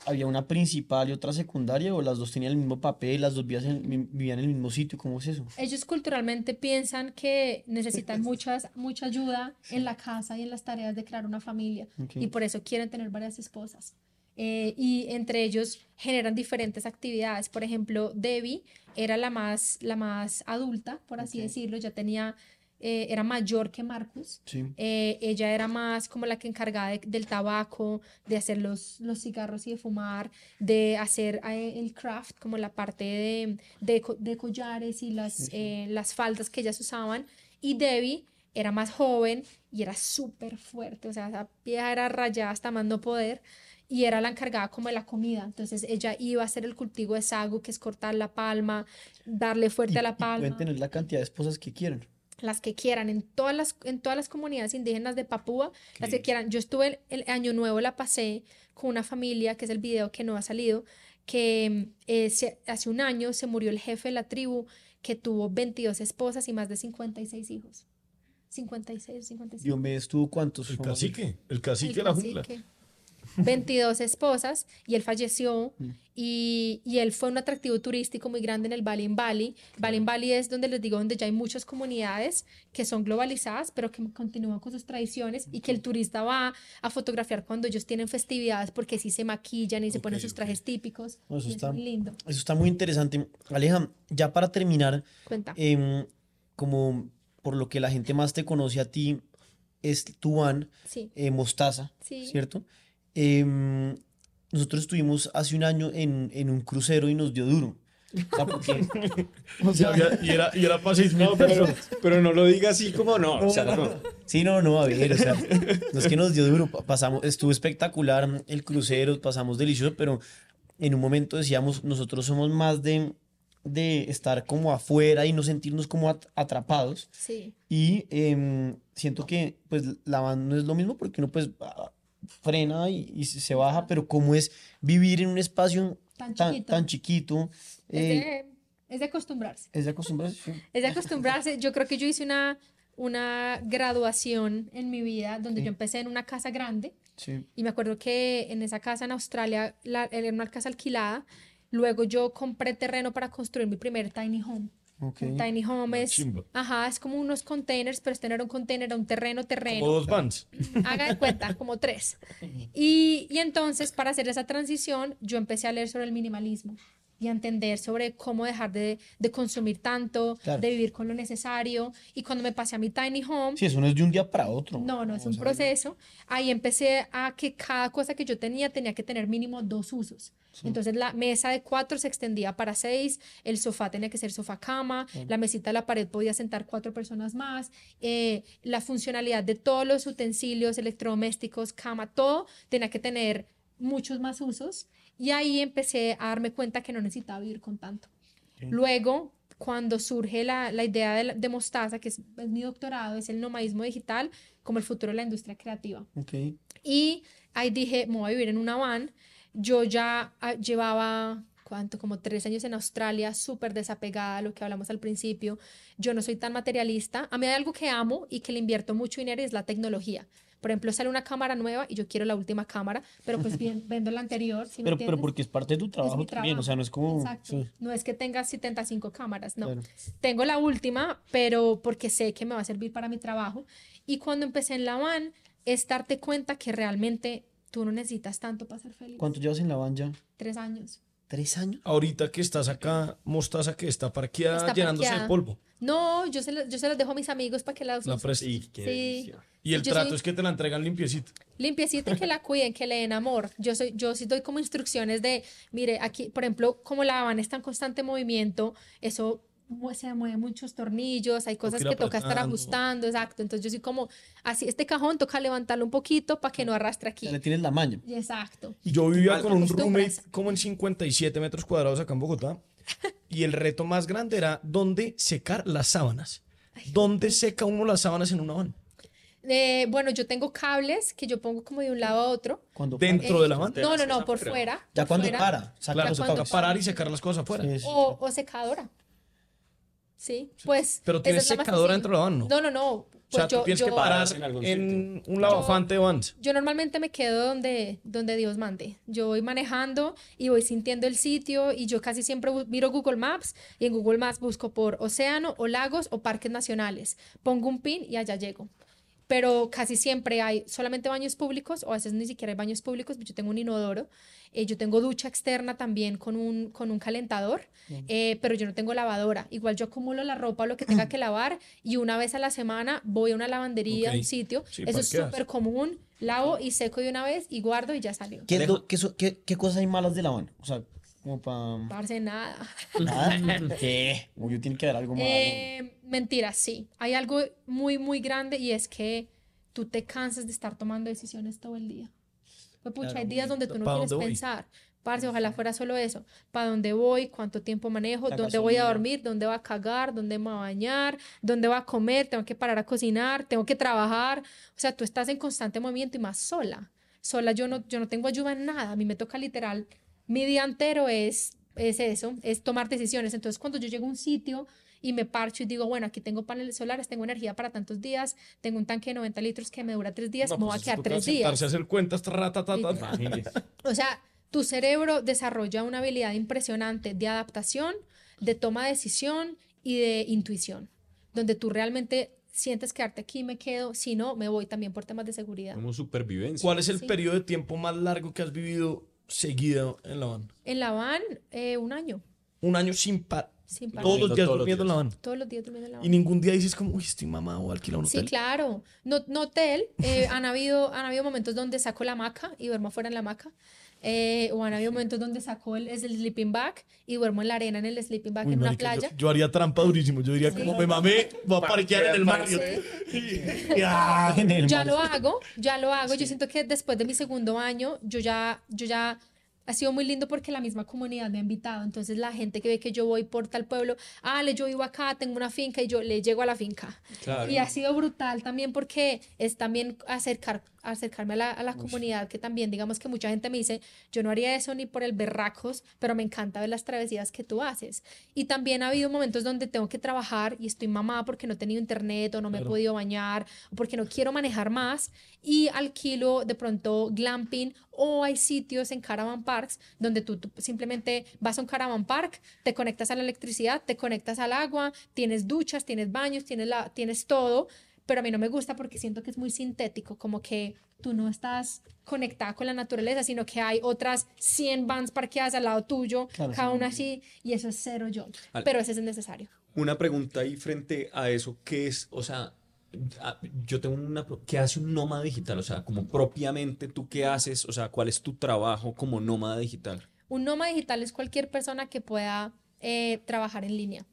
Speaker 3: había una principal y otra secundaria o las dos tenían el mismo papel, las dos vivían en, vivían en el mismo sitio? ¿Cómo es eso?
Speaker 1: Ellos culturalmente piensan que necesitan muchas, mucha ayuda en la casa y en las tareas de crear una familia
Speaker 3: Ok.
Speaker 1: y por eso quieren tener varias esposas. Eh, y entre ellos generan diferentes actividades. Por ejemplo, Debbie era la más, la más adulta, por así decirlo, ya tenía, eh, era mayor que Marcus.
Speaker 3: Sí.
Speaker 1: Eh, ella era más como la que encargaba de- del tabaco, de hacer los, los cigarros y de fumar, de hacer eh, el craft, como la parte de, de, de collares y las, eh, las faldas que ellas usaban. Y Debbie era más joven y era súper fuerte, o sea, esa vieja era rayada hasta más no poder. Y era la encargada como de la comida. Entonces ella iba a hacer el cultivo de sago, que es cortar la palma, darle fuerte a la
Speaker 3: Y
Speaker 1: palma
Speaker 3: pueden tener la cantidad de esposas que quieran.
Speaker 1: Las que quieran, en todas las, en todas las comunidades indígenas de Papúa, las que quieran. Yo estuve el, el año nuevo, la pasé con una familia, que es el video que no ha salido, que eh, se- hace un año se murió el jefe de la tribu, que tuvo 22 esposas y más de 56 hijos. 56, 55.
Speaker 3: Diomedes tuvo cuántos?
Speaker 4: El cacique. El cacique
Speaker 1: El
Speaker 4: de la jungla.
Speaker 1: Cacique. 22 esposas y él falleció y, y él fue un atractivo turístico muy grande en el Bali in Bali. Bali in Bali es donde les digo, donde ya hay muchas comunidades que son globalizadas, pero que continúan con sus tradiciones y que el turista va a fotografiar cuando ellos tienen festividades porque sí se maquillan y se ponen sus trajes típicos.
Speaker 3: No, eso
Speaker 1: es
Speaker 3: está-
Speaker 1: muy lindo.
Speaker 3: Eso está muy interesante. Aleja, ya para terminar,
Speaker 1: Cuenta.
Speaker 3: em, como por lo que la gente más te conoce a ti es tu van,
Speaker 1: Sí.
Speaker 3: eh, Mostaza,
Speaker 1: Sí.
Speaker 3: ¿cierto? Em, nosotros estuvimos hace un año en, en un crucero y nos dio duro. O sea, porque- o sea,
Speaker 4: Y era, y era para seis mil
Speaker 5: Pero, pero no lo diga así como no. o sea, no.
Speaker 3: Sí, no, no, a ver, o sea, no es que nos dio duro, pa- pasamos, estuvo espectacular el crucero, pasamos delicioso, pero en un momento decíamos, nosotros somos más de, de estar como afuera y no sentirnos como at- atrapados.
Speaker 1: Sí.
Speaker 3: Y em, siento que pues la van no es lo mismo porque uno pues frena y, y se baja, pero como es vivir en un espacio
Speaker 1: Tan
Speaker 3: tan,
Speaker 1: chiquito.
Speaker 3: tan chiquito,
Speaker 1: Es
Speaker 3: eh,
Speaker 1: de, es de acostumbrarse.
Speaker 3: es de acostumbrarse.
Speaker 1: Es de acostumbrarse. Yo creo que yo hice una, una graduación en mi vida donde yo empecé en una casa grande
Speaker 3: Sí.
Speaker 1: y me acuerdo que en esa casa en Australia la, era una casa alquilada. Luego yo compré terreno para construir mi primer tiny home.
Speaker 3: Ok.
Speaker 1: Un tiny home es, ajá, es como unos containers, pero este no era un container, un terreno, terreno.
Speaker 4: O dos vans.
Speaker 1: Haga de cuenta, como tres. Y, y entonces, para hacer esa transición, yo empecé a leer sobre el minimalismo y a entender sobre cómo dejar de, de consumir tanto,
Speaker 3: Claro.
Speaker 1: de vivir con lo necesario. Y cuando me pasé a mi tiny home,
Speaker 3: Sí, eso no es de un día para otro.
Speaker 1: no, no, es un proceso. Ahí empecé a que cada cosa que yo tenía tenía que tener mínimo dos usos. Entonces la mesa de cuatro se extendía para seis, el sofá tenía que ser sofá cama, la mesita de la pared podía sentar cuatro personas más, eh, la funcionalidad de todos los utensilios electrodomésticos, cama, todo tenía que tener muchos más usos. Y ahí empecé a darme cuenta que no necesitaba vivir con tanto. Luego, cuando surge la, la idea de, la- de Mostaza, que es, es mi doctorado, es el nomadismo digital como el futuro de la industria creativa. Y ahí dije, me voy a vivir en una van. Yo ya ah, llevaba, ¿cuánto? Como tres años en Australia, súper desapegada a lo que hablamos al principio. Yo no soy tan materialista. A mí hay algo que amo y que le invierto mucho dinero y es la tecnología. Por ejemplo, sale una cámara nueva y yo quiero la última cámara, pero pues bien, vendo la anterior. ¿sí me
Speaker 3: Pero, pero porque es parte de tu trabajo también, o sea, no es como... Sí,
Speaker 1: No es que tenga 75 cámaras, no.
Speaker 3: claro.
Speaker 1: Tengo la última, pero porque sé que me va a servir para mi trabajo. Y cuando empecé en la van, es darte cuenta que realmente tú no necesitas tanto para ser feliz.
Speaker 3: ¿Cuánto llevas en la van ya?
Speaker 1: Tres años.
Speaker 3: ¿Tres años?
Speaker 4: Ahorita que estás acá, mostaza que está parqueada
Speaker 1: Está
Speaker 4: llenándose de
Speaker 1: parqueada.
Speaker 4: polvo.
Speaker 1: No, yo se, las- yo se las dejo a mis amigos para que
Speaker 4: La
Speaker 1: usen.
Speaker 5: qué
Speaker 1: Sí.
Speaker 5: delicia.
Speaker 4: Y el
Speaker 1: Yo
Speaker 4: trato
Speaker 1: soy-
Speaker 4: es que te la entregan limpiecita.
Speaker 1: limpiecita y que la cuiden, que le den amor. Yo soy, yo sí doy como instrucciones de, mire, aquí, por ejemplo, como la van está en constante movimiento, eso se mueven muchos tornillos, hay cosas que toca estar ajustando, exacto. Entonces yo soy como, así, este cajón toca levantarlo un poquito para que no arrastre aquí.
Speaker 3: Le tienes la maña.
Speaker 1: Exacto.
Speaker 4: Yo vivía con un roommate como en 57 metros cuadrados acá en Bogotá. Y el reto más grande era dónde secar las sábanas. ¿Dónde seca uno las sábanas en una van?
Speaker 1: Eh, bueno, yo tengo cables que yo pongo como de un lado a otro.
Speaker 3: Cuando
Speaker 4: Dentro de la van.
Speaker 1: No, no, no, por fuera.
Speaker 3: Ya
Speaker 1: por
Speaker 3: cuando
Speaker 1: fuera.
Speaker 3: para. Saca
Speaker 4: Claro,
Speaker 3: los
Speaker 1: cuando
Speaker 4: toca
Speaker 3: cables.
Speaker 4: parar y secar las cosas afuera.
Speaker 3: Sí, sí.
Speaker 1: O, o secadora. Sí, pues.
Speaker 4: Pero tienes secadora dentro de la van, ¿no?
Speaker 1: No, no, no.
Speaker 4: o
Speaker 1: Pues
Speaker 4: sea,
Speaker 1: yo,
Speaker 4: tú tienes
Speaker 1: yo-
Speaker 4: que parar
Speaker 5: en algún
Speaker 4: en un lavafante de vans.
Speaker 1: Yo normalmente me quedo donde, donde Dios mande. Yo voy manejando y voy sintiendo el sitio y yo casi siempre miro Google Maps y en Google Maps busco por océano o lagos o parques nacionales. Pongo un pin y allá llego. Pero casi siempre hay solamente baños públicos o a veces ni siquiera hay baños públicos. Yo tengo un inodoro, eh, yo tengo ducha externa también con un, con un calentador, eh, pero yo no tengo lavadora. Igual yo acumulo la ropa, lo que tenga que lavar y una vez a la semana voy a una lavandería, a
Speaker 4: Ok.
Speaker 1: un sitio.
Speaker 4: Sí,
Speaker 1: Eso es súper común. Lavo y seco de una vez y guardo y ya salió.
Speaker 3: ¿Qué, qué, qué- qué cosas hay malas de la? O sea, como para...
Speaker 1: Parce, nada.
Speaker 3: Nada. ¿Qué? Obvio tiene que haber algo malo.
Speaker 1: Eh, mentira, sí. Hay algo muy, muy grande y es que tú te cansas de estar tomando decisiones todo el día. Pues, pucha, hay días donde tú no
Speaker 4: ¿Pa'
Speaker 1: quieres pensar. Parce, ojalá fuera solo eso. ¿Para dónde voy? ¿Cuánto tiempo manejo?
Speaker 3: La
Speaker 1: ¿Dónde voy a dormir? ¿Dónde voy a cagar? ¿Dónde me voy a bañar? ¿Dónde voy a comer? ¿Tengo que parar a cocinar? ¿Tengo que trabajar? O sea, tú estás en constante movimiento y más sola. Sola yo no, yo no tengo ayuda en nada. A mí me toca literal. Mi día entero es, es eso, es tomar decisiones. Entonces, cuando yo llego a un sitio y me parcho y digo, bueno, aquí tengo paneles solares, tengo energía para tantos días, tengo un tanque de 90 litros que me dura tres días,
Speaker 4: No,
Speaker 1: me voy
Speaker 4: pues
Speaker 1: a quedar
Speaker 4: toca
Speaker 1: tres
Speaker 4: sentarse
Speaker 1: días.
Speaker 4: a hacer cuentas, ratatata.
Speaker 1: O sea, tu cerebro desarrolla una habilidad impresionante de adaptación, de toma de decisión y de intuición, donde tú realmente sientes quedarte aquí, me quedo, si no, me voy también por temas de seguridad.
Speaker 5: Como supervivencia.
Speaker 4: ¿Cuál es el
Speaker 1: Sí.
Speaker 4: periodo de tiempo más largo que has vivido seguido en la van?
Speaker 1: En la van, eh, un año,
Speaker 4: Un año sin par.
Speaker 1: sin parar.
Speaker 4: Todos los días
Speaker 5: Todos los
Speaker 4: durmiendo en la van.
Speaker 1: Todos los días durmiendo en la van.
Speaker 4: Y ningún día dices como, uy, estoy mamado o alquilo un
Speaker 1: Sí,
Speaker 4: hotel.
Speaker 1: claro. No, no hotel. eh, han, habido, han habido momentos donde saco la hamaca y duermo afuera en la hamaca. Eh, o han habido momentos donde saco el, el sleeping bag y duermo en la arena en el sleeping bag
Speaker 4: Uy,
Speaker 1: en una
Speaker 4: marica, yo-
Speaker 1: playa.
Speaker 4: Yo, haría trampa durísimo. Yo diría, como me mamé, voy a parquear en el. Y- ah,
Speaker 3: En el
Speaker 1: ya
Speaker 3: mar.
Speaker 1: lo hago, ya lo hago. Yo siento que después de mi segundo año, yo ya, yo ya ha sido muy lindo porque la misma comunidad me ha invitado. Entonces la gente que ve que yo voy por tal pueblo, ah, le yo vivo acá, tengo una finca y yo le llego a la finca.
Speaker 5: Claro.
Speaker 1: Y ha sido brutal también porque es también acercar, acercarme a la, a la comunidad que también, digamos que mucha gente me dice, yo no haría eso ni por el berracos, pero me encanta ver las travesías que tú haces. Y también ha habido momentos donde tengo que trabajar y estoy mamada porque no he tenido internet o no me he podido bañar o porque no quiero manejar más y alquilo de pronto glamping o hay sitios en caravan parks donde tú, tú simplemente vas a un caravan park, te conectas a la electricidad, te conectas al agua, tienes duchas, tienes baños, tienes, la, tienes todo, pero a mí no me gusta porque siento que es muy sintético, como que tú no estás conectada con la naturaleza, sino que hay otras 100 vans parqueadas al lado tuyo,
Speaker 3: Claro,
Speaker 1: cada
Speaker 3: sí.
Speaker 1: una así, y eso es cero yo.
Speaker 5: Al-
Speaker 1: Pero ese es necesario.
Speaker 5: Una pregunta ahí frente a eso, ¿qué es, o sea, yo tengo una, ¿qué hace un nómada digital? O sea, como propiamente tú qué haces, o sea, ¿cuál es tu trabajo como nómada digital?
Speaker 1: Un nómada digital es cualquier persona que pueda eh, trabajar en línea.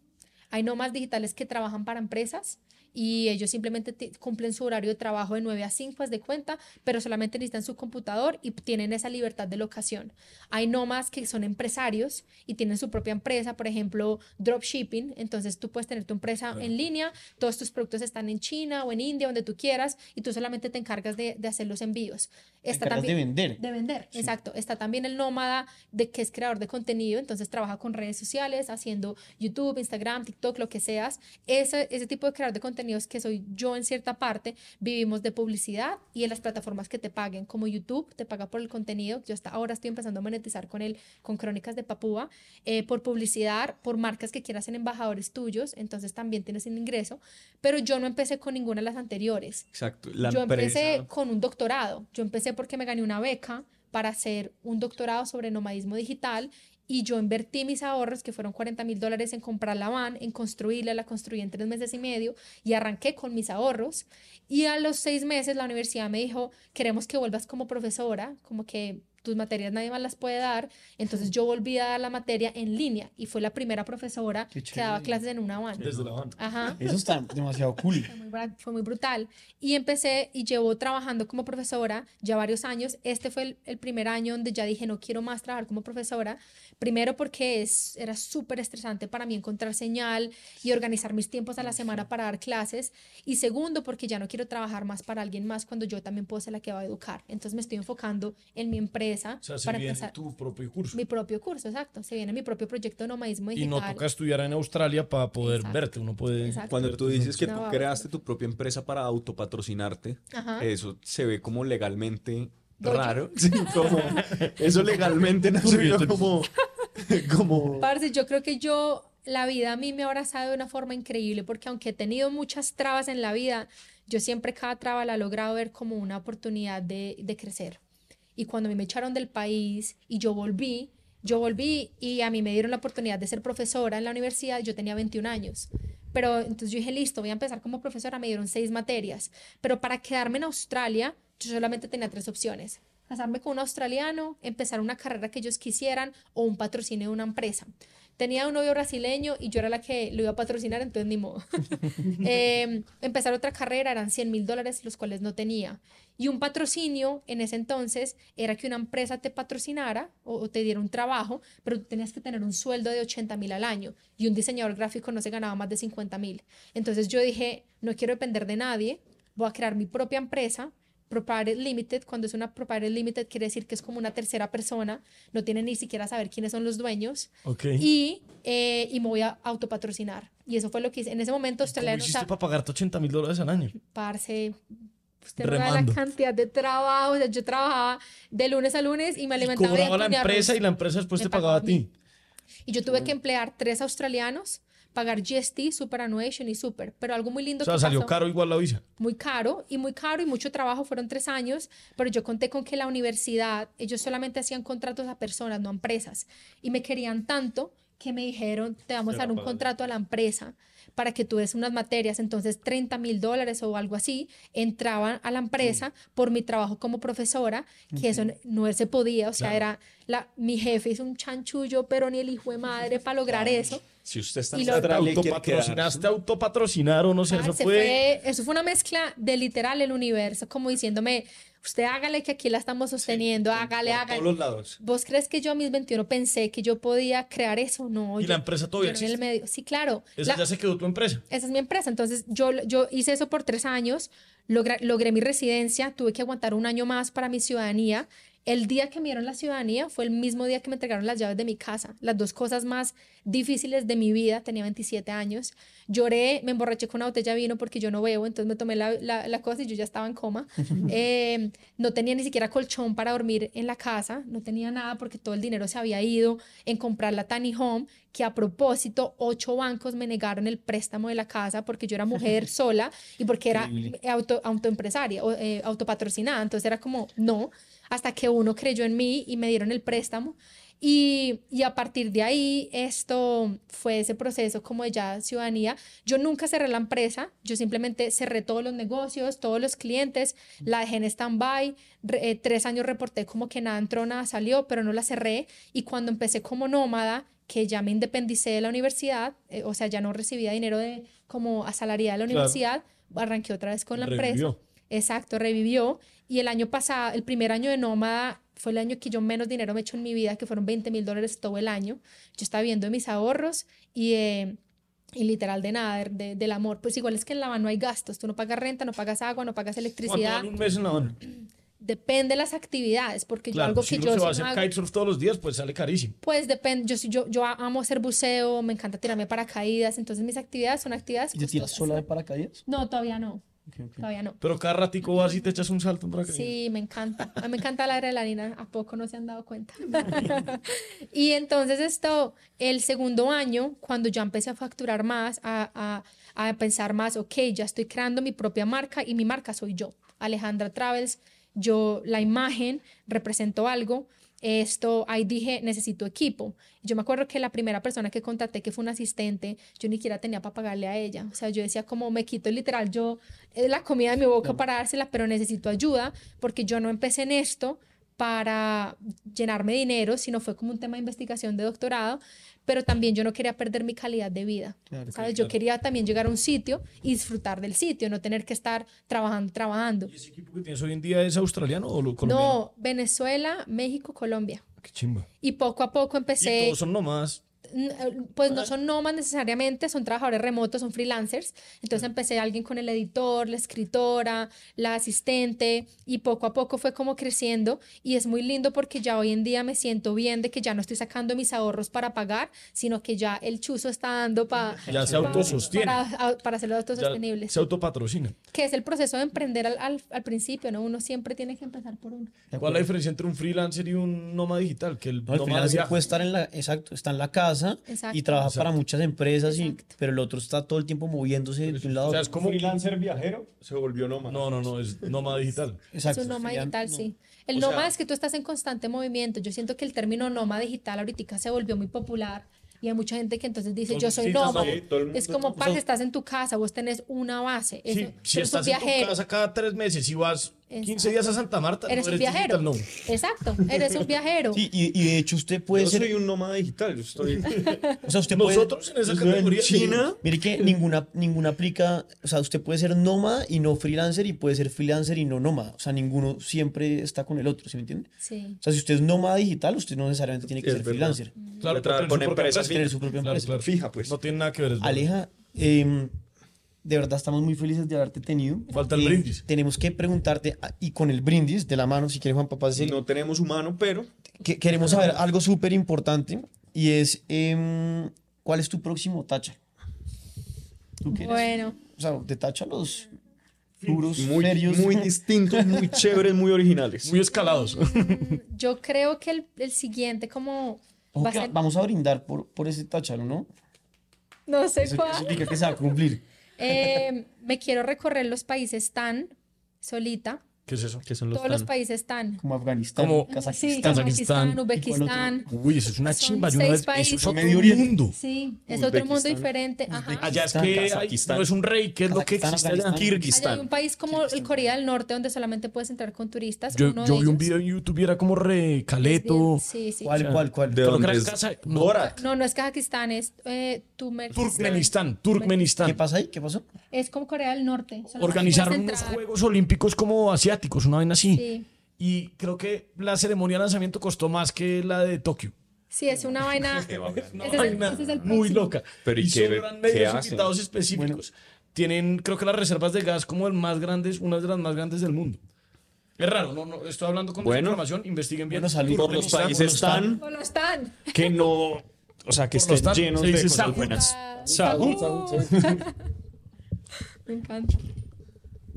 Speaker 1: Hay nómadas digitales que trabajan para empresas y ellos simplemente cumplen su horario de trabajo de 9 a 5, haz de cuenta, pero solamente necesitan su computador y tienen esa libertad de locación. Hay nómadas que son empresarios y tienen su propia empresa, por ejemplo, dropshipping, entonces tú puedes tener tu empresa en línea, todos tus productos están en China o en India, donde tú quieras, y tú solamente te encargas de, de hacer los envíos. Está
Speaker 3: encargas de
Speaker 1: también-
Speaker 3: vender.
Speaker 1: De vender, exacto. Está también el nómada de que es creador de contenido, entonces trabaja con redes sociales, haciendo YouTube, Instagram, TikTok, lo que seas. Ese, ese tipo de creador de contenidos que soy yo en cierta parte, vivimos de publicidad y en las plataformas que te paguen, como YouTube, te paga por el contenido. Yo hasta ahora estoy empezando a monetizar con él, con Crónicas de Papúa, eh, por publicidad, por marcas que quieras ser embajadores tuyos, entonces también tienes un ingreso. Pero yo no empecé con ninguna de las anteriores
Speaker 5: Exacto, la
Speaker 1: yo
Speaker 5: empresa.
Speaker 1: empecé con un doctorado. Yo empecé porque me gané una beca para hacer un doctorado sobre nomadismo digital y yo invertí mis ahorros, que fueron 40 mil dólares, en comprar la van, en construirla, la construí en tres meses y medio y arranqué con mis ahorros. Y a los seis meses la universidad me dijo, queremos que vuelvas como profesora, como que tus materias nadie más las puede dar. Entonces yo volví a dar la materia en línea y fue la primera profesora que daba clases en una van.
Speaker 4: Desde la van.
Speaker 1: Ajá.
Speaker 3: Eso está demasiado cool.
Speaker 1: Fue muy, fue muy brutal. Y empecé y llevo trabajando como profesora ya varios años. Este fue el, el primer año donde ya dije no quiero más trabajar como profesora. Primero porque es, era súper estresante para mí encontrar señal y organizar mis tiempos a la semana para dar clases. Y segundo porque ya no quiero trabajar más para alguien más cuando yo también puedo ser la que va a educar. Entonces me estoy enfocando en mi empresa
Speaker 4: O sea, se
Speaker 1: para
Speaker 4: viene
Speaker 1: empezar
Speaker 4: tu propio curso.
Speaker 1: mi propio curso, exacto. Se viene mi propio proyecto de nomadismo
Speaker 4: Y
Speaker 1: digital.
Speaker 4: no toca estudiar en Australia para poder
Speaker 1: Exacto.
Speaker 4: verte. Uno puede.
Speaker 1: Exacto.
Speaker 5: Cuando tú dices que
Speaker 1: No,
Speaker 5: tú creaste tu propia empresa para autopatrocinarte,
Speaker 1: Ajá.
Speaker 5: eso se ve como legalmente raro. Sí, como, eso legalmente no se ve como, como
Speaker 1: Parce, yo creo que yo, la vida a mí me ha abrazado de una forma increíble, porque aunque he tenido muchas trabas en la vida, yo siempre cada traba la he logrado ver como una oportunidad de, de crecer. Y cuando a mí me echaron del país y yo volví, yo volví y a mí me dieron la oportunidad de ser profesora en la universidad, yo tenía 21 años. Pero entonces yo dije, listo, voy a empezar como profesora, me dieron seis materias. Pero para quedarme en Australia, yo solamente tenía tres opciones. Casarme con un australiano, empezar una carrera que ellos quisieran o un patrocinio de una empresa. Tenía un novio brasileño y yo era la que lo iba a patrocinar, entonces ni modo. Eh, empezar otra carrera eran 100 mil dólares, los cuales no tenía. Y un patrocinio en ese entonces era que una empresa te patrocinara o, o te diera un trabajo, pero tú tenías que tener un sueldo de 80 mil al año y un diseñador gráfico no se ganaba más de 50 mil. Entonces yo dije, no quiero depender de nadie, voy a crear mi propia empresa, Proprietary Limited, cuando es una Proprietary Limited quiere decir que es como una tercera persona, no tiene ni siquiera saber quiénes son los dueños.
Speaker 4: Ok.
Speaker 1: Y, eh, y me voy a autopatrocinar. Y eso fue lo que hice. En ese momento
Speaker 4: ¿Cómo
Speaker 1: australiano, o
Speaker 4: hiciste
Speaker 1: sea,
Speaker 4: para pagarte 80 mil dólares al año?
Speaker 1: parce, usted no la cantidad de trabajo, o sea, yo trabajaba de lunes a lunes y me
Speaker 4: Y
Speaker 1: alimentaba
Speaker 4: cobraba
Speaker 1: bien
Speaker 4: la empresa
Speaker 1: arroz.
Speaker 4: y la empresa después
Speaker 1: Me
Speaker 4: te pagaba a ti.
Speaker 1: Y yo tuve que emplear tres australianos, pagar GST, Superannuation y Super. Pero algo muy lindo
Speaker 4: O sea,
Speaker 1: que
Speaker 4: salió
Speaker 1: pasó-
Speaker 4: caro igual la visa.
Speaker 1: muy caro y muy caro y mucho trabajo, fueron tres años, pero yo conté con que la universidad, ellos solamente hacían contratos a personas, no a empresas, y me querían tanto que me dijeron, te vamos a dar un contrato a la empresa para que tú des unas materias, entonces 30 mil dólares o algo así entraban a la empresa por mi trabajo como profesora, que eso no se podía, o sea, era, la, mi jefe hizo un chanchullo, pero ni el hijo de madre para lograr eso.
Speaker 5: Si usted está
Speaker 1: Y
Speaker 5: en y quiere
Speaker 4: Autopatrocinaste, autopatrocinaron, o sea, eso
Speaker 1: Parce,
Speaker 4: fue...
Speaker 1: fue- eso fue una mezcla de literal el universo, como diciéndome, usted hágale que aquí la estamos sosteniendo, hágale,
Speaker 5: por
Speaker 1: hágale.
Speaker 5: todos los lados.
Speaker 1: ¿Vos crees que yo a mis 21 pensé que yo podía crear eso? No.
Speaker 4: ¿Y
Speaker 1: yo-
Speaker 4: la empresa todavía
Speaker 1: yo en el
Speaker 4: existe?
Speaker 1: medio. Sí, claro.
Speaker 4: Esa
Speaker 1: La-
Speaker 4: ya se quedó tu empresa.
Speaker 1: esa es mi empresa. Entonces, yo, yo hice eso por tres años, logra- logré mi residencia, tuve que aguantar un año más para mi ciudadanía. El día que me dieron la ciudadanía fue el mismo día que me entregaron las llaves de mi casa. Las dos cosas más difíciles de mi vida. Tenía 27 años. Lloré, me emborraché con una botella de vino porque yo no bebo, entonces me tomé la, la- la cosa y yo ya estaba en coma. Eh, no tenía ni siquiera colchón para dormir en la casa, no tenía nada porque todo el dinero se había ido en comprar la tiny home, que a propósito, ocho bancos me negaron el préstamo de la casa porque yo era mujer sola y porque era auto, autoempresaria o eh, autopatrocinada. Entonces era como, no, hasta que uno creyó en mí y me dieron el préstamo. Y, y a partir de ahí, esto fue ese proceso como de ya ciudadanía. Yo nunca cerré la empresa, yo simplemente cerré todos los negocios, todos los clientes, la dejé en stand-by. eh, tres años reporté como que nada entró, nada salió, pero no la cerré. Y cuando empecé como nómada, que ya me independicé de la universidad, eh, o sea, ya no recibía dinero de como asalariada de la
Speaker 4: Claro.
Speaker 1: universidad, arranqué otra vez con la empresa.
Speaker 4: Revivió.
Speaker 1: Exacto, revivió. Y el año pasado, el primer año de Nómada, fue el año que yo menos dinero me he hecho en mi vida, que fueron 20 mil dólares todo el año. Yo estaba viendo mis ahorros y, eh, y literal de nada, de- de- del amor. Pues igual es que en La Habana no hay gastos. Tú no pagas renta, no pagas agua, no pagas
Speaker 4: ¿Cuánto
Speaker 1: electricidad.
Speaker 4: vale un mes en la Habana?
Speaker 1: Depende de las actividades, porque yo algo
Speaker 4: si
Speaker 1: que
Speaker 4: uno
Speaker 1: yo
Speaker 4: se va a hacer
Speaker 1: hago-
Speaker 4: kitesurf todos los días, pues sale carísimo.
Speaker 1: Pues depende, yo, yo, yo amo hacer buceo, me encanta tirarme paracaídas, entonces mis actividades son actividades
Speaker 3: ¿Y te tiras sola de paracaídas?
Speaker 1: No, todavía no, todavía no.
Speaker 4: Pero cada ratico vas y te echas un salto en paracaídas.
Speaker 1: Sí, me encanta. A mí me encanta la adrenalina. ¿A poco no se han dado cuenta? y entonces esto, el segundo año, cuando ya empecé a facturar más, a, a, a pensar más, ok, ya estoy creando mi propia marca y mi marca soy yo. Alejandra Travels, yo la imagen represento algo. Esto, ahí dije, necesito equipo. Yo me acuerdo que la primera persona que contraté, que fue un asistente, yo ni siquiera tenía para pagarle a ella. O sea, yo decía como me quito literal yo eh, la comida de mi boca para dársela, pero necesito ayuda porque yo no empecé en esto para llenarme de dinero, sino fue como un tema de investigación de doctorado, pero también yo no quería perder mi calidad de vida, ¿sabes? Yo quería también llegar a un sitio y disfrutar del sitio, no tener que estar trabajando, trabajando.
Speaker 4: ¿Y ese equipo que tienes hoy en día es australiano o lo- colombiano?
Speaker 1: No, Venezuela, México, Colombia.
Speaker 4: Qué chimba.
Speaker 1: Y poco a poco
Speaker 4: Y
Speaker 1: empecé...
Speaker 4: todos son nómadas.
Speaker 1: Eh, Pues no son nómadas necesariamente, son trabajadores remotos, son freelancers. Entonces empecé alguien con el editor, la escritora, la asistente y poco a poco fue como creciendo y es muy lindo porque ya hoy en día me siento bien de que ya no estoy sacando mis ahorros para pagar, sino que ya el chuzo está dando para
Speaker 4: Ya se autosostiene.
Speaker 1: para, para hacerlo autosostenible.
Speaker 4: se autopatrocina.
Speaker 1: Que es el proceso de emprender al, al, al principio, ¿no? Uno siempre tiene que empezar por uno.
Speaker 4: ¿Cuál es la diferencia entre un freelancer y un nómada digital? Que el
Speaker 3: No, el freelancer puede estar en la, exacto, está en la casa
Speaker 1: Exacto.
Speaker 3: y trabaja para muchas empresas, y,
Speaker 1: Exacto.
Speaker 3: pero el otro está todo el tiempo moviéndose de un lado
Speaker 4: O
Speaker 3: a
Speaker 4: sea, es como...
Speaker 5: freelancer viajero se volvió nómada.
Speaker 4: No, no, no, es nómada digital.
Speaker 3: Exacto,
Speaker 1: es un nómada digital,
Speaker 3: no.
Speaker 1: sí. El
Speaker 5: O
Speaker 1: nómada
Speaker 5: sea-
Speaker 1: es que tú estás en constante movimiento. Yo siento que el término nómada digital ahorita se volvió muy popular y hay mucha gente que entonces dice, yo soy
Speaker 4: mundo-
Speaker 1: nómada.
Speaker 5: sí,
Speaker 1: es como, parce, estás en tu casa, vos tenés una base. Eso,
Speaker 4: Sí, si
Speaker 1: eres un
Speaker 4: estás en tu
Speaker 1: viajero.
Speaker 4: casa cada tres meses y vas 15
Speaker 1: Exacto.
Speaker 4: días a Santa Marta,
Speaker 1: Eres
Speaker 4: no
Speaker 1: un
Speaker 4: eres
Speaker 1: viajero.
Speaker 4: digital, no.
Speaker 1: Exacto, eres un viajero.
Speaker 3: Sí, y, y de hecho usted puede
Speaker 5: Yo
Speaker 3: ser,
Speaker 5: soy un nómada digital. Yo estoy
Speaker 3: o sea, usted puede,
Speaker 4: Nosotros en esa
Speaker 5: Yo en
Speaker 4: categoría...
Speaker 5: China.
Speaker 3: mire que ninguna, ninguna aplica, o sea, usted puede ser nómada y no freelancer y puede ser freelancer y no nómada, o sea, ninguno siempre está con el otro, ¿sí me entiende?
Speaker 1: Sí.
Speaker 3: O sea, si usted es nómada digital, usted no necesariamente tiene que
Speaker 5: Es
Speaker 3: ser
Speaker 5: verdad.
Speaker 3: freelancer.
Speaker 4: Claro, pero
Speaker 5: con
Speaker 4: tener su propia
Speaker 5: empresas
Speaker 4: empresa.
Speaker 3: Tener su propia
Speaker 4: Claro,
Speaker 3: empresa.
Speaker 4: claro.
Speaker 5: fija, pues.
Speaker 4: No tiene nada que ver.
Speaker 3: Aleja, em, de verdad estamos muy felices de haberte tenido.
Speaker 4: Falta el brindis.
Speaker 3: Tenemos que preguntarte, ah, y con el brindis de la mano, si quieres Juan Papá, el-
Speaker 5: No tenemos humano, pero
Speaker 3: que- queremos saber algo súper importante y es, em, ¿cuál es tu próximo tacha? ¿Tú quieres?
Speaker 1: Bueno,
Speaker 3: O sea, de tacha los duros,
Speaker 5: muy,
Speaker 3: serios.
Speaker 5: muy distintos, muy chéveres, muy originales.
Speaker 4: Muy escalados.
Speaker 1: yo creo que el, el siguiente como va a ser,
Speaker 3: Vamos a brindar por, por ese tachalo, ¿no?
Speaker 1: no sé
Speaker 3: Eso
Speaker 1: cuál.
Speaker 3: significa que se va a cumplir.
Speaker 1: Eh, me quiero recorrer los países tan solita.
Speaker 4: ¿Qué es eso?
Speaker 5: Que son los
Speaker 1: Todos los
Speaker 5: tan-
Speaker 1: países tan.
Speaker 3: Como Afganistán,
Speaker 4: Como-
Speaker 1: Sí,
Speaker 3: Kazajistán.
Speaker 1: Kazajistán,
Speaker 4: Kazajistán.
Speaker 1: Uzbekistán.
Speaker 4: Uy, eso es una
Speaker 1: Son
Speaker 4: chimba. Yo una
Speaker 1: seis
Speaker 4: vez, eso es otro
Speaker 3: Medio Oriente.
Speaker 4: mundo.
Speaker 1: Sí, es otro mundo diferente. Ajá.
Speaker 4: Allá es que hay- no es un rey, ¿qué es lo que existe allá?
Speaker 3: Afganistán.
Speaker 1: Allá hay
Speaker 5: Kirguistán.
Speaker 1: un país como el Corea del Norte donde solamente puedes entrar con turistas.
Speaker 4: Yo, yo vi un video en YouTube y era como re caleto.
Speaker 1: Sí, sí.
Speaker 3: ¿Cuál, cuál, cuál?
Speaker 5: ¿De
Speaker 4: que
Speaker 5: dónde es?
Speaker 4: no.
Speaker 1: No, no es Kazajistán, es eh, Turkmenistán.
Speaker 4: Turkmenistán, Turkmenistán.
Speaker 3: ¿Qué pasa ahí? ¿Qué pasó?
Speaker 1: Es como Corea del Norte.
Speaker 4: Organizaron unos. Juegos Olímpicos como asiáticos, una vaina así.
Speaker 1: Sí.
Speaker 4: Y creo que la ceremonia de lanzamiento costó más que la de Tokio.
Speaker 1: Sí, es una vaina. ese, es el,
Speaker 4: vaina
Speaker 1: ese es el
Speaker 4: muy loca.
Speaker 5: Pero ¿y
Speaker 4: y
Speaker 5: qué-
Speaker 4: sobran
Speaker 5: qué
Speaker 4: medios
Speaker 5: hacen?
Speaker 4: invitados específicos. Tienen, creo que las reservas de gas como el más grandes, una de las más grandes del mundo. Es raro, no, no estoy hablando con
Speaker 5: Bueno.
Speaker 4: información, investiguen bien.
Speaker 3: Bueno, salud
Speaker 5: Por los países tan
Speaker 1: ¿Cómo lo están?
Speaker 5: que no, o sea, que
Speaker 4: Por
Speaker 5: estén llenos de cosas
Speaker 4: salud.
Speaker 5: buenas.
Speaker 1: Salud.
Speaker 5: Salud.
Speaker 1: Me encanta.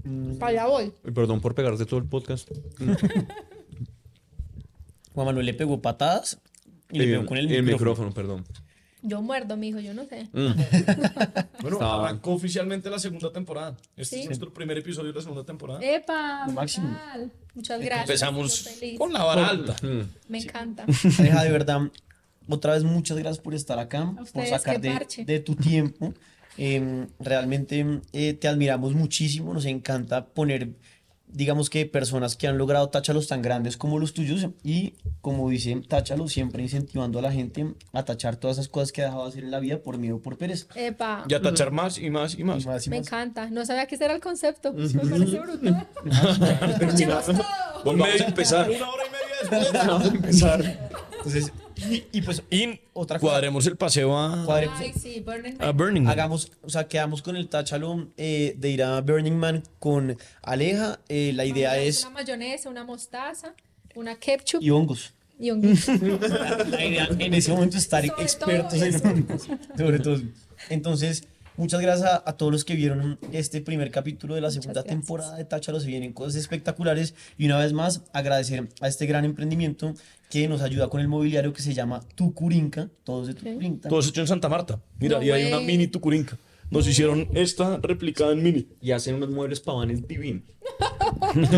Speaker 5: Mm.
Speaker 1: Para allá voy.
Speaker 5: Perdón por pegarte todo el podcast.
Speaker 3: Juan Manuel le pegó patadas y le pegó con el,
Speaker 5: el
Speaker 3: micrófono.
Speaker 5: micrófono, perdón.
Speaker 1: Yo muerdo, mijo, yo no sé.
Speaker 5: Mm.
Speaker 4: Bueno,
Speaker 5: Estaba-
Speaker 4: arrancó oficialmente la segunda temporada. Este
Speaker 1: Sí.
Speaker 4: es nuestro primer episodio de la segunda temporada.
Speaker 1: ¡Epa!
Speaker 3: Lo máximo.
Speaker 1: Muchas gracias.
Speaker 4: Empezamos con la vara alta.
Speaker 5: Mm.
Speaker 1: Me encanta.
Speaker 3: Aleja, de verdad, otra vez muchas gracias por estar acá, por
Speaker 1: ustedes,
Speaker 3: sacar
Speaker 1: qué
Speaker 3: de, de tu tiempo. Eh, realmente eh, te admiramos muchísimo, nos encanta poner, digamos que personas que han logrado táchalos tan grandes como los tuyos y como dice Táchalo, siempre incentivando a la gente a tachar todas esas cosas que ha dejado de hacer en la vida por miedo o por pereza.
Speaker 1: Epa.
Speaker 4: Y a tachar más y más y
Speaker 3: Y
Speaker 4: más.
Speaker 3: y
Speaker 1: Me
Speaker 3: más.
Speaker 1: encanta. No sabía que ese era el concepto. Me parece brutal.
Speaker 5: Volvamos a empezar.
Speaker 4: Una hora y media después.
Speaker 5: Vamos a empezar.
Speaker 3: Entonces, y, y pues
Speaker 4: Y
Speaker 3: Otra cosa.
Speaker 4: cuadremos el paseo a,
Speaker 3: cuadremos-
Speaker 1: Ay, sí, Burning
Speaker 4: a
Speaker 1: Man.
Speaker 4: Burning Man.
Speaker 3: Hagamos, o sea, quedamos con el táchalo eh, de ir a Burning Man con Aleja. eh, la idea es.
Speaker 1: Una mayonesa, una mostaza, una ketchup
Speaker 3: Y hongos.
Speaker 1: y un guiso.
Speaker 3: La idea en ese momento estar
Speaker 1: Sobre
Speaker 3: expertos
Speaker 1: todo
Speaker 3: en
Speaker 1: eso.
Speaker 3: hongos. Sobre todo. Entonces, muchas gracias a, a todos los que vieron este primer capítulo de la segunda
Speaker 1: gracias.
Speaker 3: temporada de Táchalo. Se vienen cosas espectaculares. Y una vez más, agradecer a este gran emprendimiento que nos ayuda con el mobiliario que se llama Tucurinca. Todos de Tucurinca.
Speaker 4: Todo hecho en Santa Marta. Mira,
Speaker 1: No
Speaker 4: y hay una mini tucurinca. Nos hicieron esta replicada en mini.
Speaker 5: Y hacen unos muebles pavanes divinos.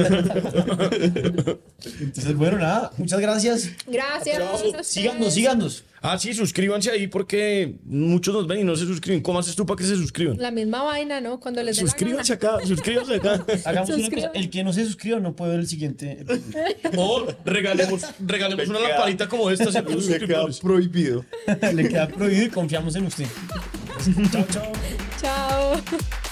Speaker 3: Entonces, bueno, nada. Muchas gracias.
Speaker 1: Gracias.
Speaker 3: Síganos, síganos.
Speaker 4: Ah, sí, suscríbanse ahí porque muchos nos ven y no se suscriben. ¿Cómo haces tú para que se suscriban?
Speaker 1: La misma vaina, ¿no? Cuando les
Speaker 4: Suscríbanse
Speaker 1: gana.
Speaker 4: acá, suscríbanse acá.
Speaker 3: Hagamos una cosa. El que no se suscriba no puede ver el siguiente.
Speaker 4: O regalemos, regalemos una lamparita como esta. a los suscriptores.
Speaker 5: prohibido.
Speaker 3: Le queda prohibido y confiamos en usted. chao, chao.
Speaker 1: Chao.